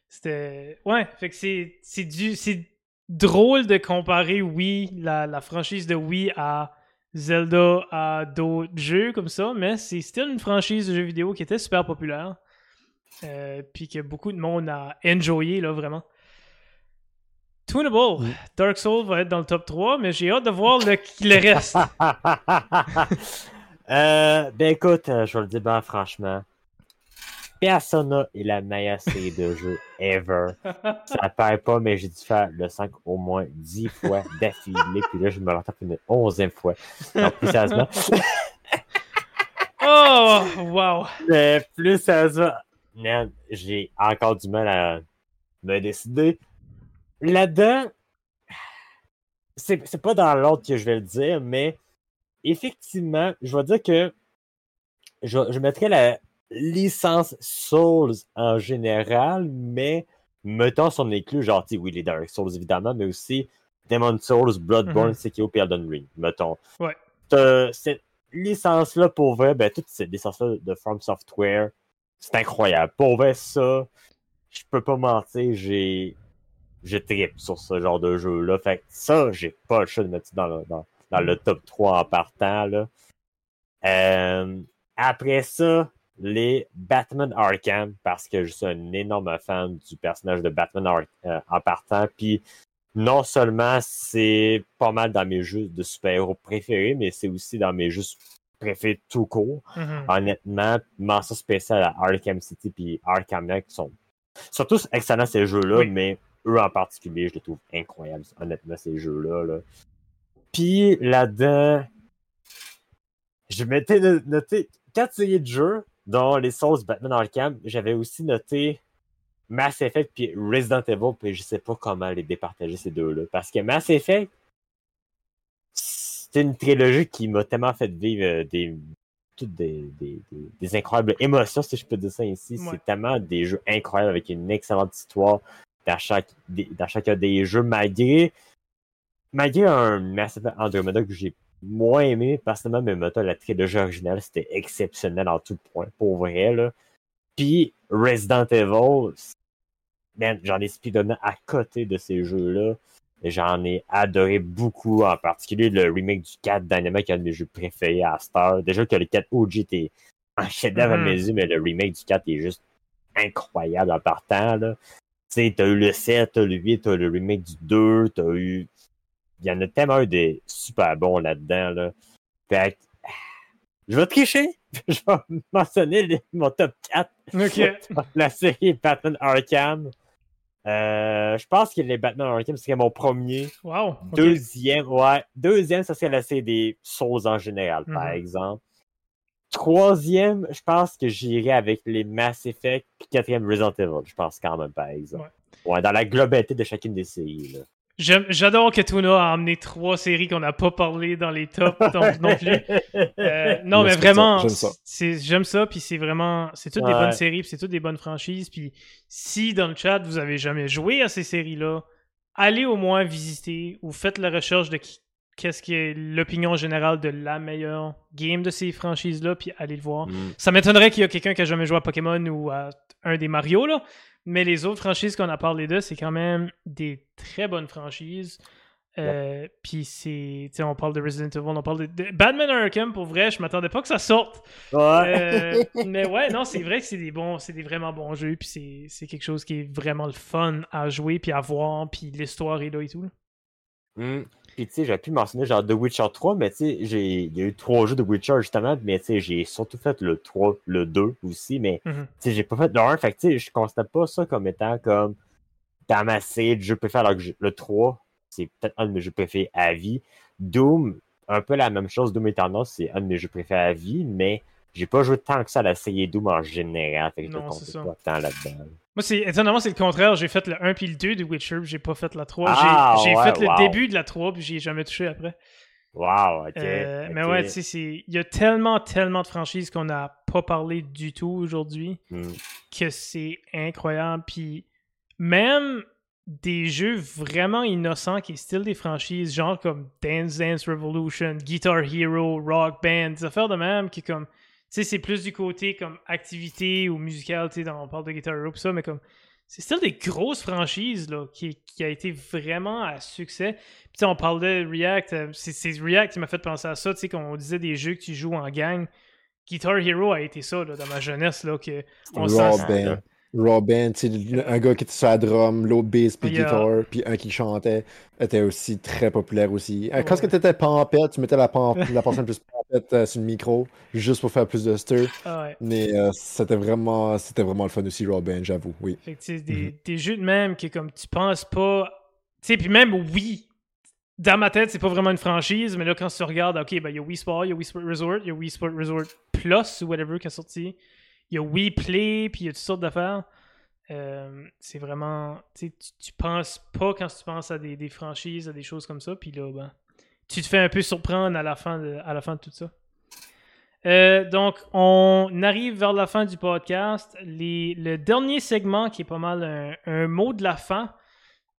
c'était. Ouais, fait que c'est c'est du. C'est drôle de comparer Wii, la, la franchise de Wii à Zelda à d'autres jeux comme ça, mais c'est still une franchise de jeux vidéo qui était super populaire. euh, puis que beaucoup de monde a enjoyé, là, vraiment. Tunable. Dark Souls va être dans le top 3, mais j'ai hâte de voir le, le reste. [laughs] Euh, ben écoute, euh, je vais le dire ben franchement. Persona est la meilleure série de jeux ever. Ça paraît pas, mais j'ai dû faire le 5 au moins 10 fois d'affilée, puis là je me retrouve une 11e fois. Donc plus sérieusement. oh, wow! Mais plus sérieusement, j'ai encore du mal à me décider. Là-dedans, c'est c'est pas dans l'ordre que je vais le dire, mais effectivement, je vais dire que je, je mettrais la licence Souls en général, mais mettons son inclus, genre, oui, les Dark Souls évidemment, mais aussi Demon Souls, Bloodborne, Mhm. Sekiro et Elden Ring, mettons. Ouais. Cette licence-là, pour vrai, ben, toute cette licence-là de From Software, c'est incroyable. Pour vrai, ça, je peux pas mentir, j'ai. Je tripe sur ce genre de jeu-là. Fait que ça, j'ai pas le choix de mettre ça dans le, dans, dans le top 3 en partant. Là. Euh, après ça, les Batman Arkham, parce que je suis un énorme fan du personnage de Batman Ar- euh, en partant. Puis non seulement c'est pas mal dans mes jeux de super-héros préférés, mais c'est aussi dans mes jeux préférés tout court. Mhm. Honnêtement, mention spéciale à Arkham City puis Arkham Knight qui sont, sont tous excellents ces jeux-là, Oui. mais eux en particulier, je les trouve incroyables, honnêtement, ces jeux-là. Là. Puis là-dedans, je m'étais no- noté quatre séries de jeux, dont les Souls Batman Arkham. J'avais aussi noté Mass Effect puis Resident Evil, puis je sais pas comment les départager ces deux-là. Parce que Mass Effect, c'est une trilogie qui m'a tellement fait vivre euh, des, toutes des, des, des- des incroyables émotions, si je peux dire ça ici. Ouais. C'est tellement des jeux incroyables avec une excellente histoire dans, chaque, des- dans chacun des jeux, malgré, malgré un Mass Effect Andromeda que j'ai moins aimé, personnellement, mais mettons, la trilogie originale, c'était exceptionnel en tout point, pour vrai, là. Puis Resident Evil, man, j'en ai speedonné à côté de ces jeux-là. J'en ai adoré beaucoup, en particulier le remake du 4 Dynamic, qui est un de mes jeux préférés à Star. Déjà que le 4 OG était un chef-d'œuvre à Mhm. mes yeux, mais le remake du 4 est juste incroyable en partant. Là. Tu sais, t'as eu le 7, t'as le 8, t'as le remake du 2, t'as eu. Il y en a tellement eu des super bons là-dedans. Là. Fait que, [sighs] je vais tricher. [laughs] je vais mentionner les- mon top 4 Ok. [laughs] la série Batman Arkham. Euh, je pense que les Batman Arkham serait mon premier. Wow. Deuxième, ouais. Deuxième, ça serait la série des Souls en général, par Mhm. exemple. Troisième, je pense que j'irais avec les Mass Effect. Puis quatrième, Resident Evil, je pense quand même, par exemple. Ouais, dans la globalité de chacune des séries. J'adore que Tuna a amené trois séries qu'on n'a pas parlé dans les tops non, non [laughs] plus. Euh, non, mais vraiment, j'aime ça. c'est- j'aime ça, puis c'est vraiment, c'est toutes des bonnes séries, puis c'est toutes des bonnes franchises, puis si dans le chat vous avez jamais joué à ces séries-là, allez au moins visiter ou faites la recherche de qui- qu'est-ce qui est l'opinion générale de la meilleure game de ces franchises-là, puis allez le voir. Mm. Ça m'étonnerait qu'il y ait quelqu'un qui a jamais joué à Pokémon ou à un des Mario, là. Mais les autres franchises qu'on a parlé de, c'est quand même des très bonnes franchises. Euh, Puis c'est. Tu sais, on parle de Resident Evil, on parle de, de Batman Arkham, pour vrai, je m'attendais pas que ça sorte. Ouais. Euh, [laughs] mais ouais, non, c'est vrai que c'est des bons, c'est des vraiment bons jeux, puis c'est- c'est quelque chose qui est vraiment le fun à jouer, puis à voir, puis l'histoire est là et tout. là. Mm. Puis tu sais, j'aurais pu mentionner genre The Witcher 3, mais tu sais, il y a eu trois jeux de Witcher justement, mais tu sais, j'ai surtout fait le 3, le 2 aussi, mais Mhm. tu sais, j'ai pas fait le 1, fait que tu sais, je constate pas ça comme étant comme dans ma série de jeux préférés, alors que le 3, c'est peut-être un de mes jeux préférés à vie. Doom, un peu la même chose, Doom Eternal, c'est un de mes jeux préférés à vie, mais j'ai pas joué tant que ça à la série Doom en général, fait que je ne pas tant là-dedans. Moi, c'est étonnamment, c'est le contraire. J'ai fait le 1 puis le 2 de Witcher, puis j'ai pas fait la 3. J'ai- Ah, j'ai ouais, fait le début de la 3, puis j'y ai jamais touché après. Wow, ok. Euh, Mais ouais, tu sais, c'est- il y a tellement, tellement de franchises qu'on n'a pas parlé du tout aujourd'hui Mm. que c'est incroyable. Puis même des jeux vraiment innocents qui style des franchises, genre comme Dance Dance Revolution, Guitar Hero, Rock Band, des affaires de même qui comme. Sais, c'est plus du côté comme activité ou musical, tu sais, on parle de Guitar Hero ça, mais comme. C'est still des grosses franchises, là, qui, qui a été vraiment à succès. Puis, on parlait de React, euh, c'est c'est React qui m'a fait penser à ça, tu sais, quand on disait des jeux que tu joues en gang. Guitar Hero a été ça, là, dans ma jeunesse, là, que on Raw Band. Un gars qui était sur la drum, l'autre bass puis Yeah. guitare, puis un qui chantait, était aussi très populaire aussi. Euh, Quand Ouais. tu étais pampette, tu mettais la, pamp- [laughs] la personne plus pampette euh, sur le micro, juste pour faire plus de stir. Ah ouais. Mais euh, c'était vraiment c'était vraiment le fun aussi, Robin, j'avoue, oui. Fait que, tu sais, des, des jeux de même que comme tu penses pas. Tu sais, puis même oui, dans ma tête, c'est pas vraiment une franchise, mais là, quand tu regardes, ok, ben il y a Wii Sport, il y a Wii Sport Resort, il y a Wii Sport Resort Plus ou whatever qui est sorti. Y a Wii Play, puis il y a toutes sortes d'affaires. Euh, c'est vraiment. Tu, tu penses pas quand tu penses à des, des franchises, à des choses comme ça, puis là, ben, tu te fais un peu surprendre à la fin de, à la fin de tout ça. Euh, donc, on arrive vers la fin du podcast. Le dernier segment qui est pas mal un, mot de la fin,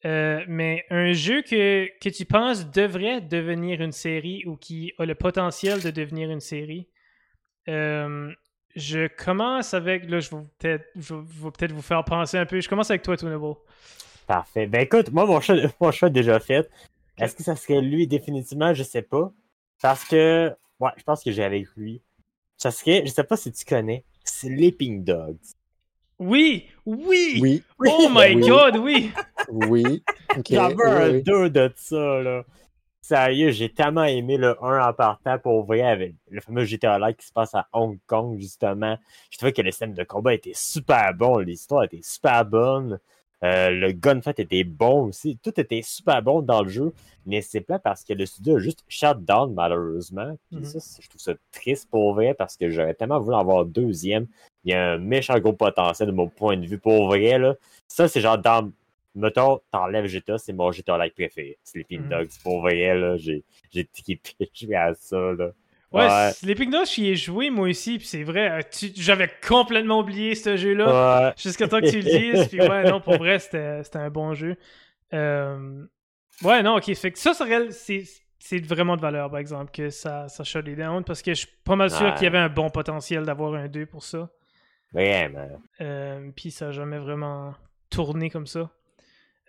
euh, mais un jeu que, que tu penses devrait devenir une série ou qui a le potentiel de devenir une série. Je commence avec. Là, je vais peut-être je vais- je peut-être vous faire penser un peu. Je commence avec toi, Toonable. Parfait. Ben écoute, moi, mon choix, mon choix est déjà fait. Est-ce que ça serait lui définitivement? Je sais pas. Parce que, ouais, je pense que j'ai avec lui. Ça serait, je sais pas si tu connais, Sleeping Dogs. Oui! Oui! Oui, Oh my Oui. god, oui! oui. [laughs] Ok, J'avais oui, un oui. 2 de ça, là. Sérieux, j'ai tellement aimé le 1 en partant pour vrai avec le fameux GTA Live qui se passe à Hong Kong, justement. Je trouvais que le système de combat était super bon, l'histoire était super bonne. Euh, le gunfight était bon aussi. Tout était super bon dans le jeu. Mais c'est plat parce que le studio a juste shut down, malheureusement. Puis Mhm. ça, je trouve ça triste pour vrai parce que j'aurais tellement voulu en avoir deuxième. Il y a un méchant gros potentiel de mon point de vue pour vrai. Là. Ça, c'est genre dans. Mettons, t'enlèves GTA, c'est mon GTA like préféré. Sleeping Mhm. Dogs. Pour vrai, là, j'ai j'ai joué [laughs] à ça. Là. Ouais, Ouais. Sleeping Dogs, j'y ai joué moi aussi, puis c'est vrai, euh, tu- j'avais complètement oublié ce jeu-là. Ouais. [laughs] Jusqu'à temps que tu le dises, puis ouais, non, pour vrai, c'était c'était un bon jeu. Euh, Ouais, non, ok, fait que ça, c'est c'est vraiment de valeur, par exemple, que ça, ça shut it down, parce que je suis pas mal sûr Ouais. qu'il y avait un bon potentiel d'avoir un 2 pour ça. Vraiment. Euh, puis ça n'a jamais vraiment tourné comme ça.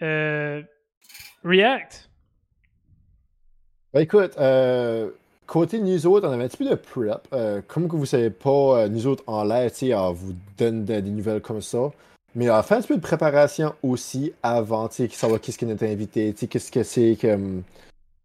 Euh, React. Ben écoute, euh, côté nous autres, on avait un petit peu de prep. Euh, comme que vous savez pas, euh, nous autres en l'air, on vous donne de- des nouvelles comme ça. Mais on a fait un petit peu de préparation aussi avant, tu sais, savoir qu'est-ce qui est notre invité, tu sais, qu'est-ce que c'est comme.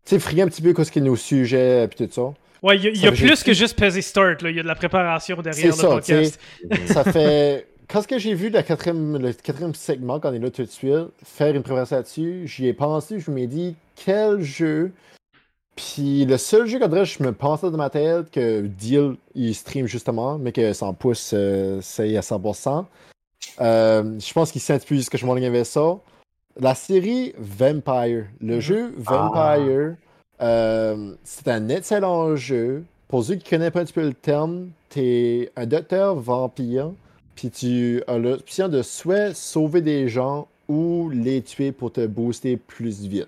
Tu sais, un petit peu qu'est-ce qui est nos sujets, puis tout ça. Ouais, il y a, y plus que juste peser start, là. Il y a de la préparation derrière le ça, podcast. Ça fait. Quand ce que j'ai vu le quatrième, le quatrième segment, quand on est là tout de suite, faire une préparation là-dessus, j'y ai pensé, je me dis quel jeu? Puis le seul jeu qu'André, je me pensais dans ma tête que Deal, il stream justement, mais que sans pouce, euh, c'est à 100%. Euh, je pense qu'il s'intitule ce que je m'en avait ça. La série Vampire. Le Mhm. jeu Vampire, euh, c'est un excellent jeu. Pour ceux qui connaissent pas un petit peu le terme, t'es un docteur vampire, puis tu as l'option de soit sauver des gens ou les tuer pour te booster plus vite.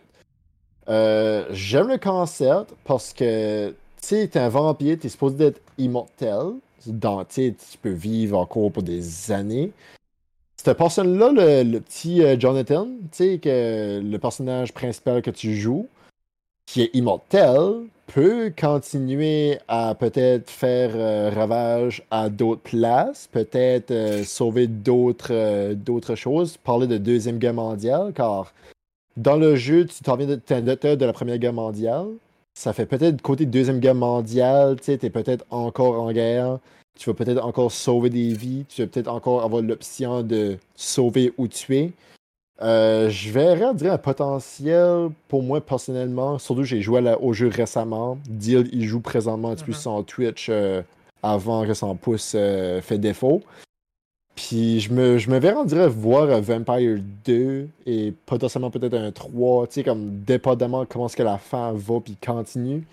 Euh, J'aime le concept parce que tu sais, t'es un vampire, t'es supposé d'être immortel. Dans, tu peux vivre encore pour des années. Cette personne-là, le, le petit euh, Jonathan, tu le personnage principal que tu joues, qui est immortel, peut continuer à peut-être faire euh, ravage à d'autres places, peut-être euh, sauver d'autres euh, d'autres choses, parler de Deuxième Guerre mondiale, car dans le jeu, tu t'en viens docteur de la Première Guerre mondiale. Ça fait peut-être côté Deuxième Guerre mondiale, tu t'es peut-être encore en guerre, tu vas peut-être encore sauver des vies, tu vas peut-être encore avoir l'option de sauver ou tuer. Euh, je verrais, on dirait, un potentiel pour moi personnellement. Surtout, j'ai joué la- au jeu récemment. Deal, il joue présentement un petit peu Mhm. sur Twitch euh, avant que son pouce euh, fait défaut. Puis je me, je me verrais, on dirait, voir un Vampire 2 et potentiellement peut-être un 3, tu sais, comme dépendamment comment est-ce que la fin va puis continue.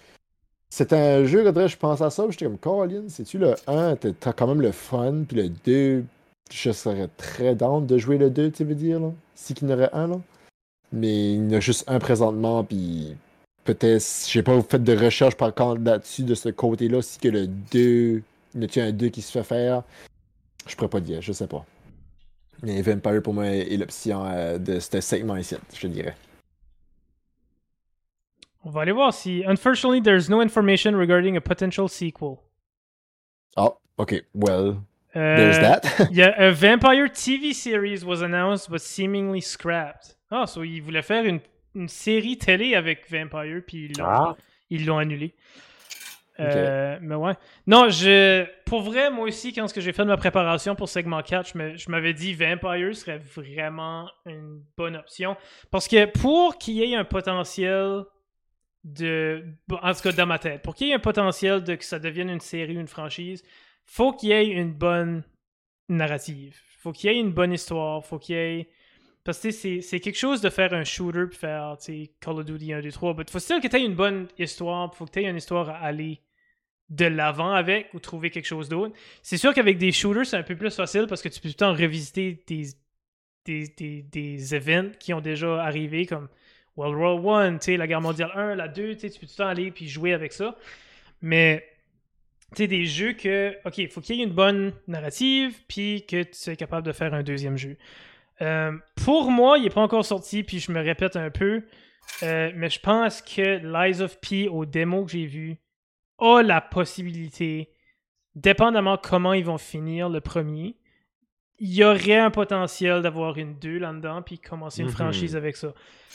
C'est un jeu, on dirait, je pense à ça, j'étais comme, Colin, c'est-tu le 1, t'as t'as quand même le fun, puis le 2, je serais très down de jouer le 2, tu veux dire, là. Si qu'il y en aurait un, là. Mais il y en a juste un présentement, puis peut-être, j'ai pas fait de recherche par contre là-dessus, de ce côté-là, si que le 2, y en a-tu un 2 qui se fait faire? Je pourrais pas dire, je sais pas. Mais Vampire pour moi est l'option euh, de ce segment ici, je dirais. On va aller voir si. Unfortunately, there's no information regarding a potential sequel. Ah, ok, well. Euh, There's that. il [laughs] y a a [laughs] Vampire TV series was announced but seemingly scrapped. Ah, so ils voulaient faire une, une série télé avec Vampire, puis ils l'ont Ah, ils l'ont annulé. Euh, mais ouais. Non, je, pour vrai, moi aussi, quand ce que j'ai fait de ma préparation pour segment 4, je me- je m'avais dit Vampire serait vraiment une bonne option. Parce que pour qu'il y ait un potentiel de. En tout cas, dans ma tête, pour qu'il y ait un potentiel de que ça devienne une série ou une franchise, faut qu'il y ait une bonne narrative. Faut qu'il y ait une bonne histoire. Faut qu'il y ait. Parce que c'est quelque chose de faire un shooter puis faire Call of Duty 1, 2, 3. Mais faut still que tu aies une bonne histoire. Faut que tu aies une histoire à aller de l'avant avec ou trouver quelque chose d'autre. C'est sûr qu'avec des shooters, c'est un peu plus facile parce que tu peux tout le temps revisiter des, des, des, des events qui ont déjà arrivé comme World War 1, tu sais, la guerre mondiale 1, la 2, tu sais, tu peux tout le temps aller puis jouer avec ça. Mais tu des jeux que, ok, il faut qu'il y ait une bonne narrative, puis que tu sois capable de faire un deuxième jeu. Euh, pour moi, il n'est pas encore sorti, puis je me répète un peu, euh, mais je pense que Lies of P, au démo que j'ai vu, a la possibilité, dépendamment comment ils vont finir le premier, il y aurait un potentiel d'avoir une 2 là-dedans, puis commencer une Mhm. franchise avec ça.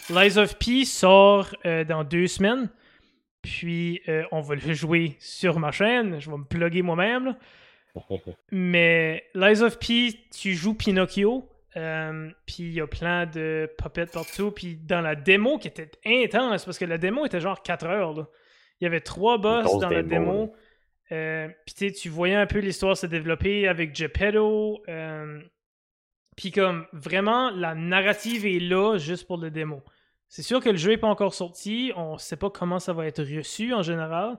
Lies of P sort euh, dans deux semaines. Puis euh, on va le jouer sur ma chaîne. Je vais me plugger moi-même. [laughs] Mais Lies of P, tu joues Pinocchio. euh, puis il y a plein de puppets partout. Puis dans la démo qui était intense, parce que la démo était genre 4 heures. Il y avait trois boss dans la démo. Euh, puis tu voyais un peu l'histoire se développer avec Geppetto. puis comme vraiment, la narrative est là juste pour le démo. C'est sûr que le jeu n'est pas encore sorti. On sait pas comment ça va être reçu en général.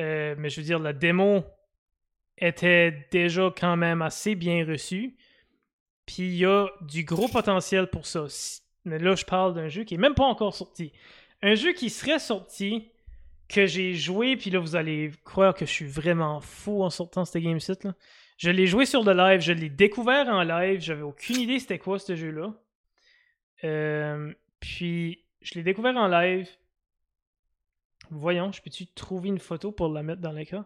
Euh, mais je veux dire, la démo était déjà quand même assez bien reçue. Puis il y a du gros potentiel pour ça. Mais là, je parle d'un jeu qui est même pas encore sorti. Un jeu qui serait sorti, que j'ai joué, puis là, vous allez croire que je suis vraiment fou en sortant ce game site là. Je l'ai joué sur le live, je l'ai découvert en live, j'avais aucune idée c'était quoi ce jeu-là. Euh, puis, je l'ai découvert en live. Voyons, je peux-tu trouver une photo pour la mettre dans l'écran?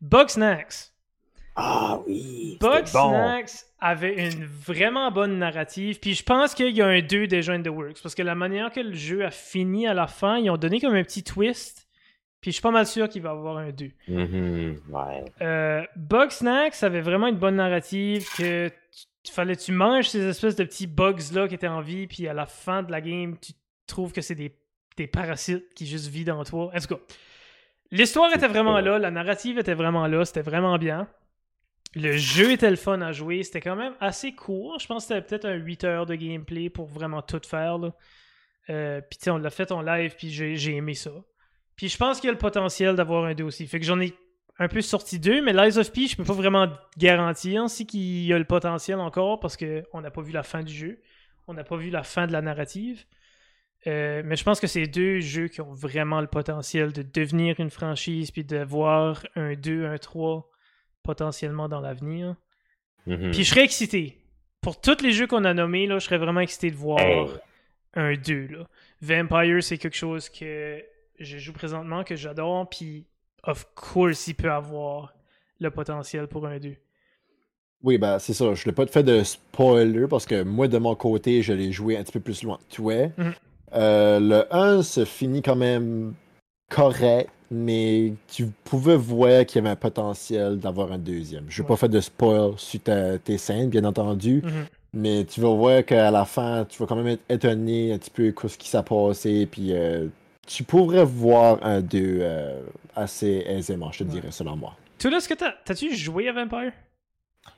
Bug Snacks. Ah oui. Bug bon. Snacks avait une vraiment bonne narrative. Puis je pense qu'il y a un 2 déjà in the works. Parce que la manière que le jeu a fini à la fin, ils ont donné comme un petit twist. Puis je suis pas mal sûr qu'il va y avoir un 2. Mhm, ouais. Euh, Bug Snacks avait vraiment une bonne narrative que tu, fallait que tu manges ces espèces de petits bugs là qui étaient en vie, puis à la fin de la game, tu trouves que c'est des, des parasites qui juste vivent dans toi. En tout cas, l'histoire était vraiment là, la narrative était vraiment là, c'était vraiment bien. Le jeu était le fun à jouer, c'était quand même assez court. Je pense que c'était peut-être un 8 heures de gameplay pour vraiment tout faire. Là. Euh, puis tu on l'a fait en live, puis j'ai aimé ça. Puis je pense qu'il y a le potentiel d'avoir un 2 aussi. Fait que j'en ai un peu sorti deux, mais Lies of P, je peux pas vraiment garantir qu'il y a le potentiel encore parce qu'on n'a pas vu la fin du jeu. On n'a pas vu la fin de la narrative. Euh, mais je pense que c'est deux jeux qui ont vraiment le potentiel de devenir une franchise puis de voir un 2, un 3 potentiellement dans l'avenir. Mhm. Puis je serais excité. Pour tous les jeux qu'on a nommés, là, je serais vraiment excité de voir Hey. un 2. Là. Vampire, c'est quelque chose que je joue présentement, que j'adore, puis of course, il peut avoir le potentiel pour un 2. Oui, ben c'est ça. Je n'ai pas fait de spoiler parce que moi, de mon côté, je l'ai joué un petit peu plus loin que toi. Mhm. Euh, le 1 se finit quand même correct, mais tu pouvais voir qu'il y avait un potentiel d'avoir un deuxième. Je n'ai Ouais. pas fait de spoil sur ta- tes scènes, bien entendu, Mhm. mais tu vas voir qu'à la fin, tu vas quand même être étonné un petit peu de ce qui s'est passé, puis euh, tu pourrais voir un 2 euh, assez aisément, je te Ouais. dirais, selon moi. Toi, là, est-ce que t'as- t'as-tu joué à Vampire?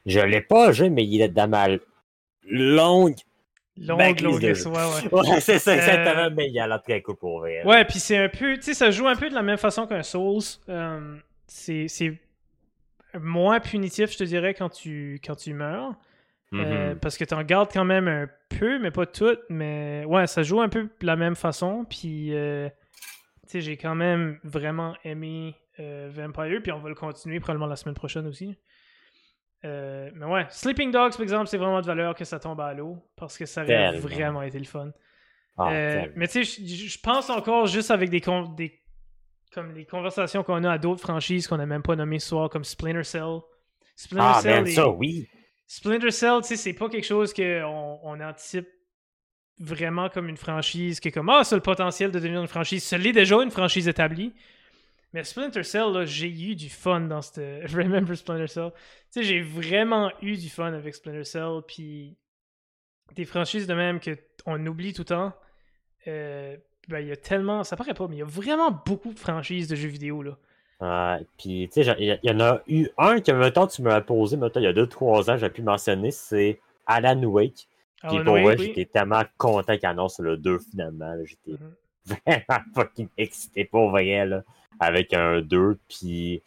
Je l'ai pas joué, mais il est dans ma longue. Longue, Backlist longue, de ouais, ouais. C'est ça, Euh, exactement, mais il a l'air très cool pour vrai. Ouais, puis c'est un peu, tu sais, ça joue un peu de la même façon qu'un Souls. Euh, c'est moins punitif, je te dirais, quand tu, quand tu meurs. Euh, parce que tu en gardes quand même un peu, mais pas tout. Mais ouais, ça joue un peu de la même façon. Puis, euh, tu sais, j'ai quand même vraiment aimé euh, Vampire. Puis on va le continuer probablement la semaine prochaine aussi. Euh, mais ouais, Sleeping Dogs, par exemple, c'est vraiment de valeur que ça tombe à l'eau. Parce que ça aurait Tellement. vraiment été le fun. Ah, Euh, mais tu sais, je- pense encore juste avec des, con- des comme les conversations qu'on a à d'autres franchises qu'on n'a même pas nommées ce soir, comme Splinter Cell. Splinter Ah, Cell man, ça, oui. Splinter Cell, tu sais, c'est pas quelque chose qu'on on anticipe vraiment comme une franchise qui est comme Ah, ça a le potentiel de devenir une franchise. Ça l'est déjà une franchise établie. Mais Splinter Cell, là, j'ai eu du fun dans cette. [laughs] Remember Splinter Cell. Tu sais, j'ai vraiment eu du fun avec Splinter Cell. Puis des franchises de même que on oublie tout le temps. Euh, ben, il y a tellement. Ça paraît pas, mais il y a vraiment beaucoup de franchises de jeux vidéo, là. Euh, puis, tu sais, il y, en a eu un que, mettons, tu me l'as posé, mettons, il y a 2-3 ans, j'ai pu mentionner, c'est Alan Wake. Puis pour oui. j'étais tellement content qu'il annonce le 2 finalement. J'étais Mhm. [laughs] vraiment fucking excité pour vrai, là, avec un 2. Puis,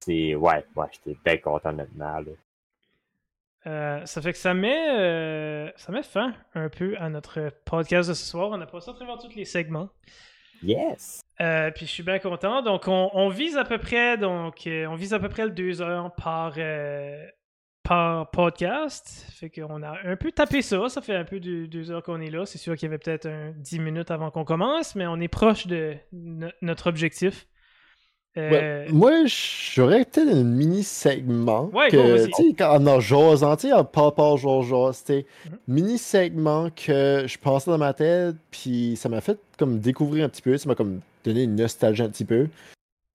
c'est. Ouais, ouais, j'étais bien content honnêtement. Là. Euh, ça fait que ça met, euh, ça met fin un peu à notre podcast de ce soir. On a passé à travers tous les segments. Yes! Euh, puis je suis bien content. Donc on, on vise à peu près donc euh, on vise à peu près le deux heures par par podcast. Fait qu'on a un peu tapé ça. Ça fait un peu de deux heures qu'on est là. C'est sûr qu'il y avait peut-être un 10 minutes avant qu'on commence, mais on est proche de no- notre objectif. Euh, Ouais, moi, j'aurais peut-être un mini-segment. Ouais, que, quand- en jasant, tu sais, en parle genre, genre, c'était Mhm. mini-segment que je pensais dans ma tête, puis ça m'a fait comme découvrir un petit peu, ça m'a comme donné une nostalgie un petit peu.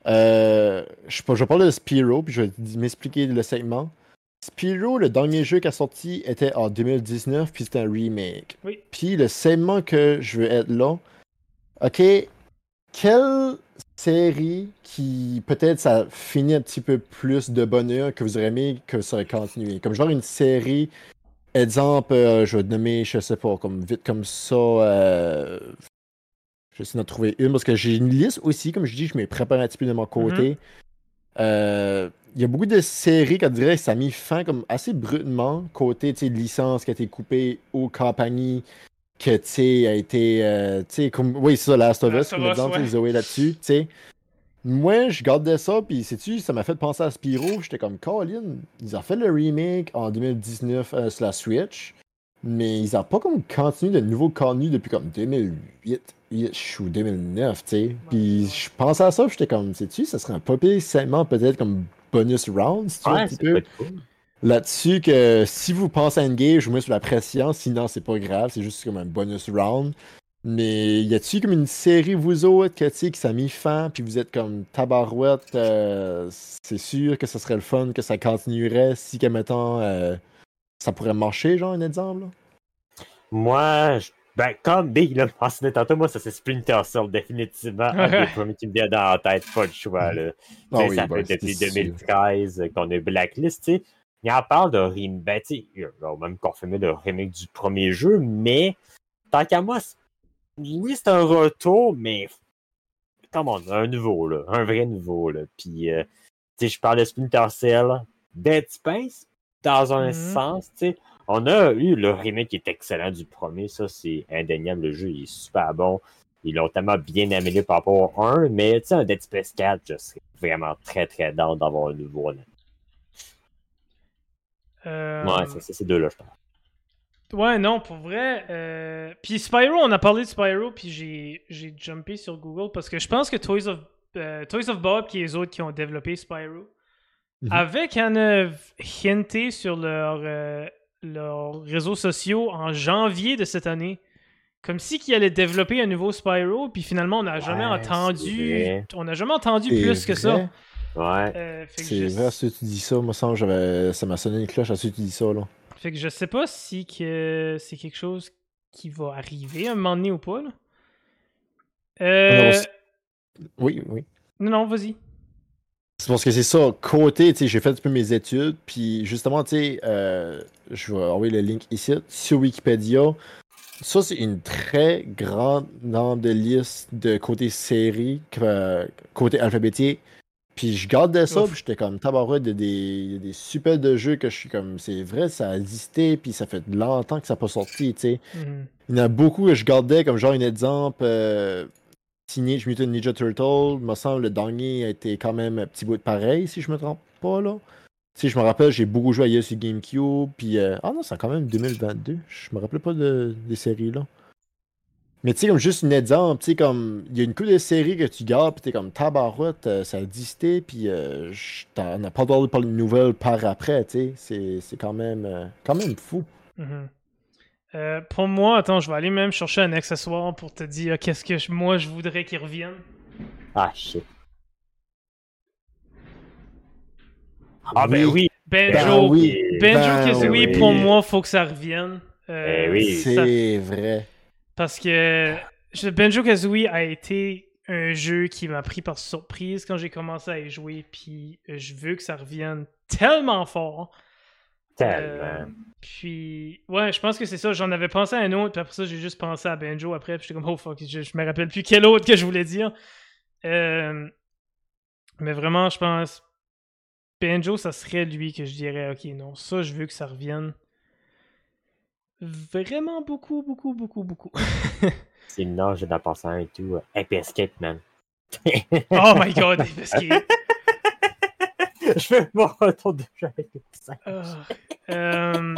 Euh, je, je vais parler de Spyro, puis je vais m'expliquer le segment. Spyro, le dernier jeu qui a sorti était en 2019, puis c'était un remake. Oui. Puis le segment que je veux être là, ok, quelle série qui peut-être ça finit un petit peu plus de bonheur que vous aurez aimé que ça aurait continué? Comme genre une série, exemple, euh, je vais te nommer, je sais pas, comme vite comme ça, euh, j'essaie d'en trouver une parce que j'ai une liste aussi, comme je dis, je m'ai préparé un petit peu de mon côté. Euh, Il y a beaucoup de séries qu'on dirait que ça a mis fin comme assez brutement, côté sais, licence qui a été coupée aux compagnies que tu sais, a été. euh, tu sais, comme. Oui, c'est ça, Last of Us, comme Zoé là-dessus, tu sais. Moi, je gardais ça, puis sais-tu, ça m'a fait penser à Spyro. J'étais comme, Colin, ils ont fait le remake en 2019 euh, sur la Switch, mais ils ont pas comme continué de nouveau contenu depuis comme 2008 ish ou 2009, tu sais. Puis je pensais à ça, j'étais comme, sais-tu, ça serait un pas pire segment peut-être comme bonus round, si tu veux, un Ouais, petit peu cool. là-dessus que si vous pensez à Engage, je vous mets sous la pression, sinon c'est pas grave, c'est juste comme un bonus round. Mais y a-tu comme une série, vous autres, que, tu sais, qui s'est mis fin, puis vous êtes comme tabarouette, euh, c'est sûr que ça serait le fun, que ça continuerait si, que mettons, euh, ça pourrait marcher, genre, un exemple? là? Moi, je- ben, comme Big l'a mentionné tantôt, moi, ça c'est Splinter Cell, définitivement. Un des [laughs] premiers qui me vient dans la tête, pas le choix. Là. Ah Tu sais, oui, ça ben, fait depuis c'est sûr. 2013 qu'on a Blacklist. tu sais. Il en parle de remake. Ben, tu sais, il a même confirmé le remake du premier jeu, mais tant qu'à moi, oui, c'est un retour, mais comment un nouveau, là. Un vrai nouveau. Là. Puis, euh, tu sais, je parle de Splinter Cell, Dead Space, dans un Mhm. sens, tu sais. On a eu le remake qui est excellent du premier, ça c'est indéniable, le jeu il est super bon. Ils l'ont tellement bien amélioré par rapport au 1, mais tu sais, un Dead Space 4, je serais vraiment très très down d'avoir un nouveau. Là. euh, Ouais, c'est c'est ces deux-là, je pense. Ouais, non, pour vrai. euh, Puis Spyro, on a parlé de Spyro, puis j'ai, j'ai jumpé sur Google parce que je pense que Toys of, euh, Toys of Bob, qui est les autres qui ont développé Spyro, Avaient quand même hinté sur euh, leurs réseaux sociaux en janvier de cette année. Comme si qu'ils allaient développer un nouveau Spyro, puis finalement, on n'a jamais entendu. On n'a jamais entendu plus que ça. Ouais. Euh, C'est je... vrai, si tu dis ça, moi, ça, m'a sonné une cloche à ceux qui dis ça, là. fait que je sais pas si que c'est quelque chose qui va arriver à un moment donné ou pas. Là. Euh, Non, Oui, oui. Non, non, vas-y. C'est parce que c'est ça, côté, tu sais, j'ai fait un peu mes études, puis justement, tu sais, euh, je vais envoyer le link ici, sur Wikipédia. Ça, c'est une très grande nombre de listes de côté série, que- côté alphabétique. Puis je gardais ça, Ouf. puis j'étais comme tabarouette de des, des super de jeux que je suis comme, c'est vrai, ça a existé, puis ça fait longtemps que ça n'a pas sorti, tu sais. Mhm. Il y en a beaucoup que je gardais comme genre un exemple. Euh, Teenage Mutant Ninja Turtle, me semble le dernier a été quand même un petit bout de pareil, si je me trompe pas là. Si je me rappelle, j'ai beaucoup joué ailleurs sur GameCube, puis euh, ah non, c'est quand même 2022. Je me rappelais pas de, des séries là. Mais tu sais, comme juste un exemple, tu sais, comme il y a une couple de séries que tu gardes, puis t'es comme tabarouette, euh, ça a existé, puis euh, t'en as pas droit de nouvelles par après, tu sais. C'est- quand même, euh, quand même fou. Mhm. Euh, pour moi, attends, je vais aller même chercher un accessoire pour te dire qu'est-ce que je- moi je voudrais qu'il revienne. Ah, shit. Ah, ben oui. Banjo, Ben oui. Banjo Ben Kazooie, oui. pour moi, faut que ça revienne. Euh, Eh oui. ça- C'est vrai. Parce que Banjo Kazooie a été un jeu qui m'a pris par surprise quand j'ai commencé à y jouer, puis euh, je veux que ça revienne tellement fort. Tellement. Euh, puis, ouais, je pense que c'est ça. J'en avais pensé à un autre, puis après ça, j'ai juste pensé à Banjo après, puis j'étais comme, oh fuck, je, je me rappelle plus quel autre que je voulais dire. Euh, mais vraiment, je pense, Banjo, ça serait lui que je dirais, ok, non, ça, je veux que ça revienne. Vraiment beaucoup, beaucoup, beaucoup, beaucoup. [laughs] Sinon, j'ai d'en penser à un et tout. euh, Happy Escape, man. oh my god, qu'il- [laughs] [laughs] je mon retour de jeu avec les. Ah, euh,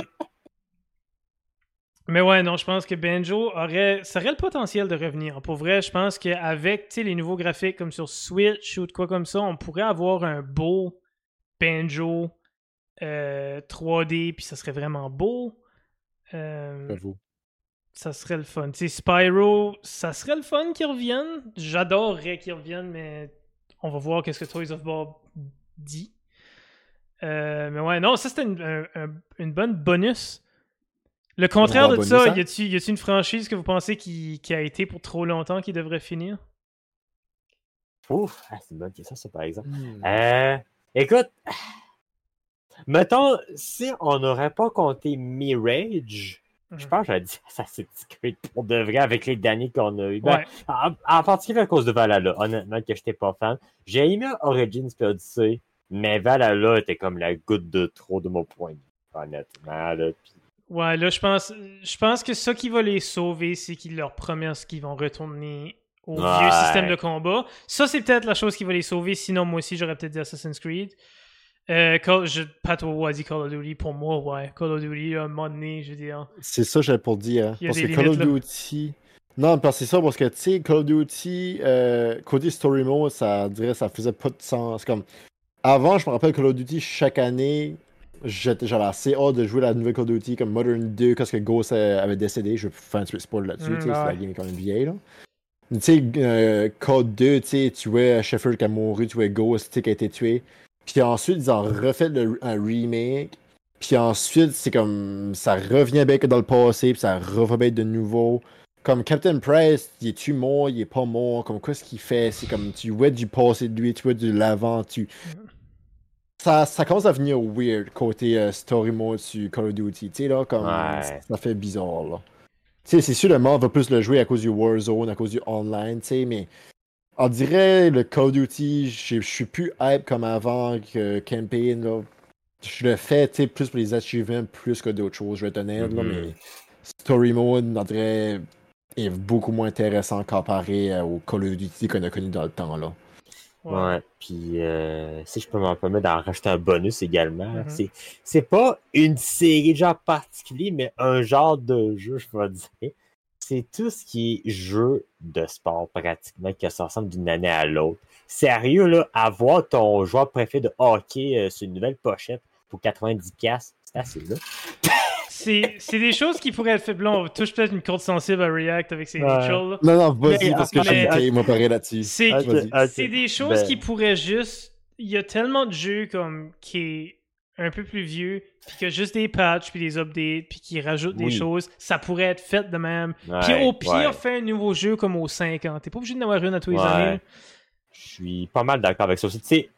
Mais ouais, non, je pense que Banjo aurait, ça aurait le potentiel de revenir. Pour vrai, je pense qu'avec tu sais, les nouveaux graphiques comme sur Switch ou de quoi comme ça, on pourrait avoir un beau Banjo euh, 3D, puis ça serait vraiment beau. Euh, ça serait le fun. Tu sais, Spyro, ça serait le fun qu'il revienne. J'adorerais qu'il revienne, mais on va voir qu'est-ce que Toys of Bob dit. Euh, mais ouais, non, ça c'était une, un- un- une bonne bonus. Le contraire de ça, hein? y a-tu y a-tu une franchise que vous pensez qui, qui a été pour trop longtemps qui devrait finir? Ouf, ah, c'est une bonne question, ça, par exemple. Hmm. Euh, écoute, [sighs] mettons, si on n'aurait pas compté Mirage, je Mhm. pense que j'aurais dit [laughs] Assassin's Creed pour de vrai avec les derniers qu'on a eu. Ben, Ouais. en, en particulier à cause de Valhalla, honnêtement, que j'étais pas fan. J'ai aimé Origins et Odyssey, mais Valhalla était comme la goutte de trop de mon point honnêtement. Là. Ouais, là, je pense, je pense que ça qui va les sauver, c'est qu'ils leur promettent qu'ils vont retourner au vieux système de combat. Ça, c'est peut-être la chose qui va les sauver. Sinon, moi aussi, j'aurais peut-être dit Assassin's Creed. Euh, Call- je, Pato a dit Call of Duty. Pour moi, ouais. Call of Duty, à un moment donné, je veux dire. C'est ça que j'avais pour dire. A Parce que Call of là. Duty. Non, parce que c'est ça, parce que tu sais, Call of Duty, euh, côté story mode, ça dirait ça faisait pas de sens. Comme avant, je me rappelle Call of Duty, chaque année, j'étais j'avais assez hâte de jouer la nouvelle Call of Duty comme Modern 2 quand que Ghost euh, avait décédé. Je vais faire un petit spoil là-dessus, Mm, ouais. c'est la game est quand même vieille là. Tu sais, euh, Code 2, tu sais, tu vois Sheffield qui a mouru, tu vois Ghost qui a été tué. Puis ensuite, ils ont refait le- un remake. Puis ensuite, c'est comme. Ça revient bien que dans le passé, puis ça revient de nouveau. Comme Captain Price, il est-tu mort, il est pas mort, comme quoi ce qu'il fait, c'est comme tu vois du passé de lui, tu vois de l'avant, tu. Ça, ça commence à venir weird côté euh, story mode sur Call of Duty, tu sais, là, comme. Ouais. Ça fait bizarre, là. Tu sais, c'est sûr, le monde va plus le jouer à cause du Warzone, à cause du online, tu sais, mais. On dirait le Call of Duty, je suis plus hype comme avant que Campaign, là. Je le fais, tu sais, plus pour les achievements, plus que d'autres choses, je vais être honnête, là, Mhm. mais Story Mode, on dirait, est beaucoup moins intéressant comparé au Call of Duty qu'on a connu dans le temps, là. Ouais. Puis, euh, si je peux m'en permettre d'en rajouter un bonus également, Mhm. c'est, c'est pas une série de genre particulier, mais un genre de jeu, je vais dire. C'est tout ce qui est jeu de sport, pratiquement, qui se ressemble d'une année à l'autre. Sérieux, là, avoir ton joueur préféré de hockey euh, sur une nouvelle pochette pour 90$, c'est assez, là. [laughs] C'est c'est des choses qui pourraient être faites. Là, on touche peut-être une corde sensible à React avec ces Ouais. Là. Non, non, vas-y, Mais, parce que j'ai m'a parlé là-dessus. C'est c'est des choses Ben, qui pourraient juste. Il y a tellement de jeux comme qui est un peu plus vieux, puis qu'il y a juste des patchs, puis des updates, puis qui rajoutent des choses. Ça pourrait être fait de même. puis au pire, ouais. fais un nouveau jeu comme aux 5 ans. T'es pas obligé d'en avoir une à tous les années. Je suis pas mal d'accord avec ça aussi. Tu sais,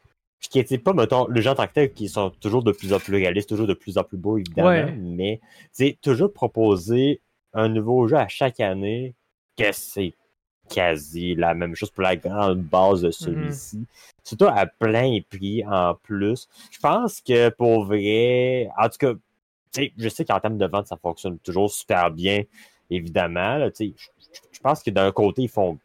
je critique pas, mettons, le genre en tant que tel qui sont toujours de plus en plus réalistes, toujours de plus en plus beaux, évidemment, Ouais. mais tu sais, toujours proposer un nouveau jeu à chaque année, que c'est quasi la même chose pour la grande base de celui-ci. Surtout à plein prix en plus. Je pense que pour vrai, en tout cas, tu sais, je sais qu'en termes de vente, ça fonctionne toujours super bien, évidemment. là, je pense que d'un côté, ils font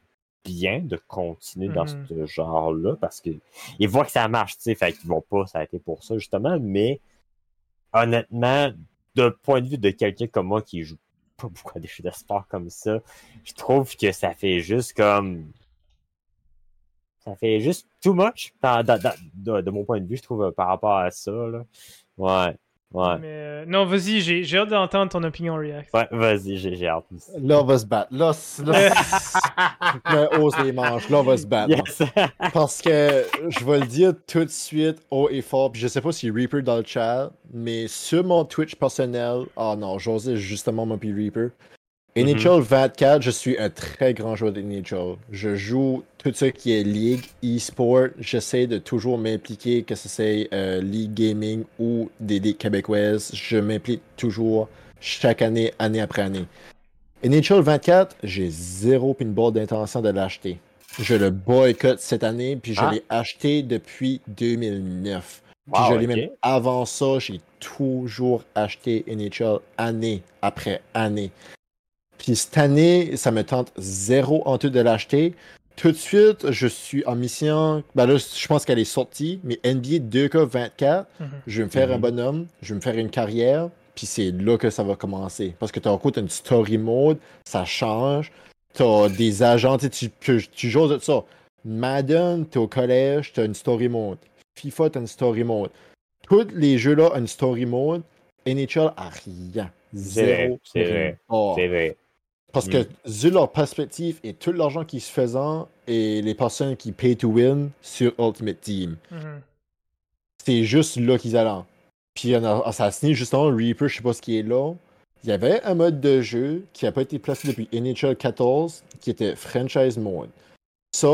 bien de continuer dans Mhm. ce genre-là parce qu'ils voient que ça marche, tu sais, fait qu'ils vont pas s'arrêter pour ça, justement, mais honnêtement, d'un point de vue de quelqu'un comme moi qui joue pas beaucoup à des jeux de sport comme ça. Je trouve que ça fait juste comme. Ça fait juste too much dans- dans- dans- de, de mon point de vue, je trouve, par rapport à ça. Là. Ouais. Ouais. Mais, euh, non, vas-y, j'ai j'ai hâte d'entendre ton opinion react. Ouais, vas-y, j'ai j'ai hâte. aussi. Là, on va se battre. Là, là, hausse les manches. Là, on va se battre. Yes! [laughs] Parce que je vais le dire tout de suite haut et fort. Puis je sais pas si Reaper dans le chat, mais sur mon Twitch personnel, ah non, j'osais justement mon Reaper. NHL 24, je suis un très grand joueur de NHL. Je joue tout ce qui est League, e-sport. J'essaie de toujours m'impliquer, que ce soit euh, League Gaming ou des ligues québécoises. Je m'implique toujours chaque année, année après année. NHL 24, j'ai zéro pinball d'intention de l'acheter. Je le boycotte cette année, puis je Ah. l'ai acheté depuis 2009. Puis Wow, je l'ai même avant ça, j'ai toujours acheté NHL année après année. Puis cette année, ça me tente zéro en tout de l'acheter. Tout de suite, je suis en mission. Ben là, je pense qu'elle est sortie, mais NBA 2K24, Mhm. je vais me faire un Mhm. bonhomme, je vais me faire une carrière, puis c'est là que ça va commencer. Parce que tu as une story mode, ça change. Tu as des agents, tu, joues de ça. Madden, tu es au collège, tu as une story mode. FIFA, tu as une story mode. Tous les jeux-là ont une story mode. NHL a rien. C'est vrai, Zéro. c'est vrai, Oh. C'est vrai. Parce que, Mm. vu leur perspective et tout l'argent qui se faisant et les personnes qui pay to win sur Ultimate Team, Mhm. c'est juste là qu'ils allaient. Puis on a assassiné justement Reaper, je sais pas ce qui est là. Il y avait un mode de jeu qui n'a pas été placé depuis NHL 14 qui était Franchise Mode. Ça,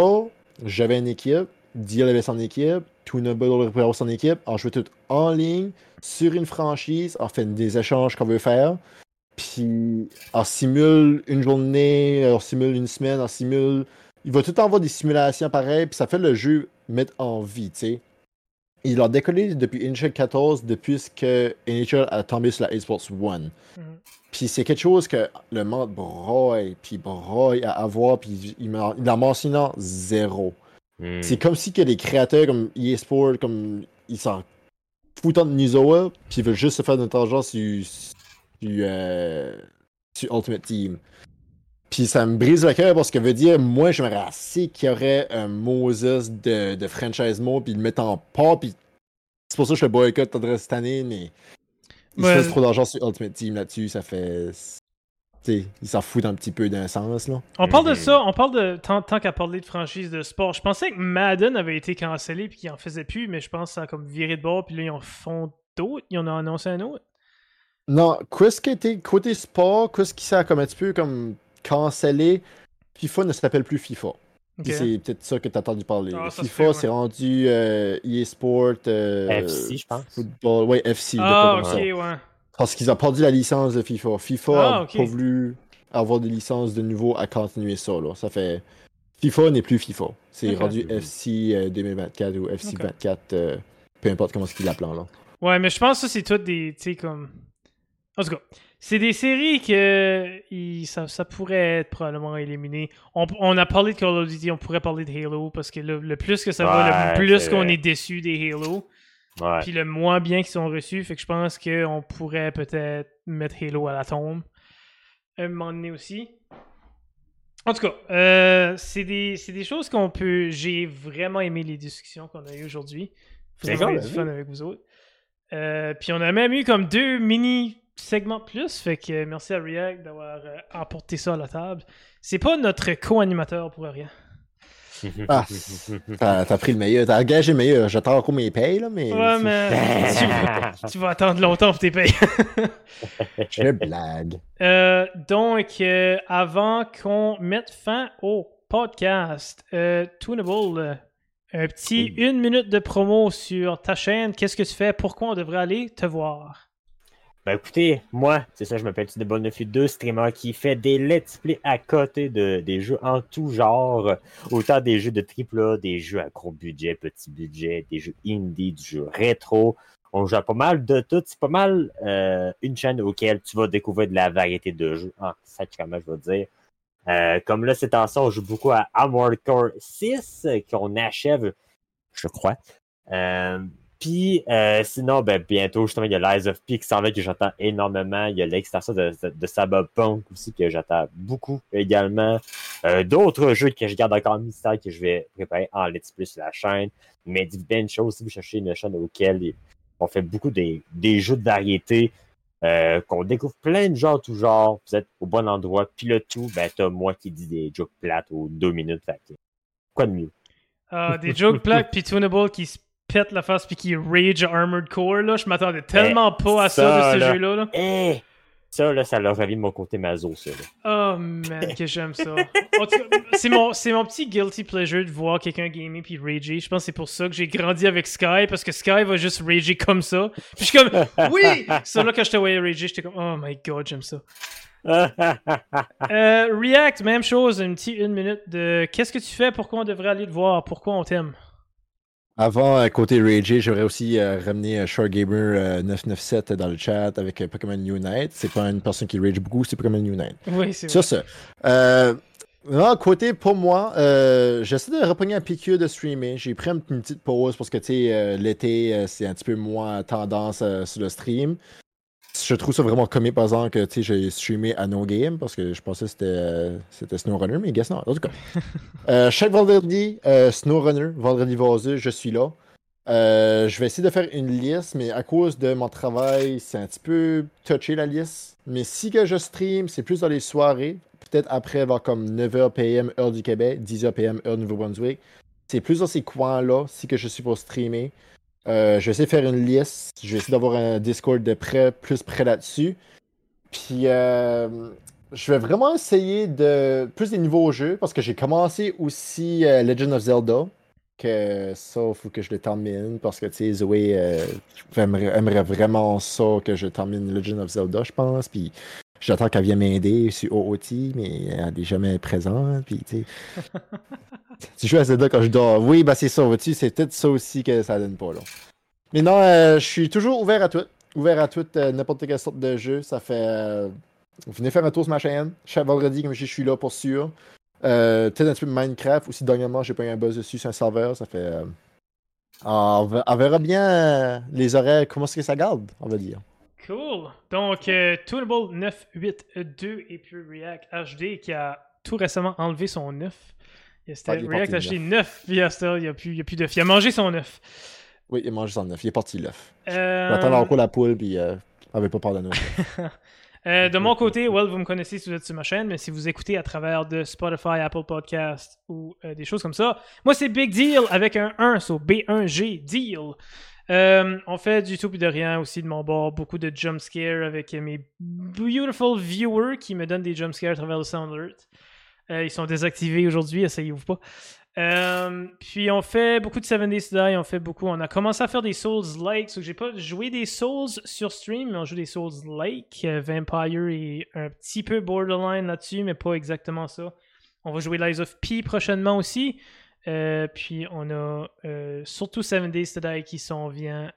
j'avais une équipe, Deal avait son équipe, Tunable avait son équipe, on jouait tout en ligne, sur une franchise, on fait des échanges qu'on veut faire. Puis on simule une journée, on simule une semaine, on simule. Il va tout le temps avoir des simulations pareilles, puis ça fait le jeu mettre en vie, tu sais. Il a décollé depuis NHL 14, depuis que NHL a tombé sur la Esports One. Mhm. Puis c'est quelque chose que le monde broye, puis broye à avoir, puis il, en mentionnant zéro. Mm. C'est comme si que les créateurs comme eSport, comme ils s'en foutent de autres, puis ils veulent juste se faire de l'argent sur, sur, euh, sur Ultimate Team. Puis ça me brise le cœur parce que veut dire, moi j'aimerais assez qu'il y aurait un Moses de, de franchise mode, puis le mettre en pas, puis c'est pour ça que je le boycott t'adresse cette année, mais ils Ouais. se fassent trop d'argent sur Ultimate Team là-dessus, ça fait. Tu sais, ils s'en foutent un petit peu d'un sens, là. On parle de ça, on parle de. Tant, tant qu'à parler de franchise de sport, je pensais que Madden avait été cancellé puis qu'il en faisait plus, mais je pense que ça a comme viré de bord puis là ils en font d'autres. Ils en ont annoncé un autre. Non, qu'est-ce qui était côté sport, qu'est-ce qui s'est comme un petit peu comme cancellé, FIFA ne s'appelle plus FIFA. C'est peut-être ça que tu as entendu parler. Ah, FIFA, fait, ouais. c'est rendu euh, eSport. euh, FC, je pense. Football, ouais, FC. Ah, ok, ouais. Parce qu'ils ont perdu la licence de FIFA. FIFA Ah, a ok. pas voulu avoir des licences de nouveau à continuer ça. Là. Ça fait. FIFA n'est plus FIFA. C'est rendu FC euh, 2024 ou FC Ok. 24. euh, peu importe comment ce qu'ils l'appellent. là. Ouais, mais je pense que ça, c'est tout des. Tu sais, comme. En tout cas, c'est des séries que. ils- ça, ça pourrait être probablement éliminé. On, on a parlé de Call of Duty, on pourrait parler de Halo, parce que le, le plus que ça va, le plus qu'on est déçu des Halo, Ouais. puis le moins bien qu'ils sont reçus. Fait que je pense qu'on pourrait peut-être mettre Halo à la tombe. Un moment donné aussi. En tout cas, euh, c'est des, c'est des choses qu'on peut. J'ai vraiment aimé les discussions qu'on a eues aujourd'hui. D'accord, eu du fun avec vous autres. Euh, puis on a même eu comme deux mini segments de plus. Fait que euh, merci à React d'avoir euh, emporté ça à la table. C'est pas notre co-animateur pour rien. [laughs] Ah, T'as t'as pris le meilleur. T'as engagé le meilleur. J'attends encore mes payes, là, mais. Ouais, mais [laughs] tu vas, tu vas attendre longtemps pour tes payes. [laughs] Je blague. Euh, donc, euh, avant qu'on mette fin au podcast, euh, Toonable, euh, un petit une minute de promo sur ta chaîne. Qu'est-ce que tu fais? Pourquoi on devrait aller te voir? Ben écoutez, moi, c'est ça, je m'appelle Tudable 2, streamer qui fait des let's play à côté de, des jeux en tout genre. Autant des jeux de AAA, des jeux à gros budget, petit budget, des jeux indie, du jeu rétro. On joue à pas mal de tout. C'est pas mal euh, une chaîne auquel tu vas découvrir de la variété de jeux. En fait, comment je vais dire. Euh, comme là, c'est ça, on joue beaucoup à Armored Core 6, euh, qu'on achève, je crois. Euh, Puis euh, sinon, ben, bientôt, justement, il y a l'Eyes of P qui s'en que j'attends énormément. Il y a l'extension de, de, de Cyberpunk aussi que j'attends beaucoup également. Euh, D'autres jeux que je garde encore mystère que je vais préparer en Let's Play sur la chaîne. Mais Dividend Show, si vous cherchez une chaîne auquel on fait beaucoup des, des jeux de variété, euh, qu'on découvre plein de genres, tout genre, vous êtes au bon endroit. Puis le tout, ben, t'as moi qui dis des jokes plates aux deux minutes. Fait quoi de mieux? Ah, des jokes plates, puis Tunable qui se pète la face puis qui rage Armored Core, là. Je m'attendais tellement pas à ça, ça, de ce là. jeu-là. Là. Eh! Ça, là, ça leur ravi de mon côté maso, ça. Là. Oh man, que j'aime ça. C'est mon, c'est mon petit guilty pleasure de voir quelqu'un gamer puis rager. Je pense que c'est pour ça que j'ai grandi avec Sky, parce que Sky va juste rager comme ça. Puis je suis comme, [laughs] oui! Ça, là, quand je te voyais rager, j'étais comme, oh my god, j'aime ça. [laughs] Euh, React, même chose, une petite une minute de qu'est-ce que tu fais, pourquoi on devrait aller te voir, pourquoi on t'aime? Avant, euh, côté Rage, j'aimerais aussi euh, ramener euh, SharGamer997 dans le chat avec euh, Pokémon Unite. C'est pas une personne qui rage beaucoup, c'est Pokémon Unite. Oui, c'est Sur vrai. ce, euh, non, côté pour moi, euh, j'essaie de repogner un piqûre de streamer. J'ai pris une, petite pause parce que tu sais, euh, l'été, euh, c'est un petit peu moins tendance euh, sur le stream. Je trouve ça vraiment comique, par exemple, que j'ai streamé à No Game parce que je pensais que c'était, euh, c'était SnowRunner, mais guess non. En tout cas, [laughs] Euh, chaque vendredi, euh, SnowRunner, vendredi vaseux, je suis là. Euh, je vais essayer de faire une liste, mais à cause de mon travail, c'est un petit peu touché la liste. Mais si que je stream, c'est plus dans les soirées, peut-être après vers comme 9h PM heure du Québec, 10h PM heure du Nouveau-Brunswick. C'est plus dans ces coins-là, si que je suis pour streamer. Euh, je vais essayer de faire une liste. Je vais essayer d'avoir un Discord de près, plus près là-dessus. Puis euh, je vais vraiment essayer de plus des nouveaux jeux parce que j'ai commencé aussi euh, Legend of Zelda. Que ça, il faut que je le termine parce que tu sais, Zoé aimerait, aimerait vraiment ça que je termine Legend of Zelda, je pense. Puis j'attends qu'elle vienne m'aider sur OOT, mais elle n'est jamais présente. Puis tu sais. [laughs] tu joues à Zelda quand je dors. Oui, bah c'est ça, vois-tu, c'est peut-être ça aussi que ça donne pas là. Mais non, euh, je suis toujours ouvert à tout. Ouvert à tout, euh, n'importe quelle sorte de jeu. Ça fait. euh, venez faire un tour sur ma chaîne. Chaque vendredi, comme je suis là pour sûr. Peut-être un petit peu Minecraft. Aussi, dernièrement, j'ai pas eu un buzz dessus sur un serveur. Ça fait. on, verra bien les horaires, comment est-ce que ça garde, on va dire. Cool. Donc, Tunable 982 et puis React HD qui a tout récemment enlevé son 9. C'était Ah, React parti, HD 9, puis à cette heure, il n'y a, plus- il y a plus d'œuf. Il a mangé son 9. Oui, il mange son neuf. Il est parti l'œuf. Euh, J'attends encore la poule, puis euh, on avait pas peur de nous. [laughs] euh, de mon côté, well, vous me connaissez si vous êtes sur ma chaîne, mais si vous écoutez à travers de Spotify, Apple Podcast ou euh, des choses comme ça, moi c'est Big Deal avec un 1, so B1G Deal. Euh, on fait du tout puis de rien aussi de mon bord, beaucoup de jump scare avec mes beautiful viewers qui me donnent des jump scares à travers le Sound Alert. Euh, ils sont désactivés aujourd'hui, essayez-vous pas. Euh, puis on fait beaucoup de 7 Days to Die, on fait beaucoup. On a commencé à faire des Souls-like. So j'ai pas joué des Souls sur stream, mais on joue des Souls-like. Euh, Vampire et un petit peu Borderline là-dessus, mais pas exactement ça. On va jouer Lies of P prochainement aussi. Puis on a surtout 7 Days to Die qui s'en vient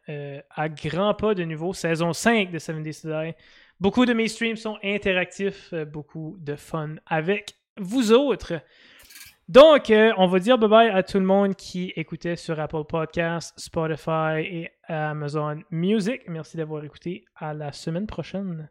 à grands pas de nouveau. Saison 5 de 7 Days to Die. Beaucoup de mes streams sont interactifs, beaucoup de fun avec vous autres. Donc, euh, on va dire bye-bye à tout le monde qui écoutait sur Apple Podcasts, Spotify et Amazon Music. Merci d'avoir écouté. À la semaine prochaine.